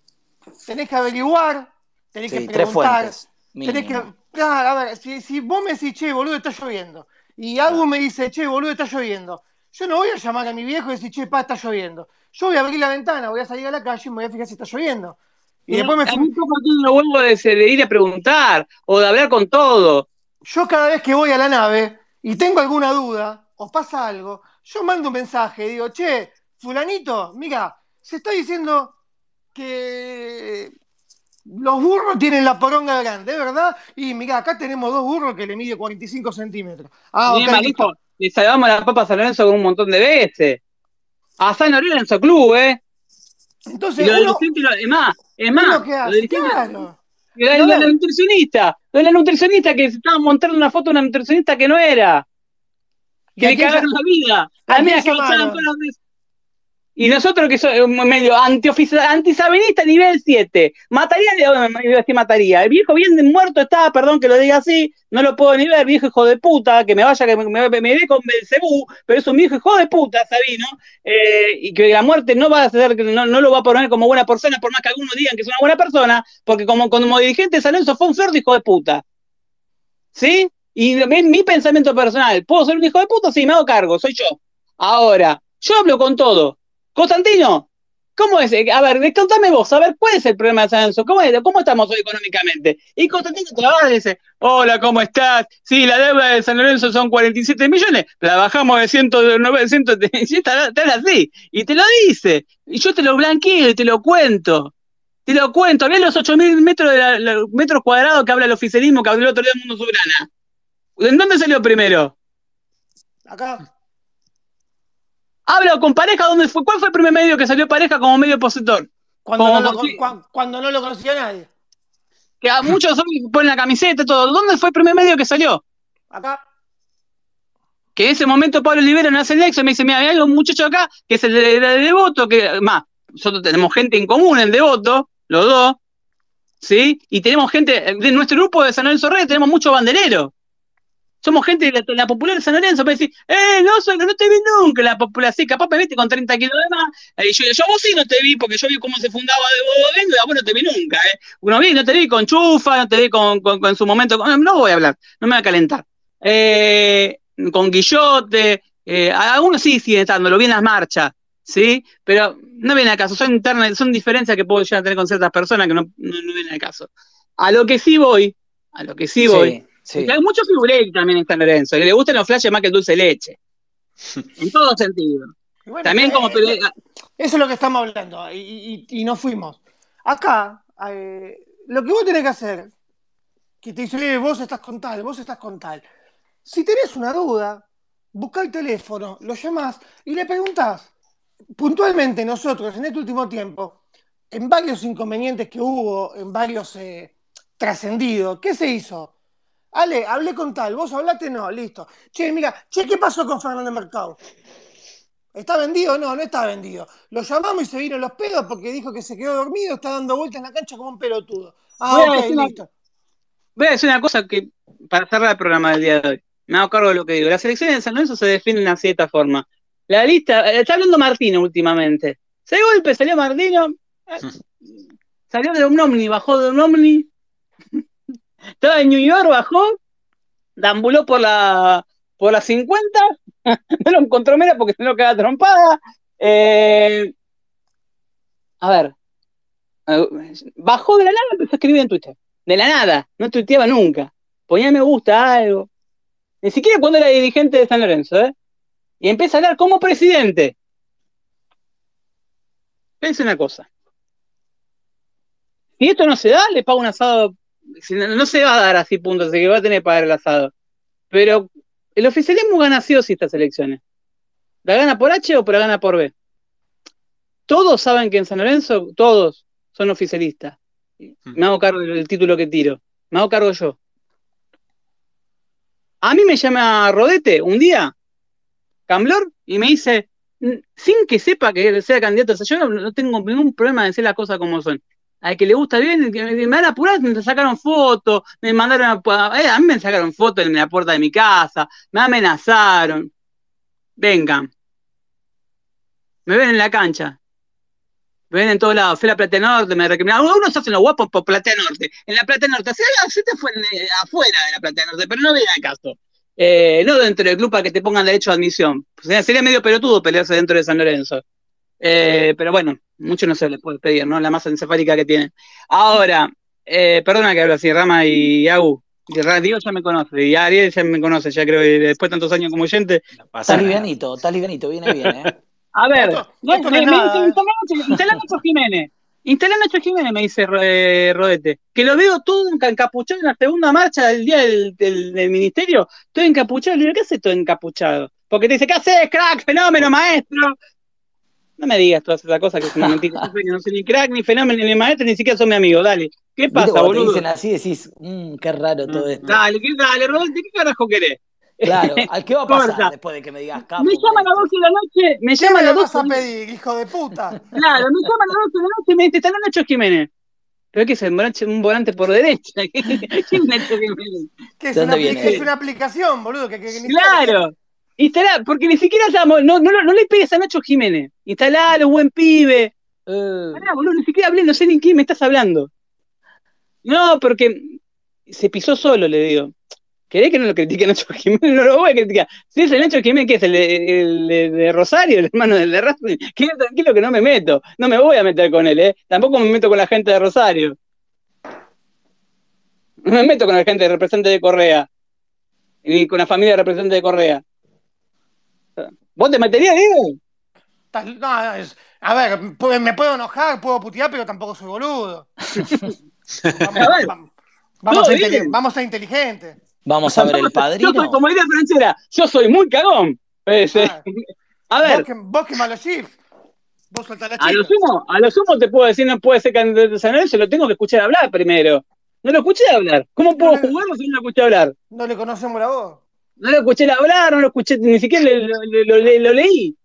tenés que averiguar, tenés que preguntar, tenés que. Claro, a ver, si, si vos me decís, che, boludo, está lloviendo, y algo me dice, che, boludo, está lloviendo yo no voy a llamar a mi viejo y decir, che, pa, está lloviendo. Yo voy a abrir la ventana, voy a salir a la calle y me voy a fijar si está lloviendo. Y después me mí no vuelvo de, ir a preguntar o de hablar con todo. Yo cada vez que voy a la nave y tengo alguna duda o pasa algo, yo mando un mensaje y digo, che, fulanito, mira, se está diciendo que los burros tienen la poronga grande, ¿verdad? Y mira, acá tenemos dos burros que le mide 45 centímetros. Ah, ok y salvamos la papa San Lorenzo con un montón de veces. A San Lorenzo Club, ¿eh? Entonces, y lo es más, es más, claro. la, nutricionista, lo de la nutricionista que se estaba montando una foto de una nutricionista que no era. Que le cagaron la vida. A mí que Y nosotros que somos medio antisabenista nivel 7, mataría, me decir mataría. El viejo bien muerto estaba, perdón que lo diga así, no lo puedo ni ver, viejo hijo de puta, que me vaya, que me, me, ve con Belcebú, pero es un viejo hijo de puta, Sabino, eh, y que la muerte no va a ser, no, no lo va a poner como buena persona, por más que algunos digan que es una buena persona, porque como, como dirigente de San Lorenzo fue un cerdo hijo de puta. ¿Sí? Y mi pensamiento personal, ¿puedo ser un hijo de puta? Sí, me hago cargo, soy yo. Ahora, yo hablo con todo Constantino, ¿cómo es? A ver, contame vos, a ver, ¿cuál es el problema de San Lorenzo? ¿Cómo, ¿Cómo estamos hoy económicamente? Y Constantino va y dice, hola, ¿cómo estás? Sí, la deuda de San Lorenzo son 47 millones, la bajamos de 109, 100, tal así, y te lo dice, y yo te lo blanqueo y te lo cuento. Te lo cuento, había los 8.000 metros, de metros cuadrados que habla el oficialismo que habló el otro día del Mundo Soberana. ¿En dónde salió primero? Acá. Habla con pareja, ¿dónde fue? ¿Cuál fue el primer medio que salió pareja como medio opositor? Cuando, no, lo, cuando no lo conocía nadie. Que a muchos ponen la camiseta y todo. ¿Dónde fue el primer medio que salió? Acá. Que en ese momento Pablo Olivera no hace el nexo y me dice, mira, hay un muchacho acá que es el de, Devoto, que más, nosotros tenemos gente en común en Devoto, los dos, ¿sí? Y tenemos gente, de nuestro grupo de San Lorenzo Reyes tenemos muchos bandereros. Somos gente de la, popular de San Lorenzo para decir, eh, no, soy, no te vi nunca la popular, sí, capaz me viste con 30 kilos de más. Eh, yo, yo vos sí no te vi, porque yo vi cómo se fundaba de Bodo y a vos no te vi nunca, ¿eh? Uno vi, no te vi con Chufa, no te vi con, con, su momento, no voy a hablar, no me voy a calentar. Eh, con Guillote, eh, algunos sí siguen estando, lo vi en las marchas, ¿sí? Pero no viene al caso, son internas, son diferencias que puedo llegar a tener con ciertas personas que no, no, no vienen al caso. A lo que sí voy, a lo que sí voy, hay mucho figuré también en San Lorenzo, que le gustan los flashes más que el dulce de leche. *laughs* en todo sentido. también como eh, Eso es lo que estamos hablando, y, y, nos fuimos. Acá, eh, lo que vos tenés que hacer, que te dice, eh, vos estás con tal, vos estás con tal. Si tenés una duda, busca el teléfono, lo llamás y le preguntás. Puntualmente nosotros, en este último tiempo, en varios inconvenientes que hubo, en varios trascendidos, ¿qué se hizo? Ale, hablé con tal, vos hablaste, no, listo. Che, mira, che, ¿qué pasó con Fernando Mercado? ¿Está vendido? No, no está vendido. Lo llamamos y se vino los pedos porque dijo que se quedó dormido, está dando vueltas en la cancha como un pelotudo. Ah, ok, listo. Voy a decir una cosa que, para cerrar el programa del día de hoy, me hago cargo de lo que digo. Las elecciones de San Lorenzo se definen de cierta forma. La lista, eh, está hablando Martino últimamente. Se golpe, salió Martino, eh, *laughs* salió de un Omni, bajó de un Omni, estaba en New York, bajó, dambuló por la, por las *laughs* 50, no lo encontró mera porque se lo queda trompada. Eh, a ver, bajó de la nada, empezó a escribir en Twitter. De la nada, no tuiteaba nunca. Ponía me gusta algo. Ni siquiera cuando era dirigente de San Lorenzo, ¿eh? Y empieza a hablar como presidente. Pense una cosa. Si esto no se da, le pago un asado no, se va a dar así puntos, así que va a tener que pagar el asado. Pero el oficialismo gana sí o sí estas elecciones. ¿La gana por H o la gana por B? Todos saben que en San Lorenzo, todos son oficialistas. Hmm. Me hago cargo del título que tiro. Me hago cargo yo. A mí me llama Rodete un día, Camblor, y me dice, sin que sepa que sea candidato, yo no, no tengo ningún problema de decir las cosas como son al que le gusta bien, me van a apurar, me sacaron fotos, me mandaron a, eh, a mí me sacaron fotos en la puerta de mi casa, me amenazaron. Vengan. Me ven en la cancha. Me ven en todos lados. Fui a la Plata Norte, me recriminaron. Unos hacen los guapos por Plata Norte. En la Plata Norte. Se te fue eh, afuera de la Plata Norte, pero no viene al caso. No dentro del club para que te pongan derecho de admisión. sería medio pelotudo pelearse dentro de San Lorenzo. Eh, pero bueno, mucho no se le puede pedir, ¿no? La masa encefálica que tiene. Ahora, eh, perdona que hablo así, Rama y Agu. Diego ya me conoce, y Ariel ya me conoce, ya creo que después de tantos años como oyente. Está livianito, está livianito, viene bien, ¿eh? *laughs* A ver, instalá Nacho Jiménez. Instalá Nacho Jiménez, me dice eh, Rodete. Que lo veo todo encapuchado en la segunda marcha del día del, del, ministerio. Todo encapuchado. Le digo, ¿qué haces todo encapuchado? Porque te dice, ¿qué haces, crack, fenómeno, maestro? No me digas todas esas cosas que son *laughs* mentiras. Yo no soy ni crack, ni fenómeno, ni maestro, ni siquiera son mi amigo. Dale. ¿Qué pasa, boludo? Te dicen así, decís, mmm, qué raro todo mm, esto. Dale, ¿qué, dale, ¿de qué carajo querés? Claro, *laughs* ¿al qué va a pasar después de que me digas capo? Me llama a las 12 de la noche, me llama a las 12 vas a pedir, hijo de puta? *laughs* Claro, me llama a las 12 de la noche y me dice, está Nacho Jiménez. Pero que es un volante, un volante por derecha. ¿Quién es Nacho Jiménez? Que es, una, es una aplicación, boludo. Que, que, claro. Instalá, porque ni siquiera estamos, no, no, no le pegues a Nacho Jiménez. Instalalo, buen pibe. Uh. boludo, ni siquiera hablé, no sé ni quién me estás hablando. No, porque se pisó solo, le digo. ¿Querés que no lo critique a Nacho *laughs* Jiménez? No lo voy a criticar. Si es el Nacho Jiménez, ¿qué es? ¿El de, Rosario, el hermano del de Racing? Quédate tranquilo que no me meto. No me voy a meter con él, ¿eh? Tampoco me meto con la gente de Rosario. No me meto con la gente de representante de Correa. Ni con la familia de representante de Correa. ¿Vos te meterías, Diego? No, a ver, me puedo enojar, puedo putear, pero tampoco soy boludo. *laughs* vamos, a, vamos, a, ser inteligentes. Vamos a ver el padrino. Yo soy, como diría Franchera, yo soy muy cagón. Ah. a ver. Vos que, malo chips. Vos soltás la a lo, sumo, a lo sumo te puedo decir, no puede ser candidato de San se lo tengo que escuchar hablar primero. No lo escuché hablar. ¿Cómo puedo jugarlo si no lo escuché hablar? No le conocemos la voz. No lo escuché hablar, no lo escuché, ni siquiera lo leí.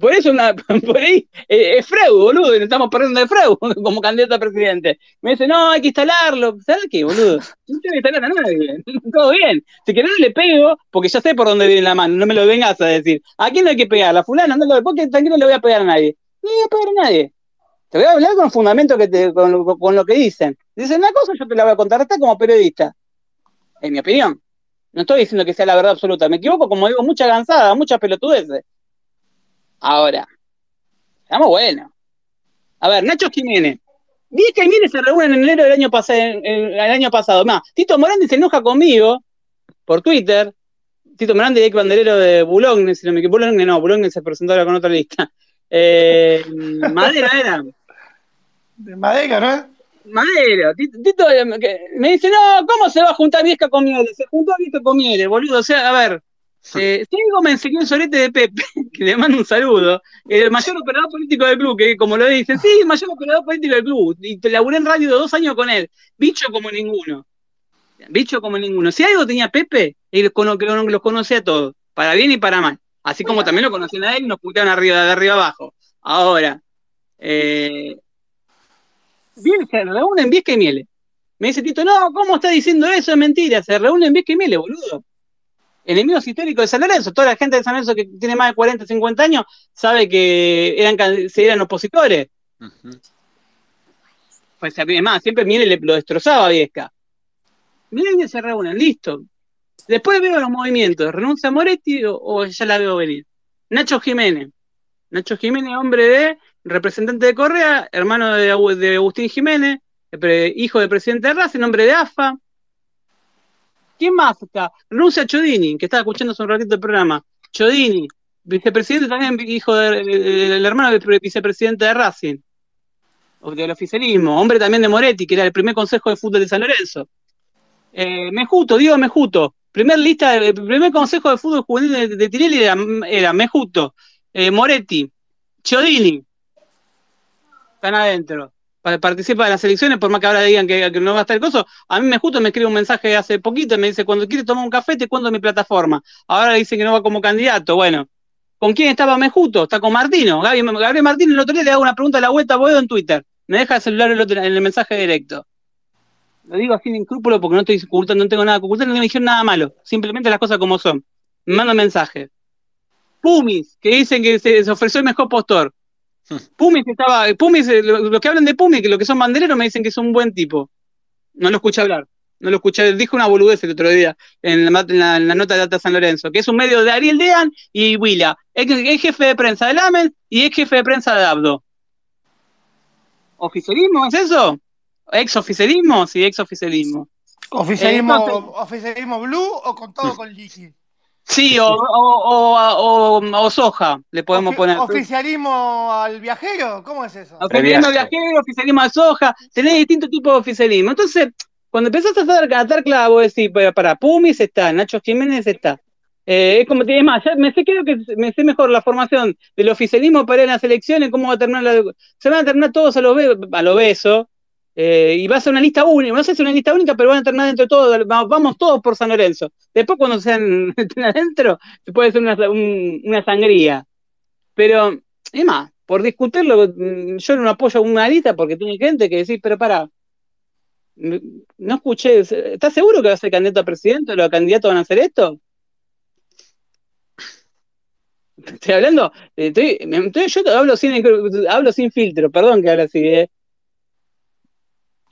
Por eso, *laughs* por ahí, eh, es Freud, boludo, estamos perdiendo de Freud *laughs* como candidato a presidente. Me dice, no, hay que instalarlo. ¿Sabes qué, boludo? No tengo que instalar a nadie. *laughs* Todo bien. Si querés, le pego, porque ya sé por dónde viene la mano. No me lo vengas a decir. ¿A quién hay que pegar? ¿La fulana? No, lo, porque tranquilo, le voy a pegar a nadie. No le voy a pegar a nadie. Te voy a hablar con fundamento que te, con, con, lo que dicen. Dicen una cosa, yo te la voy a contar como periodista. En mi opinión. No estoy diciendo que sea la verdad absoluta. Me equivoco, como digo, mucha gansada, muchas pelotudeces. Ahora, estamos buenos. A ver, Nacho Jiménez. que Jiménez se reúnen en enero del año, el, año pasado. Más, Tito Morandi se enoja conmigo por Twitter. Tito Morandi es banderero de Boulogne, si no me equivoco. Boulogne no, Boulogne se presentó ahora con otra lista. Eh, Madera era. De Madera, ¿no? Madera. Tito, me dice, no, ¿cómo se va a juntar Viesca con Miele? Se juntó Viesca con Miele, boludo. O sea, a ver, eh, si algo me enseñó el solete de Pepe, *laughs* que le mando un saludo, el mayor operador político del club, que como lo dicen, sí, el mayor operador político del club, y te laburé en radio dos años con él, bicho como ninguno, bicho como ninguno. Si algo tenía Pepe, él con lo que los conocía a todos, para bien y para mal, así como también lo conocían a él y nos puteaban arriba, de arriba abajo. Ahora, eh, bien, se reúnen Viesca y Miele. Me dice Tito, no, ¿cómo está diciendo eso? Es mentira, se reúnen Viesca y Miele, boludo enemigos históricos de San Lorenzo. Toda la gente de San Lorenzo que tiene más de 40, 50 años sabe que eran, eran opositores. Pues más, siempre Miele lo destrozaba a Viesca. Miren se reúnen, listo. Después veo los movimientos, renuncia a Moretti o, ya la veo venir. Nacho Jiménez. Nacho Jiménez, hombre de representante de Correa, hermano de, Agustín Jiménez, hijo del presidente de Racing, hombre de AFA, ¿Quién más está? Rusia Chodini, que estaba escuchando hace un ratito el programa. Chodini, vicepresidente también, hijo del hermano del vicepresidente de Racing, del oficialismo, hombre también de Moretti, que era el primer consejo de fútbol de San Lorenzo. Eh, Mejuto, Diego Mejuto, primer lista, el primer consejo de fútbol juvenil de, Tirelli era, Mejuto, eh, Moretti, Chodini, están adentro participa de las elecciones, por más que ahora digan que, no va a estar el coso, a mí me justo me escribe un mensaje hace poquito y me dice, cuando quieres tomar un café te cuento mi plataforma. Ahora dice que no va como candidato, bueno. ¿Con quién estaba Mejuto? Está con Martino. Gabriel Martino el otro día le hago una pregunta a la vuelta a en Twitter. Me deja el celular el en el mensaje directo. Lo digo así sin escrúpulo porque no estoy ocultando, no tengo nada que ocultar, no me dijeron nada malo. Simplemente las cosas como son. Me manda mensaje. Pumis, que dicen que se ofreció el mejor postor. Pumis estaba, Pumis, eh, los que hablan de Pumis, que los que son bandereros me dicen que es un buen tipo. No lo escuché hablar. No lo escuché, dijo una boludez el otro día en la, nota de Data San Lorenzo, que es un medio de Ariel Dean y Willa. Es, jefe de prensa de Lamen y es jefe de prensa de Abdo. ¿Oficialismo es eso? ¿Ex oficialismo? Sí, ex oficialismo. ¿Oficialismo, ¿oficialismo blue o con todo *laughs* con Ligi? Sí, o, o, o, soja, le podemos poner. ¿Oficialismo al viajero? ¿Cómo es eso? Oficialismo al viajero, oficialismo al soja, tenés distintos tipos de oficialismo. Entonces, cuando empezás a hacer, atar clavo, decís, para Pumis está, Nacho Jiménez está. Eh, es como, es más, ya me sé, creo que me sé mejor la formación del oficialismo para ir a las elecciones, cómo va a terminar la, se van a terminar todos a los a lo beso, Eh, y va a ser una lista única, no sé si es una lista única, pero van a terminar dentro de todo, vamos todos por San Lorenzo. Después cuando sean *laughs* adentro, puede hacer una, sangría. Pero, es más, por discutirlo, mm, yo no apoyo una lista porque tiene gente que decir, pero para, no escuché, ¿estás seguro que va a ser candidato a presidente los candidatos van a hacer esto? *laughs* Estoy hablando, estoy, yo hablo sin, hablo sin filtro, perdón que hablo así, ¿eh?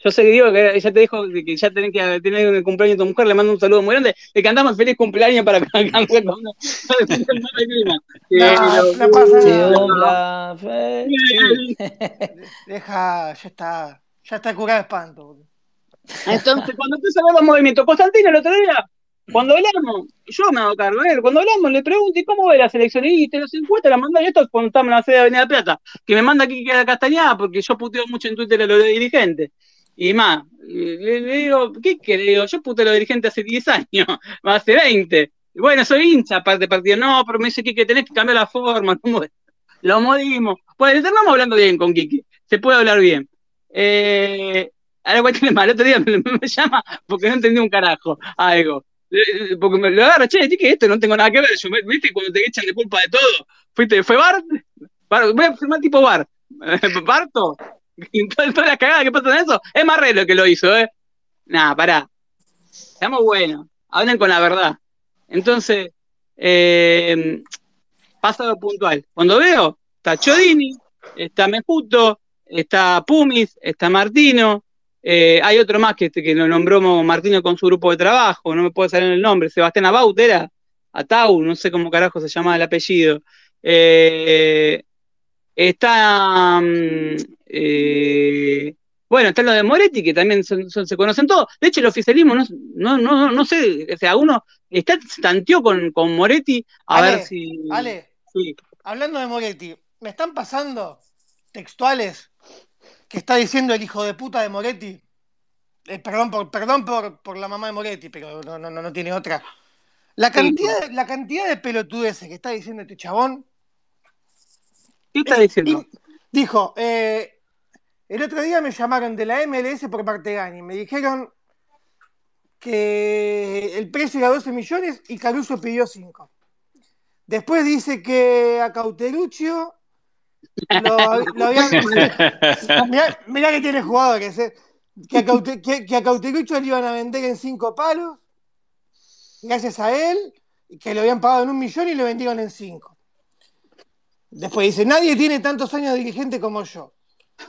Yo sé que digo que ya te dijo que ya tenés que tener el cumpleaños de tu mujer, le mando un saludo muy grande, le cantamos feliz cumpleaños para *laughs* cambiar con no, *laughs* Deja, ya está, ya está curado de espanto. Entonces, cuando tú sabes los movimientos, Constantino el otro día cuando hablamos, yo me hago cargo de él, cuando hablamos le pregunto, ¿y cómo ve la selección? Y te los encuestas, la manda, y esto cuando estamos en la sede de Avenida Plata, que me manda aquí que queda Castañada, porque yo puteo mucho en Twitter a los dirigentes. Y más, le, digo, ¿qué querés? Yo puteo a los dirigentes hace 10 años, *laughs* hace 20. bueno, soy hincha aparte partido. No, pero me dice que tenés que cambiar la forma. *laughs* Lo modimos. Pues estamos hablando bien con Kiki. Se puede hablar bien. Eh, algo tiene mal. El otro día *laughs* me, llama porque no entendí un carajo. Algo. Porque me lo agarra, che, que esto no tengo nada que ver. Yo, ¿Viste cuando te echan de culpa de todo? Fuiste, ¿Fue Bart? voy a firmar tipo Bart. ¿Barto? *laughs* Y toda, la cagada que pasa en eso, es Marrero que lo hizo, ¿eh? Nada, pará. Seamos buenos, hablen con la verdad. Entonces, eh, pasa lo puntual. Cuando veo, está Chodini, está Mejuto, está Pumis, está Martino, eh, hay otro más que, que lo nombró Martino con su grupo de trabajo, no me puedo salir el nombre, Sebastián Abaut era, Atau, no sé cómo carajo se llama el apellido. Eh, está, mm, eh, bueno, está lo de Moretti, que también se conocen todos. De hecho, el oficialismo, no, no, no, no sé, o sea, uno está, tanteó con, con Moretti a ver si... Ale, hablando de Moretti, me están pasando textuales que está diciendo el hijo de puta de Moretti. Eh, perdón por, perdón por, la mamá de Moretti, pero no, no, no tiene otra. La cantidad, de, la cantidad de pelotudeces que está diciendo este chabón. ¿Qué está diciendo? Dijo, eh, el otro día me llamaron de la MLS por parte de y Me dijeron que el precio era 12 millones y Caruso pidió 5. Después dice que a Cauteruccio *laughs* mirá, que tiene jugadores, eh. que, a que, le iban a vender en cinco palos, gracias a él, que lo habían pagado en un millón y lo vendieron en cinco. Después dice, nadie tiene tantos años de dirigente como yo.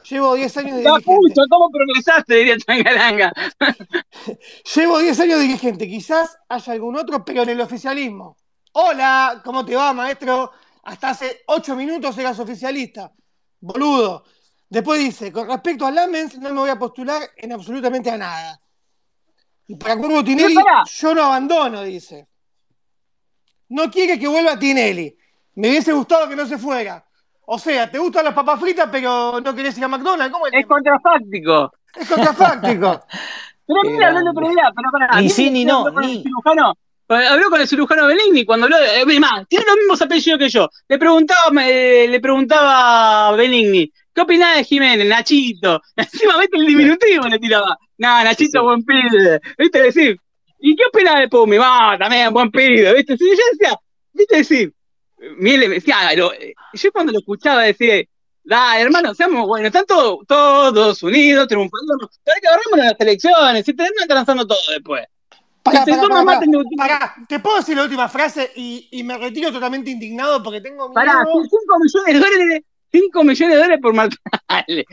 Llevo 10 años de dirigente. ¿Cómo progresaste? Diría Tangaranga. *laughs* Llevo 10 años de dirigente. Quizás haya algún otro, pero en el oficialismo. Hola, ¿cómo te va, maestro? hasta hace ocho minutos eras oficialista. Boludo. Después dice, con respecto a Lamens, no me voy a postular en absolutamente a nada. Y para Curvo Tinelli, yo no abandono, dice. No quiere que vuelva Tinelli. Me hubiese gustado que no se fuera. O sea, te gustan las papas fritas, pero no querés ir a McDonald's. ¿Cómo es, contrafáctico. Es contrafáctico. *laughs* pero mira, hablando de pero para. Ni sí ni no. Ni. Habló con el cirujano Benigni cuando habló, eh, más, tiene los mismos apellidos que yo. Le preguntaba, eh, le preguntaba a Benigni, ¿qué opinaba de Jiménez, Nachito? *laughs* Encima, vete el diminutivo, le tiraba. No, Nachito, buen pibe. ¿Viste decir? ¿Y qué opinaba de Pumi? Va, también, buen pibe, ¿viste? Sí, yo decía, ¿viste decir? Miele decía, yo cuando lo escuchaba decía, da, hermano, seamos buenos, están todos, unidos, triunfando, pero hay que agarrarnos las elecciones, y terminan transando todo después. Para, ¿Te puedo decir la última frase y, me retiro totalmente indignado porque tengo miedo? Pará, 5 millones de dólares, 5 millones de dólares por Martínez.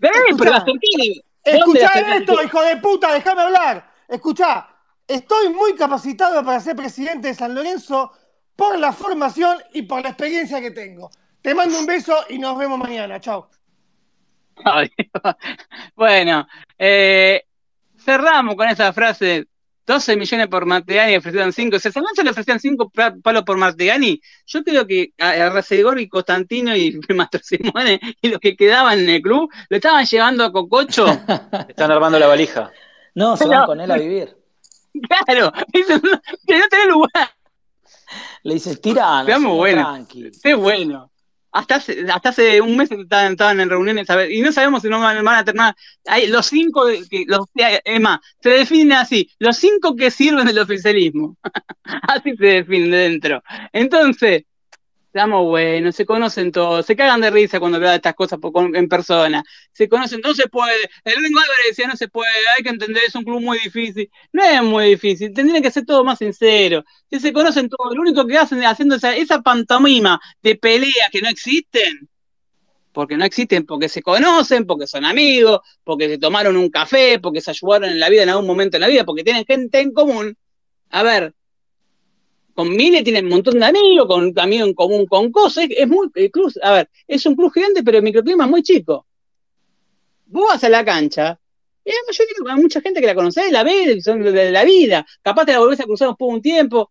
*laughs* Escuchá esto, hijo de puta, déjame hablar. Escuchá, estoy muy capacitado para ser presidente de San Lorenzo por la formación y por la experiencia que tengo. Te mando un beso y nos vemos mañana. Chao. *laughs* bueno, eh, cerramos con esa frase 12 millones por Martegani ofrecieron 5. Si a San le ofrecían 5 palos por Martegani, yo creo que a Rasegor y Constantino y *laughs* Mastro Simone y los que quedaban en el club lo estaban llevando a Cococho. *laughs* Están armando la valija. No, se van con él a vivir. Claro, que no tenés lugar. Le dices, tira, no, bueno. Tranqui. Qué bueno. hasta hace, hasta hace un mes estaban, en reuniones y no sabemos si no van, a terminar. Hay los cinco, que, los, Emma, se definen así, los cinco que sirven del oficialismo. *laughs* así se definen dentro. Entonces, estamos buenos, se conocen todos, se cagan de risa cuando hablan de estas cosas en persona, se conocen, no se puede, el Ringo Álvarez decía no se puede, hay que entender, es un club muy difícil, no es muy difícil, tendrían que ser todo más sincero, si se conocen todos, lo único que hacen haciendo esa, esa pantomima de pelea que no existen, porque no existen, porque se conocen, porque son amigos, porque se tomaron un café, porque se ayudaron en la vida en algún momento en la vida, porque tienen gente en común, a ver, con Mine tienen un montón de amigos, con amigos en común con cosas, es, muy, cruz, a ver, es un club gigante, pero el microclima es muy chico. Vos vas a la cancha, y hay, mucha gente que la conocés, la ves, son de, la vida, capaz te la volvés a cruzar por un tiempo,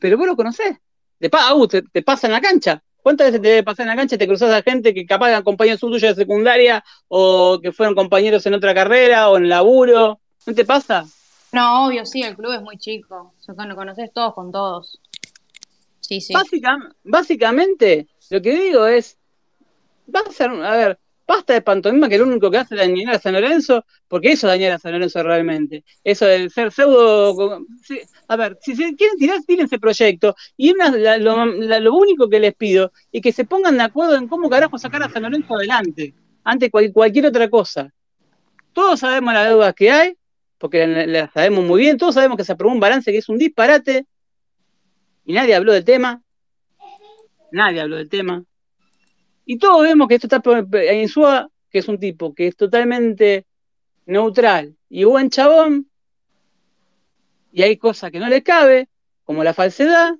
pero vos lo conocés. Te, uh, te, te pasa en la cancha. ¿Cuántas veces te debe pasar en la cancha y te cruzas a gente que capaz eran compañeros tuyos de secundaria o que fueron compañeros en otra carrera o en laburo? ¿No te pasa? No, obvio, sí, el club es muy chico. Lo conoces todos con todos. Sí, sí. básicamente, lo que digo es, va a ser, a ver, basta de pantomima que lo único que hace dañar a San Lorenzo, porque eso dañar a San Lorenzo realmente. Eso de ser pseudo. a ver, si se quieren tirar, tiren ese proyecto. Y lo, único que les pido es que se pongan de acuerdo en cómo carajo sacar a San Lorenzo adelante, ante cualquier otra cosa. Todos sabemos las deudas que hay, porque la, sabemos muy bien, todos sabemos que se aprobó un balance que es un disparate, y nadie habló del tema, nadie habló del tema, y todos vemos que esto está en Insúa, que es un tipo que es totalmente neutral y buen chabón, y hay cosas que no le cabe, como la falsedad,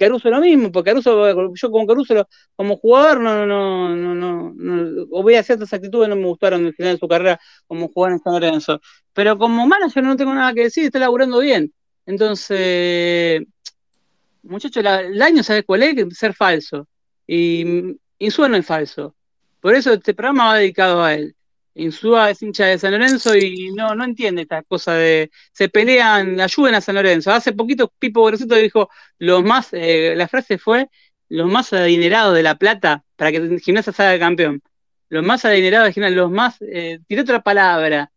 Caruso lo mismo, porque Caruso, yo como Caruso, como jugador, no, no, no, no, no, o ciertas actitudes no me gustaron el final de su carrera como jugador en San Lorenzo. Pero como manager no tengo nada que decir, está laburando bien. Entonces, muchachos, el año, ¿sabes cuál es? Ser falso. Y Insúa no es falso. Por eso este programa va dedicado a él. Insúa es hincha de San Lorenzo y no, no entiende esta cosa de se pelean, ayuden a San Lorenzo. Hace poquito Pipo Grosito dijo los más, eh, la frase fue los más adinerados de La Plata para que Gimnasia salga campeón. Los más adinerados de Gimnasia, los más, eh, otra palabra,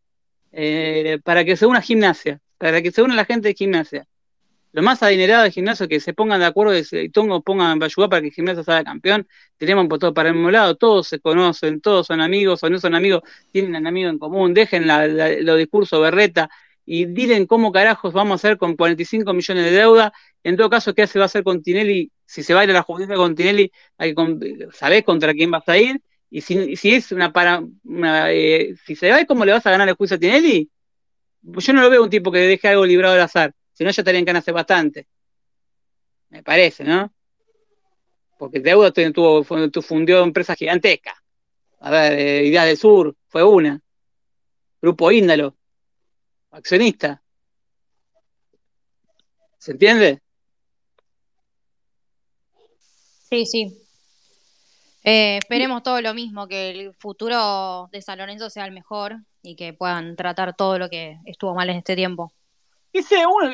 eh, para que se una Gimnasia, para que se una la gente de Gimnasia. Los más adinerados de Gimnasia que se pongan de acuerdo y pongan a ayudar para que Gimnasia salga campeón, tenemos por todo para el mismo lado, todos se conocen, todos son amigos o no son amigos, tienen un amigo en común, dejen los discursos berreta y digan cómo carajos vamos a hacer con 45 millones de deuda. En todo caso, ¿qué se va a hacer con Tinelli? Si se va a ir a la justicia con Tinelli, hay ¿sabés contra quién vas a ir? Y si, es una para. Eh, si se va, ¿cómo le vas a ganar el juicio a Tinelli? Yo no lo veo un tipo que deje algo librado al azar. No, ya estarían ganas hace bastante. Me parece, ¿no? Porque Deuda tuvo, fundió empresas gigantescas. A ver, eh, Ideas del Sur fue una. Grupo Índalo, accionista. ¿Se entiende? Sí, sí. Eh, esperemos todo lo mismo, que el futuro de San Lorenzo sea el mejor y que puedan tratar todo lo que estuvo mal en este tiempo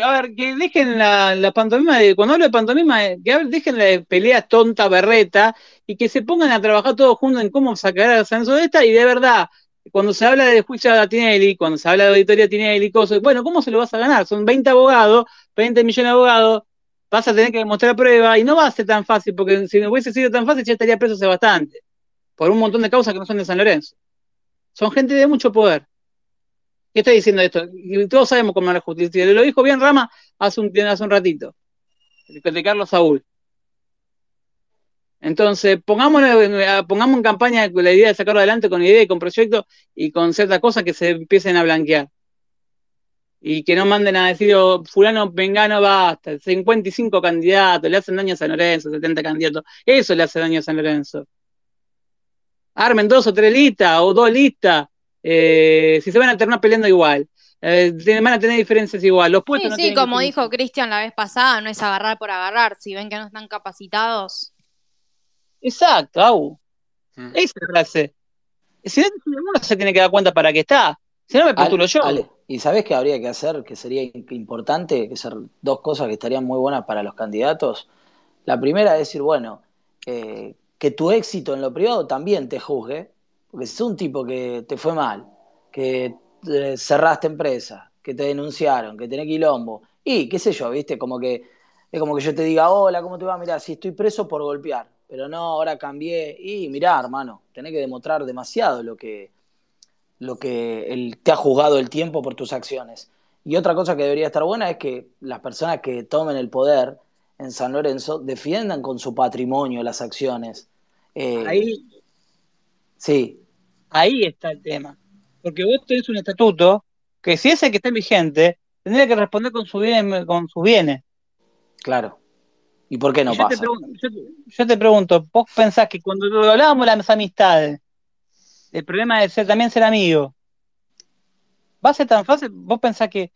a ver, que dejen la, pantomima de, cuando hablo de pantomima, eh, que dejen la pelea tonta, berreta, y que se pongan a trabajar todos juntos en cómo sacar a Sanso de esta, y de verdad, cuando se habla de juicio a Tinelli, cuando se habla de auditoría a Tinelli, bueno, ¿cómo se lo vas a ganar? Son 20 abogados, 20 millones de abogados, vas a tener que demostrar prueba, y no va a ser tan fácil, porque si no hubiese sido tan fácil, ya estaría preso hace bastante, por un montón de causas que no son de San Lorenzo. Son gente de mucho poder. ¿Qué estoy diciendo esto? Y todos sabemos cómo es la justicia. Lo dijo bien Rama hace un, hace un ratito, de Carlos Saúl. Entonces, pongamos, pongamos en campaña la idea de sacarlo adelante con idea y con proyectos y con ciertas cosas que se empiecen a blanquear. Y que no manden a decir, oh, fulano, vengano, basta, 55 candidatos, le hacen daño a San Lorenzo, 70 candidatos. Eso le hace daño a San Lorenzo. Armen dos o tres listas o dos listas eh, si se van a terminar peleando igual. Eh, van a tener diferencias igual. Los puestos sí, sí, como dijo Cristian la vez pasada, no es agarrar por agarrar. Si ven que no están capacitados. Exacto, Au. Mm. Esa frase. Si no, uno se tiene que dar cuenta para qué está. Si no, me postulo yo. ¿Y sabés qué habría que hacer? Que sería importante, que ser dos cosas que estarían muy buenas para los candidatos. La primera es decir, bueno, eh, que tu éxito en lo privado también te juzgue, porque si es un tipo que te fue mal, que eh, cerraste empresa, que te denunciaron, que tenés quilombo, y qué sé yo, viste, como que es como que yo te diga, hola, ¿cómo te va? Mirá, si estoy preso por golpear, pero no, ahora cambié, y mirá, hermano, tenés que demostrar demasiado lo que, lo que te ha juzgado el tiempo por tus acciones. Y otra cosa que debería estar buena es que las personas que tomen el poder en San Lorenzo defiendan con su patrimonio las acciones. Eh, ahí, sí. Ahí está el tema. Porque vos tenés un estatuto que si es el que está vigente, tendría que responder con, su bien, con sus bienes. Claro. ¿Y por qué no pasa? yo, te pregunto, vos pensás que cuando hablábamos de las amistades, el problema de ser también ser amigo, ¿va a ser tan fácil? ¿Vos pensás que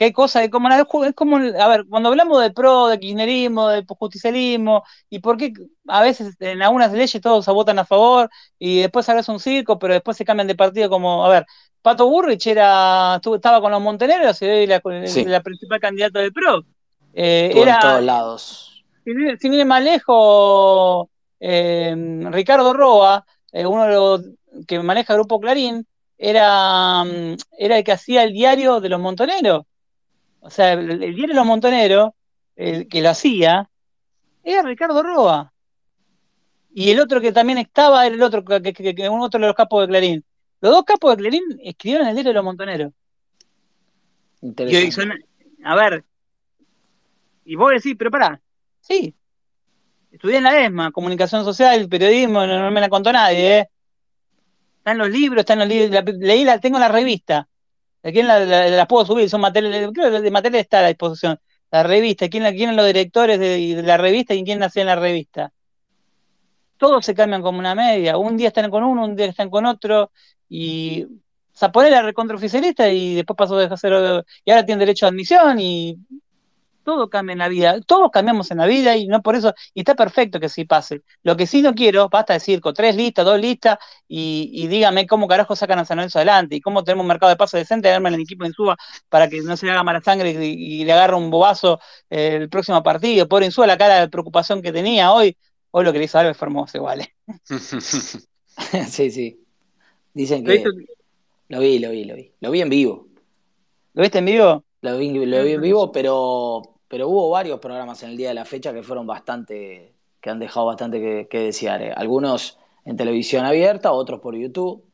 que hay cosas de como es como, a ver, cuando hablamos de pro, de kirchnerismo, de justicialismo, y por qué a veces en algunas leyes todos se votan a favor, y después ahora es un circo, pero después se cambian de partido como, a ver, Pato Burrich era, estaba con los monteneros y hoy la, la principal candidata de pro. Eh, era, en todos lados. Sin, ir más lejos, eh, Ricardo Roa, eh, uno de los que maneja el Grupo Clarín, era, mm, era el que hacía el diario de los montoneros. O sea, el, diario de los montoneros, el que lo hacía, era Ricardo Roa. Y el otro que también estaba era el otro, que, que, uno otro de los capos de Clarín. Los dos capos de Clarín escribieron el diario de los montoneros. Interesante. a ver, y vos decís, pero pará, sí, estudié en la ESMA, comunicación social, periodismo, no, me la contó nadie, ¿eh? Están los libros, están los libros, leí la, tengo la revista. ¿De quién la, puedo subir? Son materiales, creo que de materiales está a la disposición. La revista, ¿quién, quién los directores de, la revista y quién nació en la revista? Todos se cambian como una media. Un día están con uno, un día están con otro. Y Zaporé la recontraoficialista y después pasó de hacer. Y ahora tiene derecho a admisión y todo cambia en la vida, todos cambiamos en la vida y no por eso, y está perfecto que sí pase. Lo que sí no quiero, basta decir con tres listas, dos listas, y, dígame cómo carajo sacan a San Lorenzo adelante, y cómo tenemos un mercado de paso decente, darme el equipo en suba para que no se le haga mala sangre y, le agarre un bobazo eh, el próximo partido. Pobre Insúa, la cara de preocupación que tenía hoy, hoy lo que le hizo Alves fue hermoso igual. ¿eh? *laughs* *laughs* sí, sí. Dicen que... ¿Lo, vi, lo vi, lo vi. Lo vi en vivo. ¿Lo viste en vivo? Lo vi, lo vi en vivo, pero pero hubo varios programas en el día de la fecha que fueron bastante, que han dejado bastante que, desear. Eh. Algunos en televisión abierta, otros por YouTube.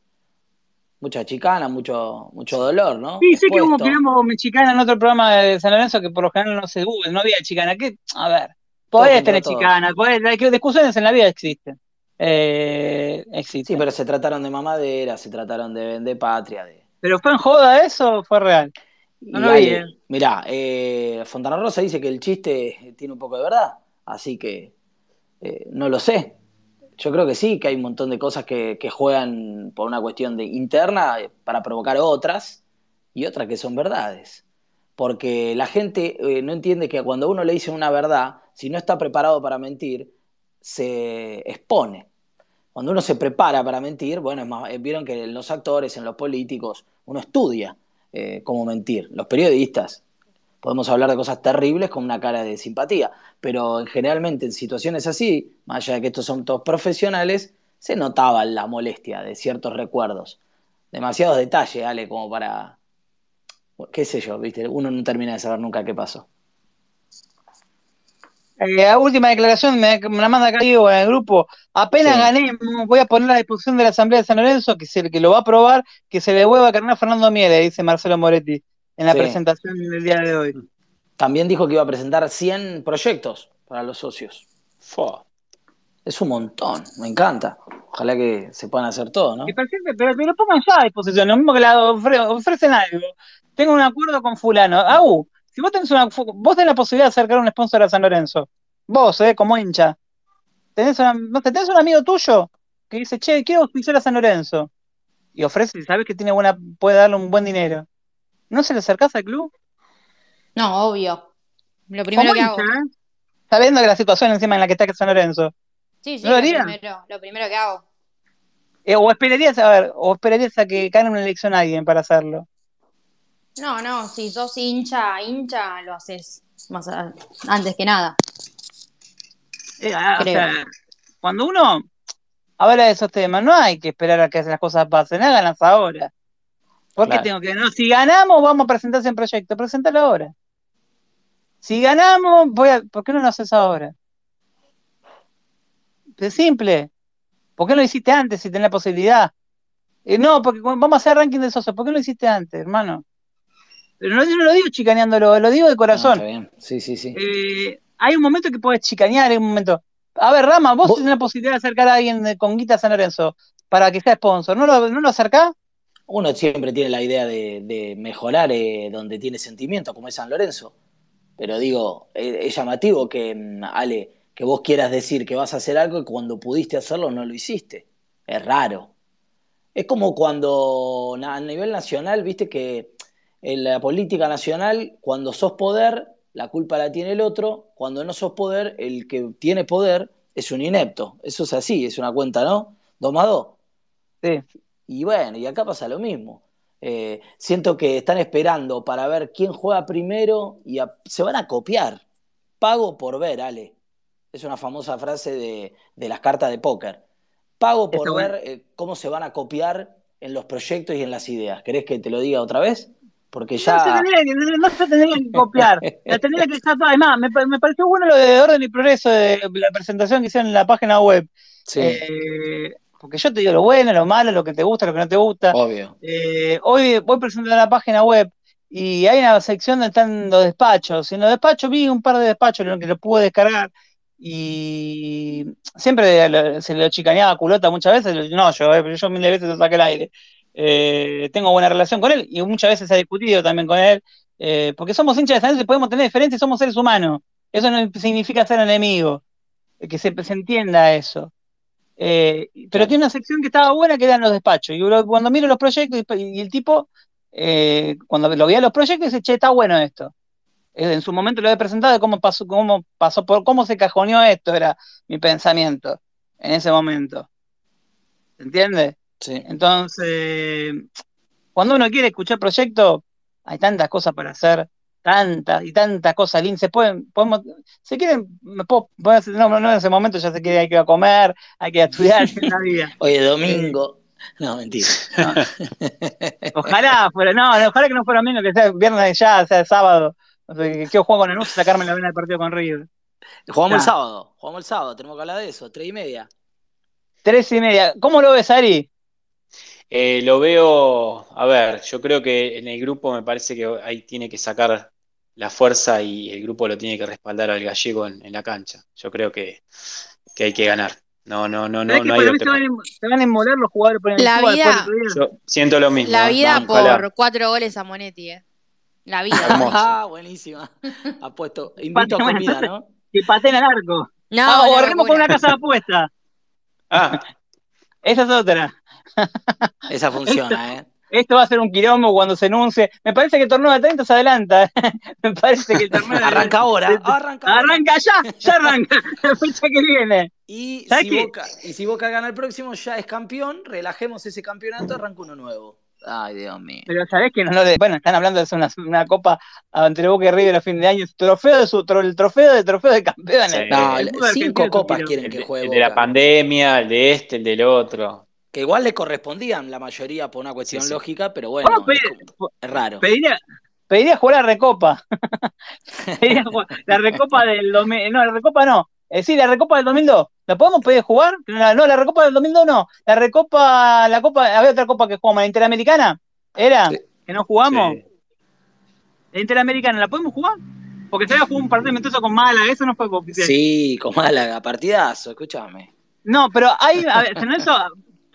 Mucha chicana, mucho, mucho dolor, ¿no? Sí, sí que hubo quilombo chicana en otro programa de San Lorenzo que por lo general no se Google, no había chicana. ¿Qué? A ver, podés tener chicana, podés, discusiones en la vida existen. Eh, existen. Sí, pero se trataron de mamadera, se trataron de vender patria. De... ¿Pero fue en joda eso o fue real? No lo vi, Mirá, eh, Fontana Rosa dice que el chiste tiene un poco de verdad, así que eh, no lo sé. Yo creo que sí, que hay un montón de cosas que, juegan por una cuestión de interna eh, para provocar otras y otras que son verdades. Porque la gente no entiende que cuando uno le dice una verdad, si no está preparado para mentir, se expone. Cuando uno se prepara para mentir, bueno, es más, vieron que en los actores, en los políticos, uno estudia eh, cómo mentir. Los periodistas podemos hablar de cosas terribles con una cara de simpatía, pero generalmente en situaciones así, más allá de que estos son todos profesionales, se notaba la molestia de ciertos recuerdos. Demasiados detalles, Ale, como para, qué sé yo, ¿viste? Uno no termina de saber nunca qué pasó. Eh, la última declaración me, la manda acá en el grupo. Apenas gané, voy a poner a la disposición de la Asamblea de San Lorenzo, que es el que lo va a aprobar, que se le vuelva a cargar a Fernando Miele, dice Marcelo Moretti en la presentación del día de hoy. También dijo que iba a presentar 100 proyectos para los socios. Es un montón, me encanta. Ojalá que se puedan hacer todo, ¿no? Pero, pero, pongan ya a disposición, lo mismo que la ofrecen algo. Tengo un acuerdo con fulano. Au, si vos tenés, una, vos tenés la posibilidad de acercar un sponsor a San Lorenzo, vos, eh, como hincha, tenés, una, tenés un amigo tuyo que dice, che, quiero auspiciar a San Lorenzo, y ofrece, sabes que tiene buena, puede darle un buen dinero, ¿no se le acercás al club? No, obvio. Lo primero que hago. ¿eh? Sabiendo que la situación encima en la que está San Lorenzo. Sí, sí, lo, primero, lo primero que hago. Eh, o esperarías, a ver, o esperarías a que gane una elección a alguien para hacerlo. No, no, si sos hincha, hincha, lo haces más antes que nada. Eh, ah, cuando uno habla de esos temas, no hay que esperar a que las cosas pasen, háganlas ahora. ¿Por qué tengo que no? Si ganamos, vamos a presentarse en proyecto, presentalo ahora. Si ganamos, voy a, ¿por qué no lo haces ahora? Es simple. ¿Por qué no lo hiciste antes si tenés la posibilidad? Eh, no, porque vamos a hacer ranking de socios. ¿Por qué no lo hiciste antes, hermano? Pero no, no lo digo chicaneándolo, lo digo de corazón. bien. Sí, sí, sí. Eh, hay un momento que puedes chicanear, hay un momento. A ver, Rama, vos, tenés la posibilidad de acercar a alguien con Guita San Lorenzo para que sea sponsor. ¿No lo, no lo acercás? Uno siempre tiene la idea de, mejorar eh, donde tiene sentimiento, como es San Lorenzo. Pero digo, es, llamativo que, mm, Ale, que vos quieras decir que vas a hacer algo y cuando pudiste hacerlo no lo hiciste. Es raro. Es como cuando a nivel nacional, viste que en la política nacional, cuando sos poder, la culpa la tiene el otro, cuando no sos poder, el que tiene poder es un inepto. Eso es así, es una cuenta, ¿no? ¿Dos Sí. Y bueno, y acá pasa lo mismo. Eh, siento que están esperando para ver quién juega primero y se van a copiar. Pago por ver, Ale. Es una famosa frase de, las cartas de póker. Pago por ver eh, cómo se van a copiar en los proyectos y en las ideas. ¿Querés que te lo diga otra vez? Porque ya. No se tendría, que copiar. *laughs* la tendría que Además, me, me, pareció bueno lo de orden y progreso de la presentación que hicieron en la página web. Sí. Eh, porque yo te digo lo bueno, lo malo, lo que te gusta, lo que no te gusta. Obvio. Eh, hoy voy presentando la página web y hay una sección donde están los despachos. En los despachos vi un par de despachos en los que lo pude descargar y siempre se lo chicaneaba culota muchas veces. No, yo, eh, yo miles de veces lo saqué al aire. Eh, tengo buena relación con él y muchas veces he discutido también con él, porque somos hinchas de San y podemos tener diferencias, somos seres humanos. Eso no significa ser enemigo, que se, se entienda eso. Eh, pero tiene una sección que estaba buena que eran los despachos. Y cuando miro los proyectos y, el tipo, eh, cuando lo veía los proyectos, dice, che, está bueno esto. Eh, en su momento lo he presentado de cómo pasó, cómo pasó por cómo se cajoneó esto, era mi pensamiento en ese momento. ¿Se entiende? Sí. Entonces, cuando uno quiere escuchar proyectos, hay tantas cosas para hacer tantas y tantas cosas lindas. Se pueden, podemos, si quieren, me puedo, no, no, en ese momento ya sé que hay que ir a comer, hay que ir a estudiar en *laughs* la vida. Oye, domingo. No, mentira. *laughs* Ojalá fuera, no, ojalá que no fuera domingo, que sea viernes ya, sea sábado. O sea, que quiero juego con el y sacarme la vena del partido con River. Jugamos el sábado, jugamos el sábado, tenemos que hablar de eso, tres y media. Tres y media. ¿Cómo lo ves, Ari? Eh, lo veo, a ver, yo creo que en el grupo me parece que ahí tiene que sacar la fuerza y el grupo lo tiene que respaldar al gallego en, la cancha. Yo creo que, hay que ganar. No, no, no, no, no hay otro. Se van, a inmolar los jugadores por el La vida, Yo siento lo mismo. La vida por cuatro goles a Monetti, eh. La vida. *laughs* ah, buenísima. Apuesto. Invito a comida, ¿no? *laughs* Que pateen al arco. No, ah, o con una casa de apuesta. Ah. *laughs* Esa es otra. Esa funciona, ¿eh? Esto va a ser un quilombo cuando se enuncie. Me parece que el torneo de 30 se adelanta. *laughs* Me parece que el torneo Arranca ahora. arranca, arranca ya, ya arranca. *laughs* *laughs* La fecha que viene. Y si, Boca, y si Boca gana el próximo, ya es campeón. Relajemos ese campeonato, arranca uno nuevo. Ay, Dios mío. Pero sabés que no lo de. Bueno, están hablando de una, una copa entre Boca y River a fin de año. Trofeo de su, el trofeo de trofeo de campeones. No, cinco copas quieren que juegue. El de la pandemia, el de este, el del otro que igual le correspondían la mayoría por una cuestión lógica, pero bueno, es, raro. Pediría, pediría jugar la Recopa. *laughs* la Recopa del 2000, no, la Recopa no. Eh, sí, la Recopa del 2002. ¿La podemos pedir jugar? No, la Recopa del 2002 no. La Recopa, la Copa, había otra Copa que jugamos, la Interamericana. ¿Era? Que no jugamos. La Interamericana, ¿la podemos jugar? Porque se había jugado un partido amistoso con Málaga, eso no fue oficial. Sí, con Málaga, partidazo, escúchame. No, pero hay, a ver, eso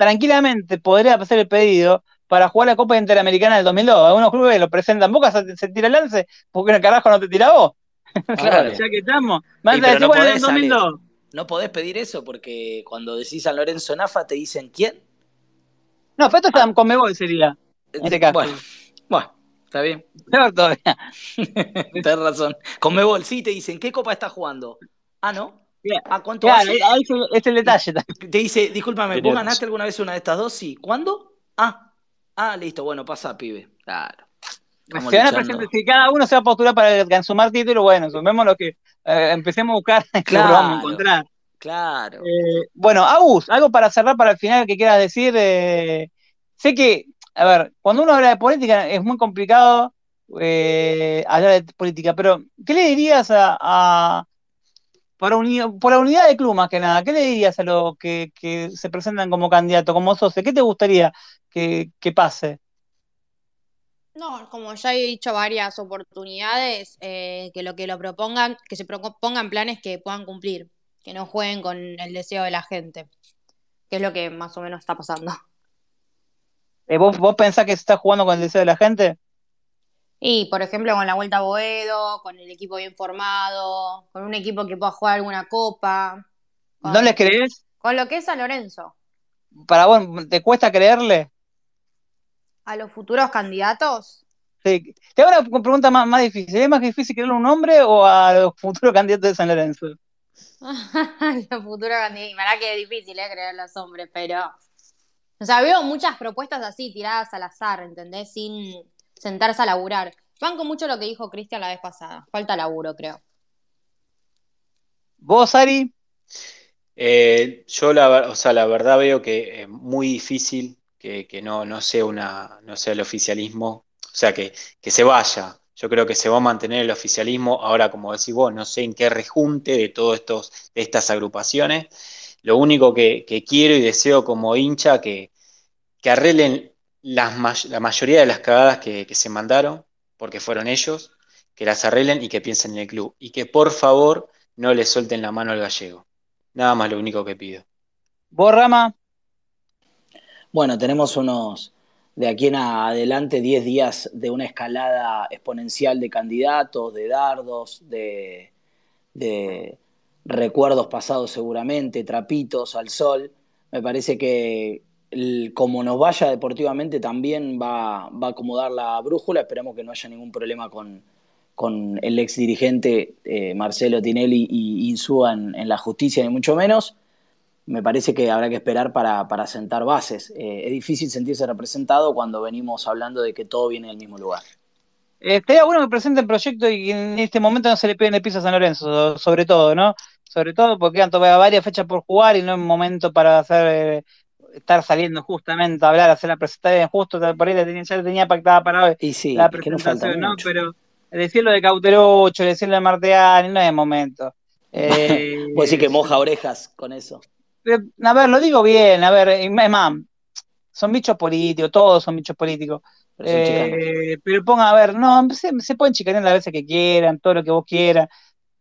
tranquilamente podría hacer el pedido para jugar la Copa Interamericana del 2002. Algunos clubes lo presentan, Boca se, se tira el lance, porque el carajo no te tira vos. Claro. *laughs* ya que estamos. Más no, podés, 2002. no podés pedir eso porque cuando decís San Lorenzo Nafa te dicen quién. No, pero esto está ah. con Mebol sería. En este caso. Bueno, bueno está bien. Peor todavía. Tienes razón. Con Mebol sí te dicen, ¿qué copa está jugando? Ah, ¿no? ¿A cuánto claro, Ahí es el detalle. Te dice, discúlpame, ¿vos ganaste alguna vez una de estas dos? Sí. ¿Cuándo? Ah, ah, listo, bueno, pasa, pibe. Claro. Se van a presentar, si cada uno se va a postular para sumar título, bueno, sumemos lo que eh, empecemos a buscar, claro, lo vamos a encontrar. Claro. Eh, bueno, Agus, algo para cerrar para el final que quieras decir. Eh, sé que, a ver, cuando uno habla de política es muy complicado eh, hablar de política, pero ¿qué le dirías a, por, la unidad de club más que nada, ¿qué le dirías a los que, se presentan como candidato, como socio? ¿Qué te gustaría que, pase? No, como ya he dicho varias oportunidades, que lo que lo propongan, que se propongan planes que puedan cumplir que no jueguen con el deseo de la gente, que es lo que más o menos está pasando. Eh, ¿Vos, ¿Vos pensás que se está jugando con el deseo de la gente? Y, por ejemplo, con la Vuelta a Boedo, con el equipo bien formado, con un equipo que pueda jugar alguna copa. ¿No les crees? Con lo que es a Lorenzo. ¿Para vos te cuesta creerle? ¿A los futuros candidatos? Sí. Te hago una pregunta más, más difícil. ¿Es más difícil creerle a un hombre o a los futuros candidatos de San Lorenzo? *laughs* los futuros candidatos. Verá que es difícil, ¿eh? Creer los hombres, pero. O sea, veo muchas propuestas así, tiradas al azar, ¿entendés? Sin sentarse a laburar. Banco mucho lo que dijo Cristian la vez pasada. Falta laburo, creo. ¿Vos, Ari? Eh, yo la, o sea, la verdad veo que es muy difícil que, no, no, sea una, no sea el oficialismo, o sea, que, que se vaya, yo creo que se va a mantener el oficialismo. Ahora, como decís vos, no sé en qué rejunte de todas estas agrupaciones. Lo único que, quiero y deseo como hincha que, que arreglen las, la mayoría de las cagadas que, se mandaron, porque fueron ellos, que las arreglen y que piensen en el club. Y que por favor no le suelten la mano al gallego. Nada más lo único que pido. ¿Vos, Rama? Bueno, tenemos unos, de aquí en adelante 10 días de una escalada exponencial de candidatos, de dardos, de, recuerdos pasados seguramente, trapitos al sol. Me parece que como nos vaya deportivamente también va, a acomodar la brújula. Esperemos que no haya ningún problema con, el ex dirigente eh, Marcelo Tinelli y Insúa en la justicia, ni mucho menos me parece que habrá que esperar para, para sentar bases. Eh, es difícil sentirse representado cuando venimos hablando de que todo viene del mismo lugar. Eh, estaría bueno que presenten proyecto y en este momento no se le peguen el piso a San Lorenzo, sobre todo, ¿no? Sobre todo porque quedan todavía varias fechas por jugar y no es momento para hacer estar saliendo justamente a hablar, hacer la presentación justo, por ahí la tenía, ya la tenía pactada para hoy. Y sí, la presentación, ¿no? Pero decirlo de Cauterucho, decirlo de Marteani, no es momento. *laughs* Eh, Puedo decir que moja orejas con eso. Eh, a ver, lo digo bien, a ver, es más, son bichos políticos, todos son bichos políticos. Pero, eh, ponga, a ver, no, se, pueden chicanear las veces que quieran, todo lo que vos quieras,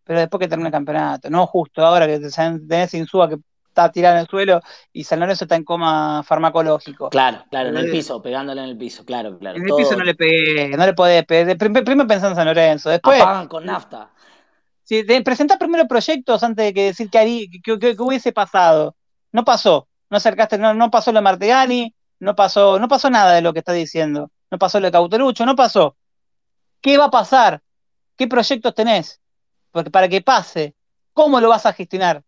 pero después que termine el campeonato, no justo ahora que tenés Insúa que está tirado en el suelo y San Lorenzo está en coma farmacológico. Claro, claro, en el piso, pegándole en el piso, claro, claro. En el piso no le pegué, no le podés pegar. Primero pensando en San Lorenzo, después. Apagan con nafta. Sí, presentar primero proyectos antes de que decir que, que, hubiese pasado. No pasó. No acercaste, no, no pasó lo de Martegani, no pasó, no pasó nada de lo que está diciendo. No pasó lo de Cauterucho, no pasó. ¿Qué va a pasar? ¿Qué proyectos tenés? Porque para que pase, ¿cómo lo vas a gestionar?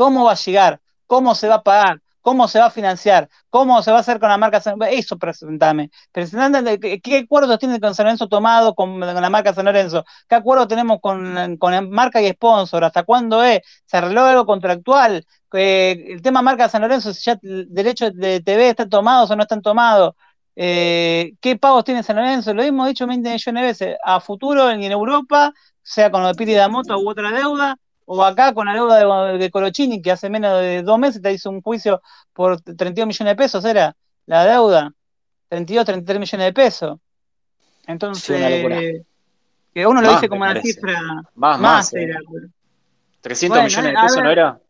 ¿Cómo va a llegar? ¿Cómo se va a pagar? ¿Cómo se va a financiar? ¿Cómo se va a hacer con la marca San Lorenzo? Eso presentame. Presentame qué acuerdos tiene con San Lorenzo tomado con, la marca San Lorenzo. ¿Qué acuerdo tenemos con, marca y sponsor? ¿Hasta cuándo es? ¿Se arregló algo contractual? Eh, el tema marca San Lorenzo, si ya derecho de TV está tomado o no están tomados. Eh, ¿Qué pagos tiene San Lorenzo? Lo hemos dicho 20 millones de veces. A futuro y en Europa, sea con lo de Piri Damoto u otra deuda, o acá con la deuda de, Colochini, que hace menos de dos meses te hizo un juicio por 32 millones de pesos, ¿era? La deuda, 32, 33 millones de pesos. Entonces, que uno lo dice como una cifra más, más, era. 300 millones de pesos, ¿no era?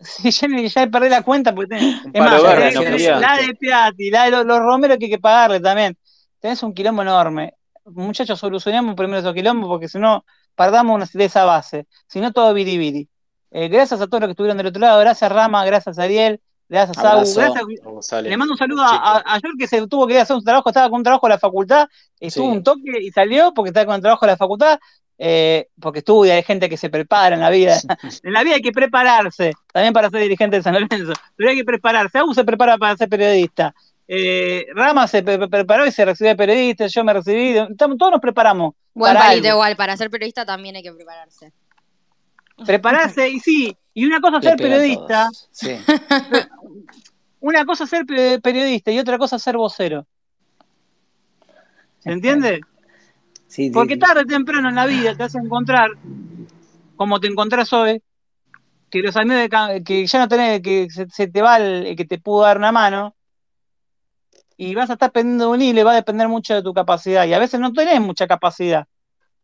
Sí, ya, ya perdí la cuenta porque es más, la de Piatti, la de los, los romeros que hay que pagarle también. Tenés un quilombo enorme. Muchachos, solucionemos primero esos quilombos porque si no, perdamos de esa base, si no todo biribiri. Eh, gracias a todos los que estuvieron del otro lado, gracias Rama, gracias Ariel, gracias a gracias. Le mando un saludo a, a, que se tuvo que ir a hacer un trabajo, estaba con un trabajo de la facultad, estuvo un toque y salió porque estaba con el trabajo de la facultad, eh, porque estudia, hay gente que se prepara en la vida. *laughs* en la vida hay que prepararse, también para ser dirigente de San Lorenzo, pero hay que prepararse. Aún se prepara para ser periodista. Eh, Rama se preparó y se recibió de periodista, yo me recibí, todos nos preparamos. Buen palito igual, para ser periodista también hay que prepararse. Prepararse, y sí, Y una cosa es ser periodista. Sí. *laughs* una cosa es ser periodista y otra cosa es ser vocero. ¿Se entiende? Sí, Porque tarde o temprano en la vida te vas a encontrar, como te encontrás hoy, que los amigos que ya no tenés, que se, te va el que te pudo dar una mano, y vas a estar pendiendo de un hilo y va a depender mucho de tu capacidad. Y a veces no tenés mucha capacidad.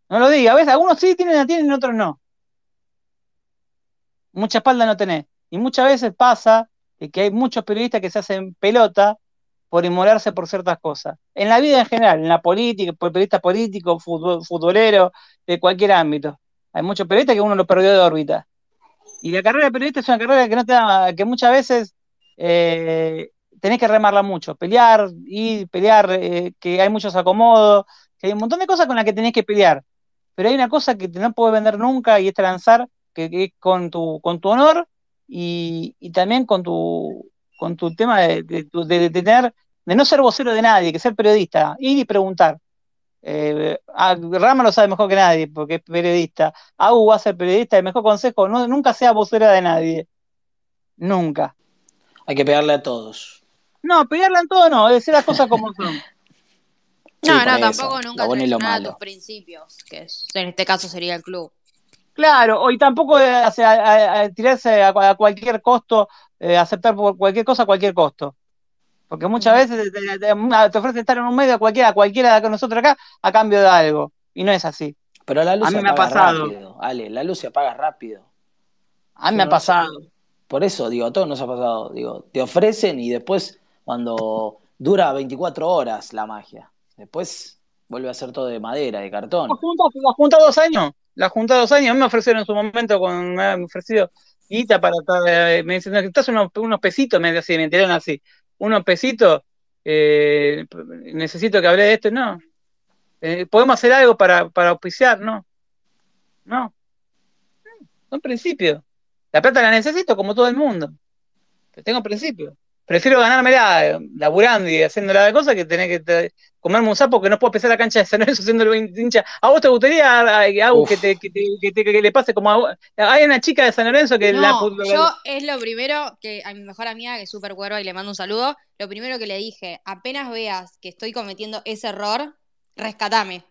No lo diga, a veces algunos sí tienen, tienen, otros no. Mucha espalda no tenés. Y muchas veces pasa que hay muchos periodistas que se hacen pelota por inmolarse por ciertas cosas. En la vida en general, en la política, por periodista político, futbolero, de cualquier ámbito. Hay muchos periodistas que uno lo perdió de órbita. Y la carrera de periodista es una carrera que no te da, que muchas veces eh, tenés que remarla mucho, pelear, y pelear, eh, que hay muchos acomodos, que hay un montón de cosas con las que tenés que pelear. Pero hay una cosa que no puedes vender nunca y es lanzar, que, es con tu, con tu honor y, también con tu, con tu tema de, tener, de no ser vocero de nadie, que ser periodista, ir y preguntar. Eh, Rama lo sabe mejor que nadie porque es periodista. Agu va a ser periodista. El mejor consejo, no, nunca sea vocera de nadie. Nunca. Hay que pegarle a todos. No, pegarle en todo no, decir las cosas como son. no, no, tampoco nunca traicionar a tus principios, que en este caso sería el club. Claro, y tampoco tirarse a, cualquier costo, eh, aceptar por cualquier cosa a cualquier costo. Porque muchas veces te, te, ofrecen estar en un medio a cualquiera, cualquiera de nosotros acá, a cambio de algo. Y no es así. Pero la luz a mí se me ha pasado. rápido, Ale, la luz se apaga rápido. A mí me ha pasado. Por eso, digo, a todos nos ha pasado. Digo, te ofrecen y después cuando dura 24 horas la magia. Después vuelve a ser todo de madera, de cartón. La junta, dos años. La junta dos años. A mí me ofrecieron en su momento, con, me han ofrecido guita para estar. Eh, me dicen, necesitas unos, unos pesitos, me decían, me así. Unos pesitos, eh, necesito que hable de esto. No. Eh, ¿Podemos hacer algo para, para auspiciar? No. No. Son principios. La plata la necesito como todo el mundo. Tengo principios prefiero ganármela laburando y haciendo la cosa que tener que comerme un sapo que no puedo pisar la cancha de San Lorenzo siendo el *laughs* hincha. ¿A vos te gustaría algo que, te, que, te, que, le pase como a Hay una chica de San Lorenzo que no, la. Yo es lo primero que a mi mejor amiga, que es súper cuerva y le mando un saludo, lo primero que le dije, apenas veas que estoy cometiendo ese error, rescatame.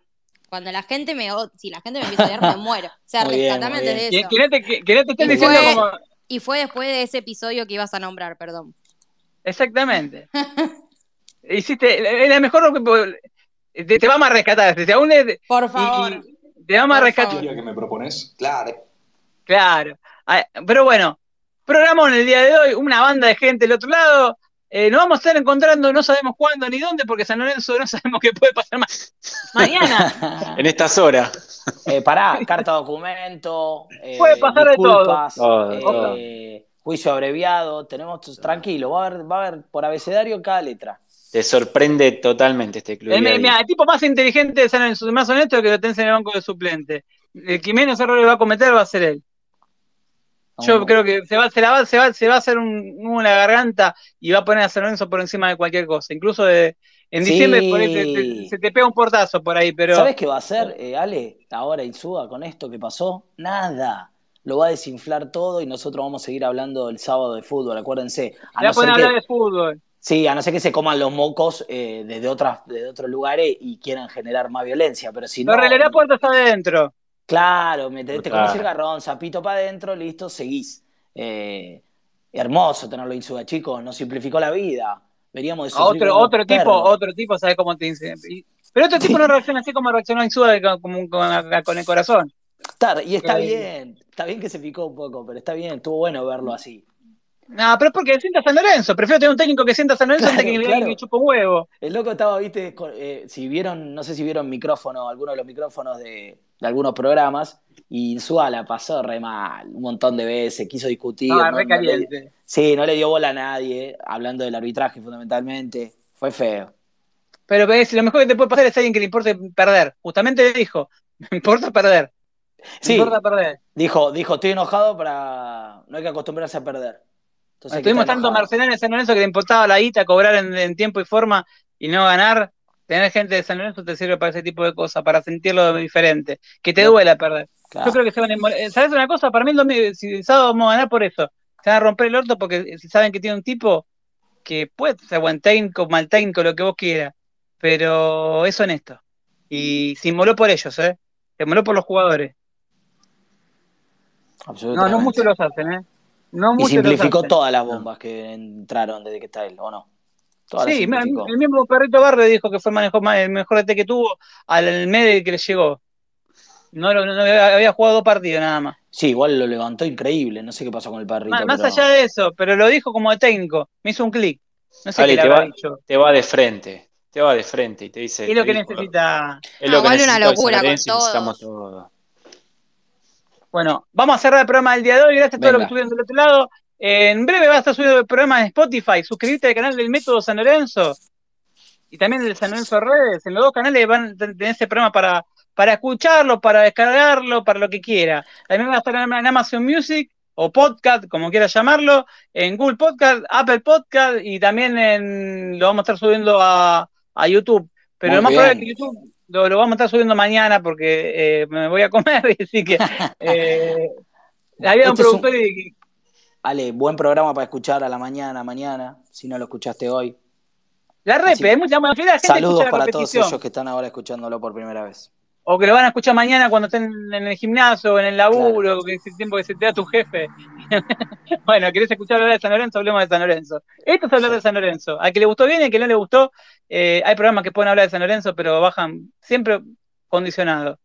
Cuando la gente me. Si la gente me empieza a leer, me *laughs* muero. O sea, rescatame desde eso. Y fue después de ese episodio que ibas a nombrar, perdón. Exactamente. *laughs* Hiciste, es la mejor te, te vamos a rescatar. Te, aún Por favor. te vamos a rescatar. que me propones? Claro. Claro. Ah, pero bueno, programamos en el día de hoy una banda de gente del otro lado. Eh, nos vamos a estar encontrando, no sabemos cuándo ni dónde, porque San Lorenzo no *laughs* sabemos qué puede pasar más. mañana. *laughs* en estas horas. Eh, pará, carta documento. Eh, puede pasar de todo juicio abreviado, tenemos tranquilo, va a haber, va a haber por abecedario cada letra. Te sorprende totalmente este club. El, el tipo más inteligente, más honesto que lo tenés en el banco de suplente. El que menos errores va a cometer va a ser él. Yo creo que se va, se, va, se, va, se va a hacer un, una garganta y va a poner a San Lorenzo por encima de cualquier cosa. Incluso de, en diciembre se te pega un portazo por ahí, pero. ¿Sabes qué va a hacer, eh, Ale? Ahora Insúa con esto que pasó. Nada lo va a desinflar todo y nosotros vamos a seguir hablando el sábado de fútbol, acuérdense. A no hablar de fútbol. Sí, a no ser que se coman los mocos eh, desde, otras, de otros lugares y quieran generar más violencia, pero si no... Pero relera puertas adentro. Claro, me, te, te comes el garrón, zapito para adentro, listo, seguís. Eh, hermoso tenerlo en chicos, nos simplificó la vida. Veríamos de otro, otro tipo, otro tipo sabe cómo te dice. Pero otro tipo no reacciona así como reaccionó Insúa con, con el corazón y está bien, está bien que se picó un poco, pero está bien, estuvo bueno verlo así. No, pero es porque sienta San Lorenzo. Prefiero tener un técnico que sienta San Lorenzo antes que claro. que chupa huevo. El loco estaba, viste, eh, si vieron, no sé si vieron micrófono, algunos de los micrófonos de, algunos programas, y Suala pasó re mal, un montón de veces, quiso discutir. Ah, re caliente. sí, no le dio bola a nadie, hablando del arbitraje fundamentalmente. Fue feo. Pero ves, lo mejor que te puede pasar es alguien que le importe perder. Justamente dijo, *laughs* me importa perder. Sí, Dijo, dijo, estoy enojado para. No hay que acostumbrarse a perder. Entonces, Estuvimos tanto mercenarios en San Lorenzo que le importaba la guita, cobrar en, tiempo y forma y no ganar. Tener gente de San Lorenzo te sirve para ese tipo de cosas, para sentirlo diferente, que te duela perder. Yo creo que se van a eh, ¿Sabes una cosa? Para mí el si sábado vamos a ganar por eso. Se van a romper el orto porque saben que tiene un tipo que puede ser buen técnico, mal técnico, lo que vos quieras, pero es honesto. Y se inmoló por ellos, ¿eh? Se inmoló por los jugadores. No, no muchos los hacen, ¿eh? No y simplificó todas las bombas que entraron desde que está él, ¿o no? sí, el mismo Perrito Barre dijo que fue el, el mejor DT que tuvo al medio que le llegó. No, no, había jugado dos partidos nada más. Sí, igual lo levantó increíble, no sé qué pasó con el Perrito. Más, allá de eso, pero lo dijo como de técnico, me hizo un clic. No sé qué te, va, te va de frente, te va de frente y te dice... Es lo que necesita... Es lo que necesita una locura con todo. Bueno, vamos a cerrar el programa del día de hoy. Gracias a todos los que estuvieron del otro lado. En breve va a estar subiendo el programa en Spotify. Suscribirte al canal del Método San Lorenzo y también del San Lorenzo Redes. En los dos canales van a tener ese programa para, para escucharlo, para descargarlo, para lo que quiera. También va a estar en Amazon Music o podcast, como quiera llamarlo, en Google Podcast, Apple Podcast y también en, lo vamos a estar subiendo a, YouTube. Pero lo más probable es que YouTube lo, vamos a estar subiendo mañana porque eh, me voy a comer, *laughs* así que eh, había un este y Ale, buen programa para escuchar a la mañana, mañana, si no lo escuchaste hoy. La repe, hay mucha gente Saludos para todos ellos que están ahora escuchándolo por primera vez. O que lo van a escuchar mañana cuando estén en el gimnasio, o en el laburo, que es el tiempo que se te da tu jefe. *laughs* bueno, ¿querés escuchar hablar de San Lorenzo? Hablemos de San Lorenzo. Esto es hablar de San Lorenzo. Al que le gustó bien y al que no le gustó, eh, hay programas que pueden hablar de San Lorenzo, pero bajan siempre condicionados.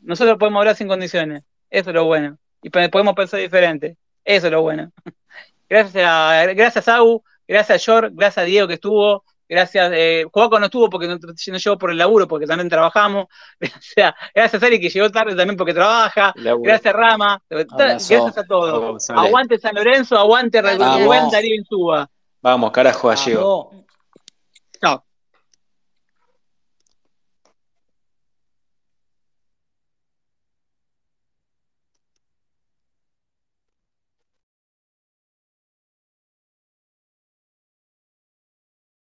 Nosotros podemos hablar sin condiciones. Eso es lo bueno. Y podemos pensar diferente. Eso es lo bueno. *laughs* Gracias a, gracias a gracias a George, gracias a Diego que estuvo, gracias, eh, Juaco no estuvo porque no, llegó por el laburo, porque también trabajamos, *laughs* gracias, gracias a Ari que llegó tarde también porque trabaja, gracias Rama, gracias a todos. aguante San Lorenzo, aguante Rubén Darío Insúa. Vamos, carajo, a Chao.